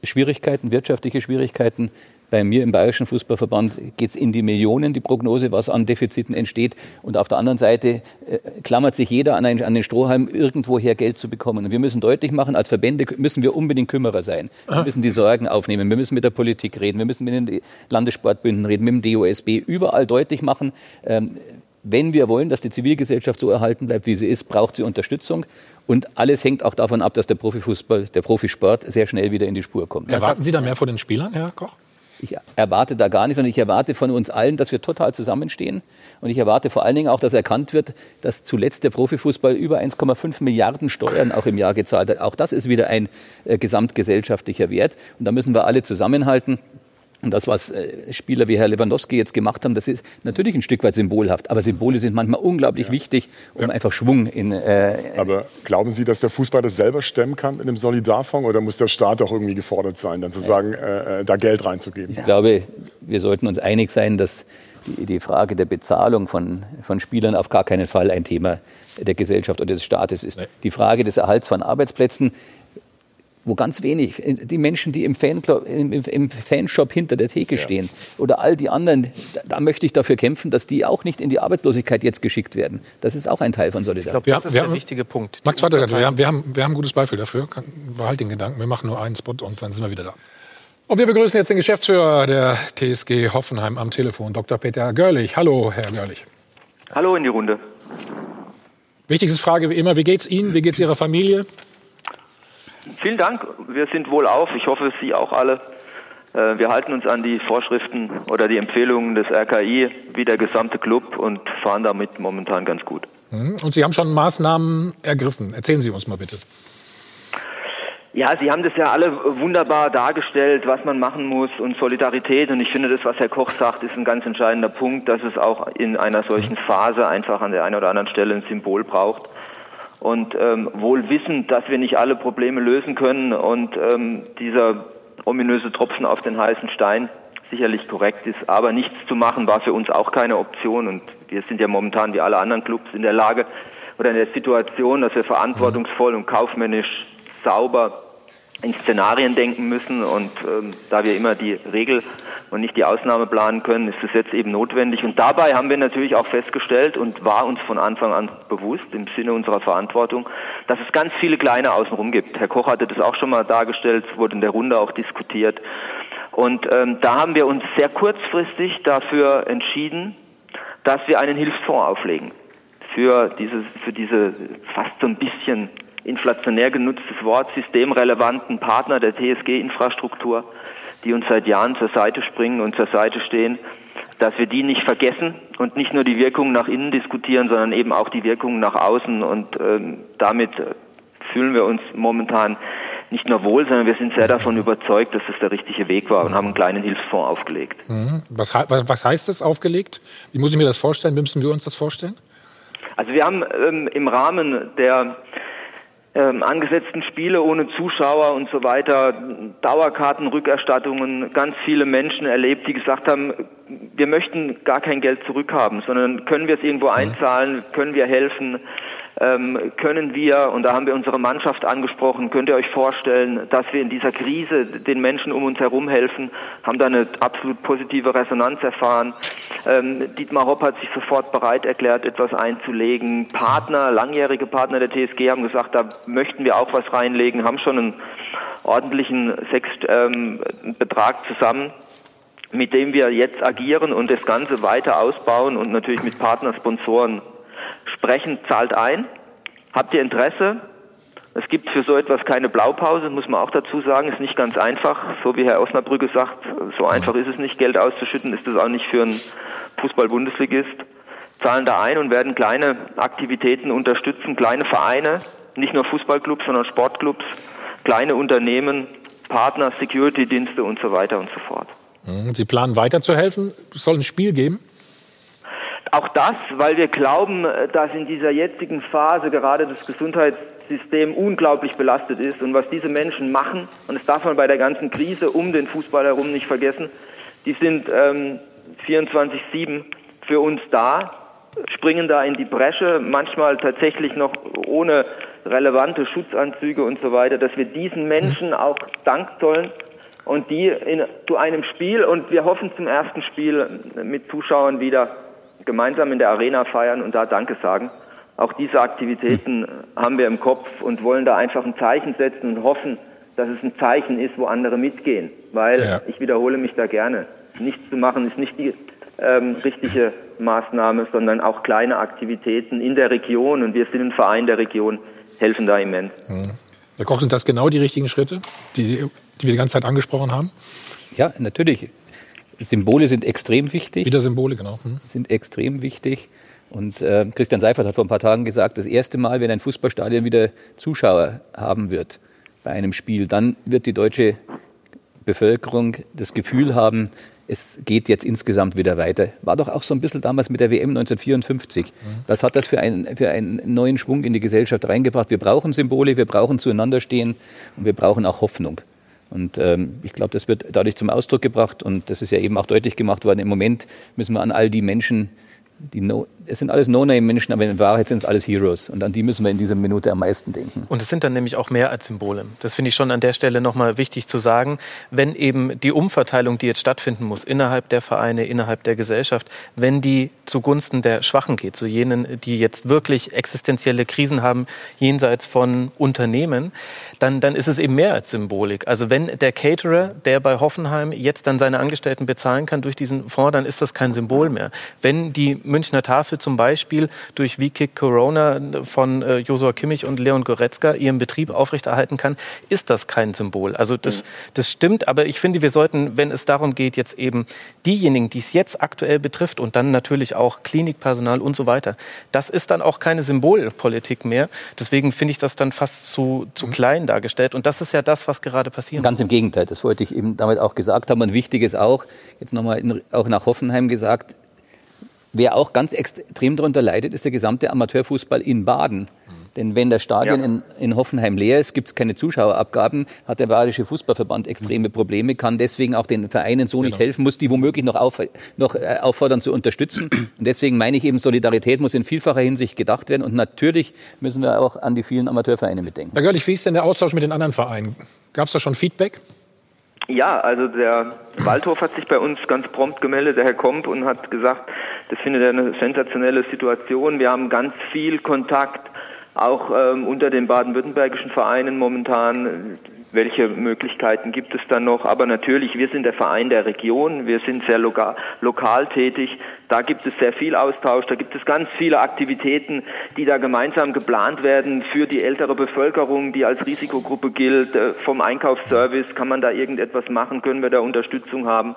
Schwierigkeiten, wirtschaftliche Schwierigkeiten. Bei mir im Bayerischen Fußballverband geht es in die Millionen, die Prognose, was an Defiziten entsteht. Und auf der anderen Seite äh, klammert sich jeder an, einen, an den Strohhalm, irgendwoher Geld zu bekommen. Und wir müssen deutlich machen, als Verbände müssen wir unbedingt Kümmerer sein. Wir müssen die Sorgen aufnehmen. Wir müssen mit der Politik reden. Wir müssen mit den Landessportbünden reden, mit dem DOSB. Überall deutlich machen, ähm, wenn wir wollen, dass die Zivilgesellschaft so erhalten bleibt, wie sie ist, braucht sie Unterstützung. Und alles hängt auch davon ab, dass der Profifußball, der Profisport sehr schnell wieder in die Spur kommt. Erwarten Sie da mehr von den Spielern, Herr Koch? Ich erwarte da gar nicht, sondern ich erwarte von uns allen, dass wir total zusammenstehen. Und ich erwarte vor allen Dingen auch, dass erkannt wird, dass zuletzt der Profifußball über 1,5 Milliarden Steuern auch im Jahr gezahlt hat. Auch das ist wieder ein äh, gesamtgesellschaftlicher Wert. Und da müssen wir alle zusammenhalten. Und das, was äh, Spieler wie Herr Lewandowski jetzt gemacht haben, das ist natürlich ein Stück weit symbolhaft. Aber Symbole sind manchmal unglaublich ja. wichtig, um ja. einfach Schwung in. Äh, aber glauben Sie, dass der Fußball das selber stemmen kann mit einem Solidarfonds? Oder muss der Staat auch irgendwie gefordert sein, dann zu sagen, äh, äh, da Geld reinzugeben? Ich glaube, wir sollten uns einig sein, dass die, die Frage der Bezahlung von, von Spielern auf gar keinen Fall ein Thema der Gesellschaft oder des Staates ist. Nee. Die Frage des Erhalts von Arbeitsplätzen wo ganz wenig, die Menschen, die im, Fanclub, im, im Fanshop hinter der Theke ja. stehen oder all die anderen, da, da, möchte ich dafür kämpfen, dass die auch nicht in die Arbeitslosigkeit jetzt geschickt werden. Das ist auch ein Teil von Solidarität. Ich glaube, das ist der haben, wichtige Punkt. Max, warte, wir haben, wir, haben, wir haben ein gutes Beispiel dafür. Behalt den Gedanken. Wir machen nur einen Spot und dann sind wir wieder da. Und wir begrüßen jetzt den Geschäftsführer der TSG Hoffenheim am Telefon, Dr. Peter Görlich. Hallo, Herr Görlich. Hallo in die Runde. Wichtigste Frage wie immer, wie geht's Ihnen? Wie geht's Ihrer Familie? Vielen Dank. Wir sind wohl auf. Ich hoffe, Sie auch alle. Äh, wir halten uns an die Vorschriften oder die Empfehlungen des RKI wie der gesamte Club und fahren damit momentan ganz gut. Mhm. Und Sie haben schon Maßnahmen ergriffen. Erzählen Sie uns mal bitte. Ja, Sie haben das ja alle wunderbar dargestellt, was man machen muss und Solidarität. Und ich finde, das, was Herr Koch sagt, ist ein ganz entscheidender Punkt, dass es auch in einer solchen Phase einfach an der einen oder anderen Stelle ein Symbol braucht. Und ähm, wohl wissend, dass wir nicht alle Probleme lösen können und ähm, dieser ominöse Tropfen auf den heißen Stein sicherlich korrekt ist, aber nichts zu machen war für uns auch keine Option. Und wir sind ja momentan wie alle anderen Clubs in der Lage oder in der Situation, dass wir verantwortungsvoll und kaufmännisch sauber in Szenarien denken müssen und ähm, da wir immer die Regel und nicht die Ausnahme planen können, ist es jetzt eben notwendig. Und dabei haben wir natürlich auch festgestellt und war uns von Anfang an bewusst im Sinne unserer Verantwortung, dass es ganz viele kleine außenrum gibt. Herr Koch hatte das auch schon mal dargestellt, es wurde in der Runde auch diskutiert. Und ähm, da haben wir uns sehr kurzfristig dafür entschieden, dass wir einen Hilfsfonds auflegen für dieses, für diese fast so ein bisschen inflationär genutztes Wort, systemrelevanten Partner der TSG-Infrastruktur, die uns seit Jahren zur Seite springen und zur Seite stehen, dass wir die nicht vergessen und nicht nur die Wirkungen nach innen diskutieren, sondern eben auch die Wirkungen nach außen. Und ähm, damit fühlen wir uns momentan nicht nur wohl, sondern wir sind sehr davon überzeugt, dass es der richtige Weg war und haben einen kleinen Hilfsfonds aufgelegt. Mhm. Was, was heißt das aufgelegt? Wie muss ich mir das vorstellen? Wie müssen wir uns das vorstellen? Also wir haben ähm, im Rahmen der ähm, angesetzten Spiele ohne Zuschauer und so weiter, Dauerkartenrückerstattungen, ganz viele Menschen erlebt, die gesagt haben, wir möchten gar kein Geld zurückhaben, sondern können wir es irgendwo einzahlen, können wir helfen, ähm, können wir, und da haben wir unsere Mannschaft angesprochen, könnt ihr euch vorstellen, dass wir in dieser Krise den Menschen um uns herum helfen, haben da eine absolut positive Resonanz erfahren. Ähm, Dietmar Hopp hat sich sofort bereit erklärt, etwas einzulegen. Partner, langjährige Partner der TSG haben gesagt, da möchten wir auch was reinlegen, haben schon einen ordentlichen Sext, ähm, Betrag zusammen mit dem wir jetzt agieren und das Ganze weiter ausbauen und natürlich mit Partnersponsoren sprechen, zahlt ein. Habt ihr Interesse? Es gibt für so etwas keine Blaupause, muss man auch dazu sagen, ist nicht ganz einfach. So wie Herr Osnabrücke sagt, so einfach ist es nicht, Geld auszuschütten, ist es auch nicht für einen Fußball-Bundesligist. Zahlen da ein und werden kleine Aktivitäten unterstützen, kleine Vereine, nicht nur Fußballclubs, sondern Sportclubs, kleine Unternehmen, Partner, Security-Dienste und so weiter und so fort. Mhm. Sie planen weiterzuhelfen? Es soll ein Spiel geben? Auch das, weil wir glauben, dass in dieser jetzigen Phase gerade das Gesundheitssystem unglaublich belastet ist und was diese Menschen machen, und das darf man bei der ganzen Krise um den Fußball herum nicht vergessen, die sind ähm, 24-7 für uns da, springen da in die Bresche, manchmal tatsächlich noch ohne relevante Schutzanzüge und so weiter, dass wir diesen Menschen auch Dank zollen und die in, zu einem Spiel und wir hoffen zum ersten Spiel mit Zuschauern wieder gemeinsam in der Arena feiern und da Danke sagen. Auch diese Aktivitäten hm. haben wir im Kopf und wollen da einfach ein Zeichen setzen und hoffen, dass es ein Zeichen ist, wo andere mitgehen. Weil, ja. ich wiederhole mich da gerne, nichts zu machen ist nicht die ähm, richtige Maßnahme, sondern auch kleine Aktivitäten in der Region und wir sind ein Verein der Region, helfen da immens. Mhm. Herr Koch, sind das genau die richtigen Schritte, die, Sie, die wir die ganze Zeit angesprochen haben? Ja, natürlich. Symbole sind extrem wichtig. Wieder Symbole, genau. Hm. Sind extrem wichtig. Und äh, Christian Seifert hat vor ein paar Tagen gesagt, das erste Mal, wenn ein Fußballstadion wieder Zuschauer haben wird bei einem Spiel, dann wird die deutsche Bevölkerung das Gefühl haben, es geht jetzt insgesamt wieder weiter. War doch auch so ein bisschen damals mit der WM 1954. Mhm. Was hat das für einen, für einen neuen Schwung in die Gesellschaft reingebracht? Wir brauchen Symbole, wir brauchen zueinander stehen und wir brauchen auch Hoffnung. Und ähm, ich glaube, das wird dadurch zum Ausdruck gebracht und das ist ja eben auch deutlich gemacht worden. Im Moment müssen wir an all die Menschen, die, no, es sind alles No-Name-Menschen, aber in Wahrheit sind es alles Heroes. Und an die müssen wir in dieser Minute am meisten denken. Und es sind dann nämlich auch mehr als Symbole. Das finde ich schon an der Stelle nochmal wichtig zu sagen. Wenn eben die Umverteilung, die jetzt stattfinden muss, innerhalb der Vereine, innerhalb der Gesellschaft, wenn die zugunsten der Schwachen geht, zu jenen, die jetzt wirklich existenzielle Krisen haben, jenseits von Unternehmen, dann, dann ist es eben mehr als Symbolik. Also wenn der Caterer, der bei Hoffenheim jetzt dann seine Angestellten bezahlen kann durch diesen Fonds, dann ist das kein Symbol mehr. Wenn die Münchner Tafel zum Beispiel durch Wikick Corona von äh, Josua Kimmich und Leon Goretzka ihren Betrieb aufrechterhalten kann, ist das kein Symbol. Also das, mhm. das stimmt, aber ich finde, wir sollten, wenn es darum geht, jetzt eben diejenigen, die es jetzt aktuell betrifft und dann natürlich auch Klinikpersonal und so weiter, das ist dann auch keine Symbolpolitik mehr. Deswegen finde ich das dann fast zu, zu mhm. klein dargestellt. Und das ist ja das, was gerade passiert. Ganz im Gegenteil, das wollte ich eben damit auch gesagt haben. Und wichtig ist auch, jetzt nochmal auch nach Hoffenheim gesagt, Wer auch ganz extrem darunter leidet, ist der gesamte Amateurfußball in Baden. Denn wenn das Stadion ja. in, in, Hoffenheim leer ist, gibt es keine Zuschauerabgaben, hat der Badische Fußballverband extreme Probleme, kann deswegen auch den Vereinen so genau. nicht helfen, muss die womöglich noch, auf, noch äh, auffordern zu unterstützen. Und deswegen meine ich eben, Solidarität muss in vielfacher Hinsicht gedacht werden. Und natürlich müssen wir auch an die vielen Amateurvereine mitdenken. Herr Görlich, wie ist denn der Austausch mit den anderen Vereinen? Gab es da schon Feedback? Ja, also der Waldhof hat sich bei uns ganz prompt gemeldet, der Herr Komp, und hat gesagt, das findet er eine sensationelle Situation. Wir haben ganz viel Kontakt, auch ähm, unter den baden-württembergischen Vereinen momentan welche Möglichkeiten gibt es dann noch? Aber natürlich, wir sind der Verein der Region, wir sind sehr lokal, lokal tätig. Da gibt es sehr viel Austausch, da gibt es ganz viele Aktivitäten, die da gemeinsam geplant werden für die ältere Bevölkerung, die als Risikogruppe gilt. Äh, vom Einkaufsservice kann man da irgendetwas machen, können wir da Unterstützung haben.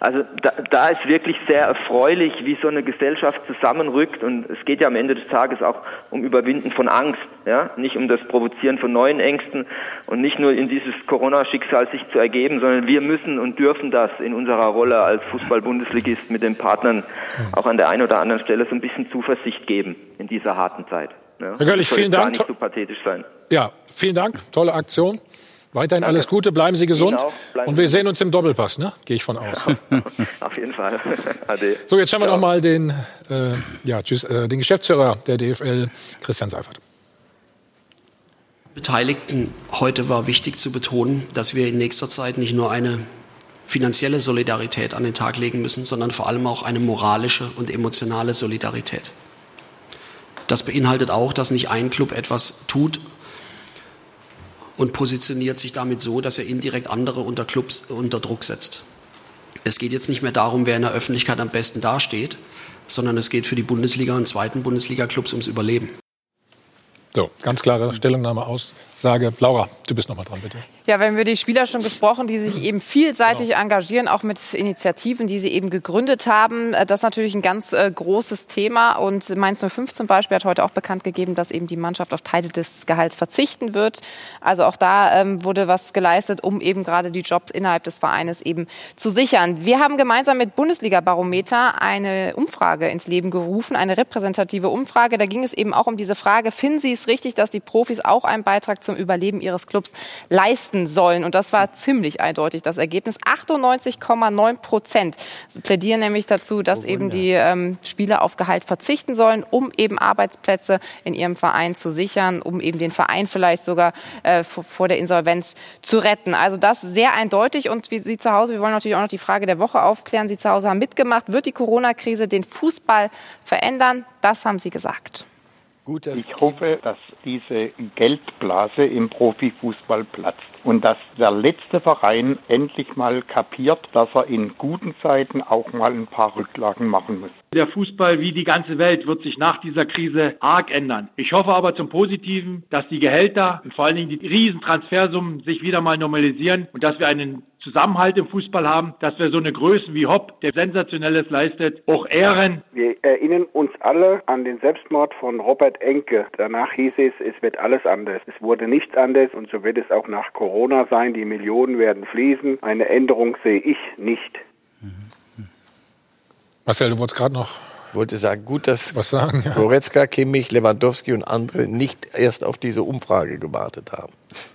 Also da, da ist wirklich sehr erfreulich, wie so eine Gesellschaft zusammenrückt und es geht ja am Ende des Tages auch um Überwinden von Angst, ja, nicht um das Provozieren von neuen Ängsten und nicht nur in dieses Corona-Schicksal sich zu ergeben, sondern wir müssen und dürfen das in unserer Rolle als Fußball-Bundesligist mit den Partnern auch an der einen oder anderen Stelle so ein bisschen Zuversicht geben in dieser harten Zeit. Ja. Herr Görlich, vielen Dank. Nicht so pathetisch sein. Ja, vielen Dank. Tolle Aktion. Weiterhin Danke. alles Gute, bleiben Sie gesund. Bleiben und wir sehen uns im Doppelpass, ne? Gehe ich von aus. Auf jeden Fall. Ade. So, jetzt schauen wir noch mal den, äh, ja, tschüss, äh, den Geschäftsführer der DFL, Christian Seifert. Beteiligten, heute war wichtig zu betonen, dass wir in nächster Zeit nicht nur eine finanzielle Solidarität an den Tag legen müssen, sondern vor allem auch eine moralische und emotionale Solidarität. Das beinhaltet auch, dass nicht ein Club etwas tut und positioniert sich damit so, dass er indirekt andere unter Clubs unter Druck setzt. Es geht jetzt nicht mehr darum, wer in der Öffentlichkeit am besten dasteht, sondern es geht für die Bundesliga und zweiten Bundesliga-Clubs ums Überleben. So, ganz klare Stellungnahme, Aussage. Laura, du bist nochmal dran, bitte. Ja, wenn wir die Spieler schon gesprochen, die sich eben vielseitig genau. engagieren, auch mit Initiativen, die sie eben gegründet haben. Äh, das ist natürlich ein ganz äh, großes Thema. Und Mainz 05 zum Beispiel hat heute auch bekannt gegeben, dass eben die Mannschaft auf Teile des Gehalts verzichten wird. Also auch da ähm, wurde was geleistet, um eben gerade die Jobs innerhalb des Vereines eben zu sichern. Wir haben gemeinsam mit Bundesliga-Barometer eine Umfrage ins Leben gerufen, eine repräsentative Umfrage. Da ging es eben auch um diese Frage, finden Sie es richtig, dass die Profis auch einen Beitrag zum Überleben ihres Clubs leisten? leisten sollen. Und das war ziemlich eindeutig das Ergebnis. 98,9 Prozent plädieren nämlich dazu, dass oh, eben die ähm, Spieler auf Gehalt verzichten sollen, um eben Arbeitsplätze in ihrem Verein zu sichern, um eben den Verein vielleicht sogar äh, vor der Insolvenz zu retten. Also das sehr eindeutig. Und wie Sie zu Hause, wir wollen natürlich auch noch die Frage der Woche aufklären. Sie zu Hause haben mitgemacht. Wird die Corona-Krise den Fußball verändern? Das haben Sie gesagt. Gut, ich hoffe, dass diese Geldblase im Profifußball platzt und dass der letzte Verein endlich mal kapiert, dass er in guten Zeiten auch mal ein paar Rücklagen machen muss. Der Fußball wie die ganze Welt wird sich nach dieser Krise arg ändern. Ich hoffe aber zum Positiven, dass die Gehälter und vor allen Dingen die Riesentransfersummen sich wieder mal normalisieren und dass wir einen Zusammenhalt im Fußball haben, dass wir so eine Größe wie Hopp, der Sensationelles leistet, auch ehren. Wir erinnern uns alle an den Selbstmord von Robert Enke. Danach hieß es, es wird alles anders. Es wurde nichts anders und so wird es auch nach Corona sein. Die Millionen werden fließen. Eine Änderung sehe ich nicht. Marcel, du wolltest gerade noch wollte sagen, gut, dass Was sagen, ja. Goretzka, Kimmich, Lewandowski und andere nicht erst auf diese Umfrage gewartet haben.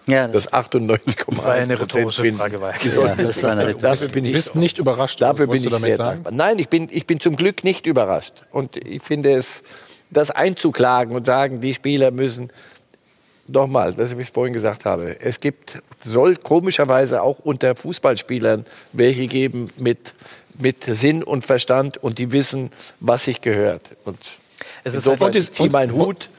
Ja, das 98,1 War eine rhetorische finden. Frage, war. Ja, das war eine rhetorische Dafür bin ich, bist nicht überrascht. dafür bin ich du damit sehr sagen? dankbar. Nein, ich bin, ich bin zum Glück nicht überrascht. Und ich finde es, das einzuklagen und sagen, die Spieler müssen, nochmal, was ich vorhin gesagt habe, es gibt, soll komischerweise auch unter Fußballspielern welche geben mit, mit Sinn und Verstand und die wissen, was sich gehört. Und Es ist insofern, ich ziehe meinen Hut,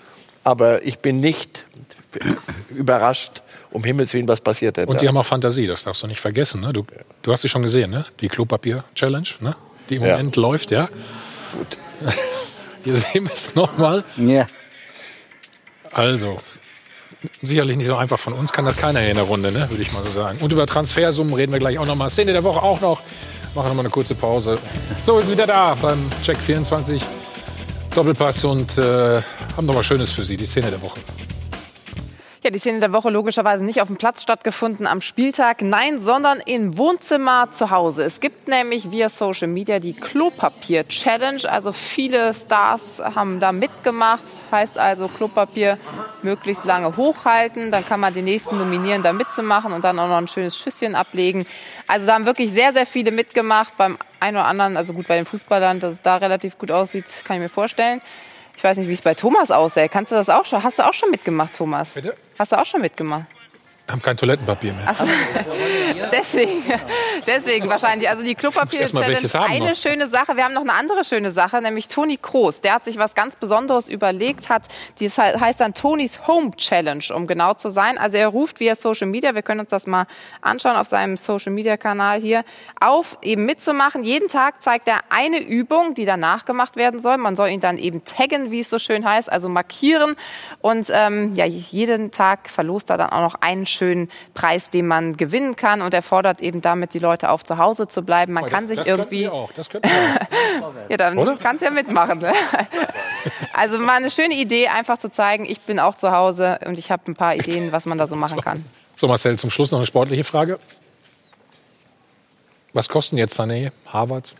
aber ich bin nicht überrascht, um Himmels Willen, was passiert denn Und da? die haben auch Fantasie, das darfst du nicht vergessen. Ne? Du, du hast sie schon gesehen, ne? die Klopapier-Challenge, ne? die im Ja. Moment läuft. ja. Gut. Hier sehen wir es nochmal. Ja. Also, sicherlich nicht so einfach von uns, kann das keiner hier in der Runde, ne? würde ich mal so sagen. Und über Transfersummen reden wir gleich auch nochmal. Szene der Woche auch noch. Machen nochmal eine kurze Pause. So, wir sind wieder da beim Check 24 Doppelpass und äh, haben noch was Schönes für Sie, die Szene der Woche. Ja, die Szene der Woche logischerweise nicht auf dem Platz stattgefunden am Spieltag, nein, sondern im Wohnzimmer zu Hause. Es gibt nämlich via Social Media die Klopapier Challenge. Also viele Stars haben da mitgemacht. Heißt also Klopapier möglichst lange hochhalten. Dann kann man die nächsten nominieren, da mitzumachen und dann auch noch ein schönes Schüsschen ablegen. Also da haben wirklich sehr, sehr viele mitgemacht. Beim einen oder anderen, also gut bei den Fußballern, dass es da relativ gut aussieht, kann ich mir vorstellen. Ich weiß nicht, wie es bei Thomas aussieht. Kannst du das auch schon? Hast du auch schon mitgemacht, Thomas? Bitte? Hast du auch schon mitgemacht? Haben kein Toilettenpapier mehr. Ach so. deswegen, deswegen wahrscheinlich. Also die Klopapier-Challenge, eine schöne Sache. Wir haben noch eine andere schöne Sache, nämlich Toni Kroos. Der hat sich was ganz Besonderes überlegt, hat, das heißt dann Tonis Home Challenge, um genau zu sein. Also er ruft via Social Media, wir können uns das mal anschauen auf seinem Social Media Kanal hier, auf, eben mitzumachen. Jeden Tag zeigt er eine Übung, die danach gemacht werden soll. Man soll ihn dann eben taggen, wie es so schön heißt, also markieren. Und ähm, ja, jeden Tag verlost er dann auch noch einen schönen Preis, den man gewinnen kann. Und er fordert eben damit die Leute auf, zu Hause zu bleiben. Man Oh, kann das, sich das irgendwie. wir auch. Das wir auch. Ja, dann Oder? kannst du ja mitmachen. Ne? Also mal eine schöne Idee, einfach zu zeigen, ich bin auch zu Hause und ich habe ein paar Ideen, was man da so machen kann. So, Marcel, zum Schluss noch eine sportliche Frage. Was kosten jetzt Sané, Harvard?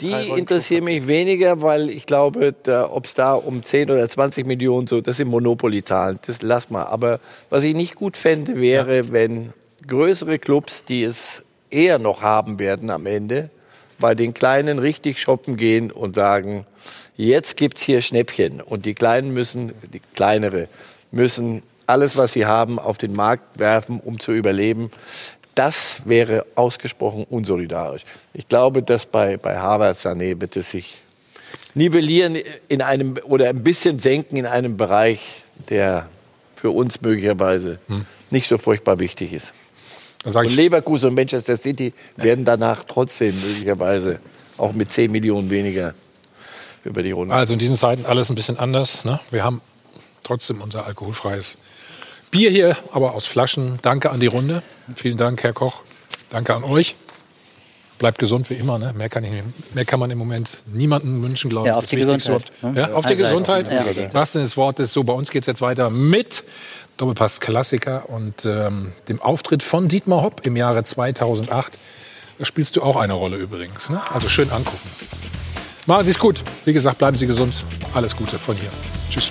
Die interessieren mich weniger, weil ich glaube, ob es da um 10 oder 20 Millionen so, das sind Monopoly-Zahlen, das lass mal. Aber was ich nicht gut fände, wäre, wenn größere Clubs, die es eher noch haben werden am Ende, bei den Kleinen richtig shoppen gehen und sagen, jetzt gibt's hier Schnäppchen. Und die Kleinen müssen, die kleinere, müssen alles, was sie haben, auf den Markt werfen, um zu überleben. Das wäre ausgesprochen unsolidarisch. Ich glaube, dass bei, bei Harvard Sané wird es sich nivellieren in einem oder ein bisschen senken in einem Bereich, der für uns möglicherweise nicht so furchtbar wichtig ist. Und Leverkusen und Manchester City werden danach trotzdem möglicherweise auch mit 10 Millionen weniger über die Runde. Also in diesen Zeiten alles ein bisschen anders. Ne? Wir haben trotzdem unser alkoholfreies Bier hier, aber aus Flaschen. Danke an die Runde. Vielen Dank, Herr Koch. Danke an euch. Bleibt gesund wie immer. Ne? Mehr, kann ich, mehr kann man im Moment niemandem wünschen, glaube Ja, ich. auf Das die Gesundheit, ne? Ja, auf die Allseits. Gesundheit. Ja. Wahrsten des Wortes. So, bei uns geht es jetzt weiter mit Doppelpass Klassiker und ähm, dem Auftritt von Dietmar Hopp im Jahre 2008. Da spielst du auch eine Rolle übrigens. Ne? Also schön angucken. Machen Sie es gut. Wie gesagt, bleiben Sie gesund. Alles Gute von hier. Tschüss.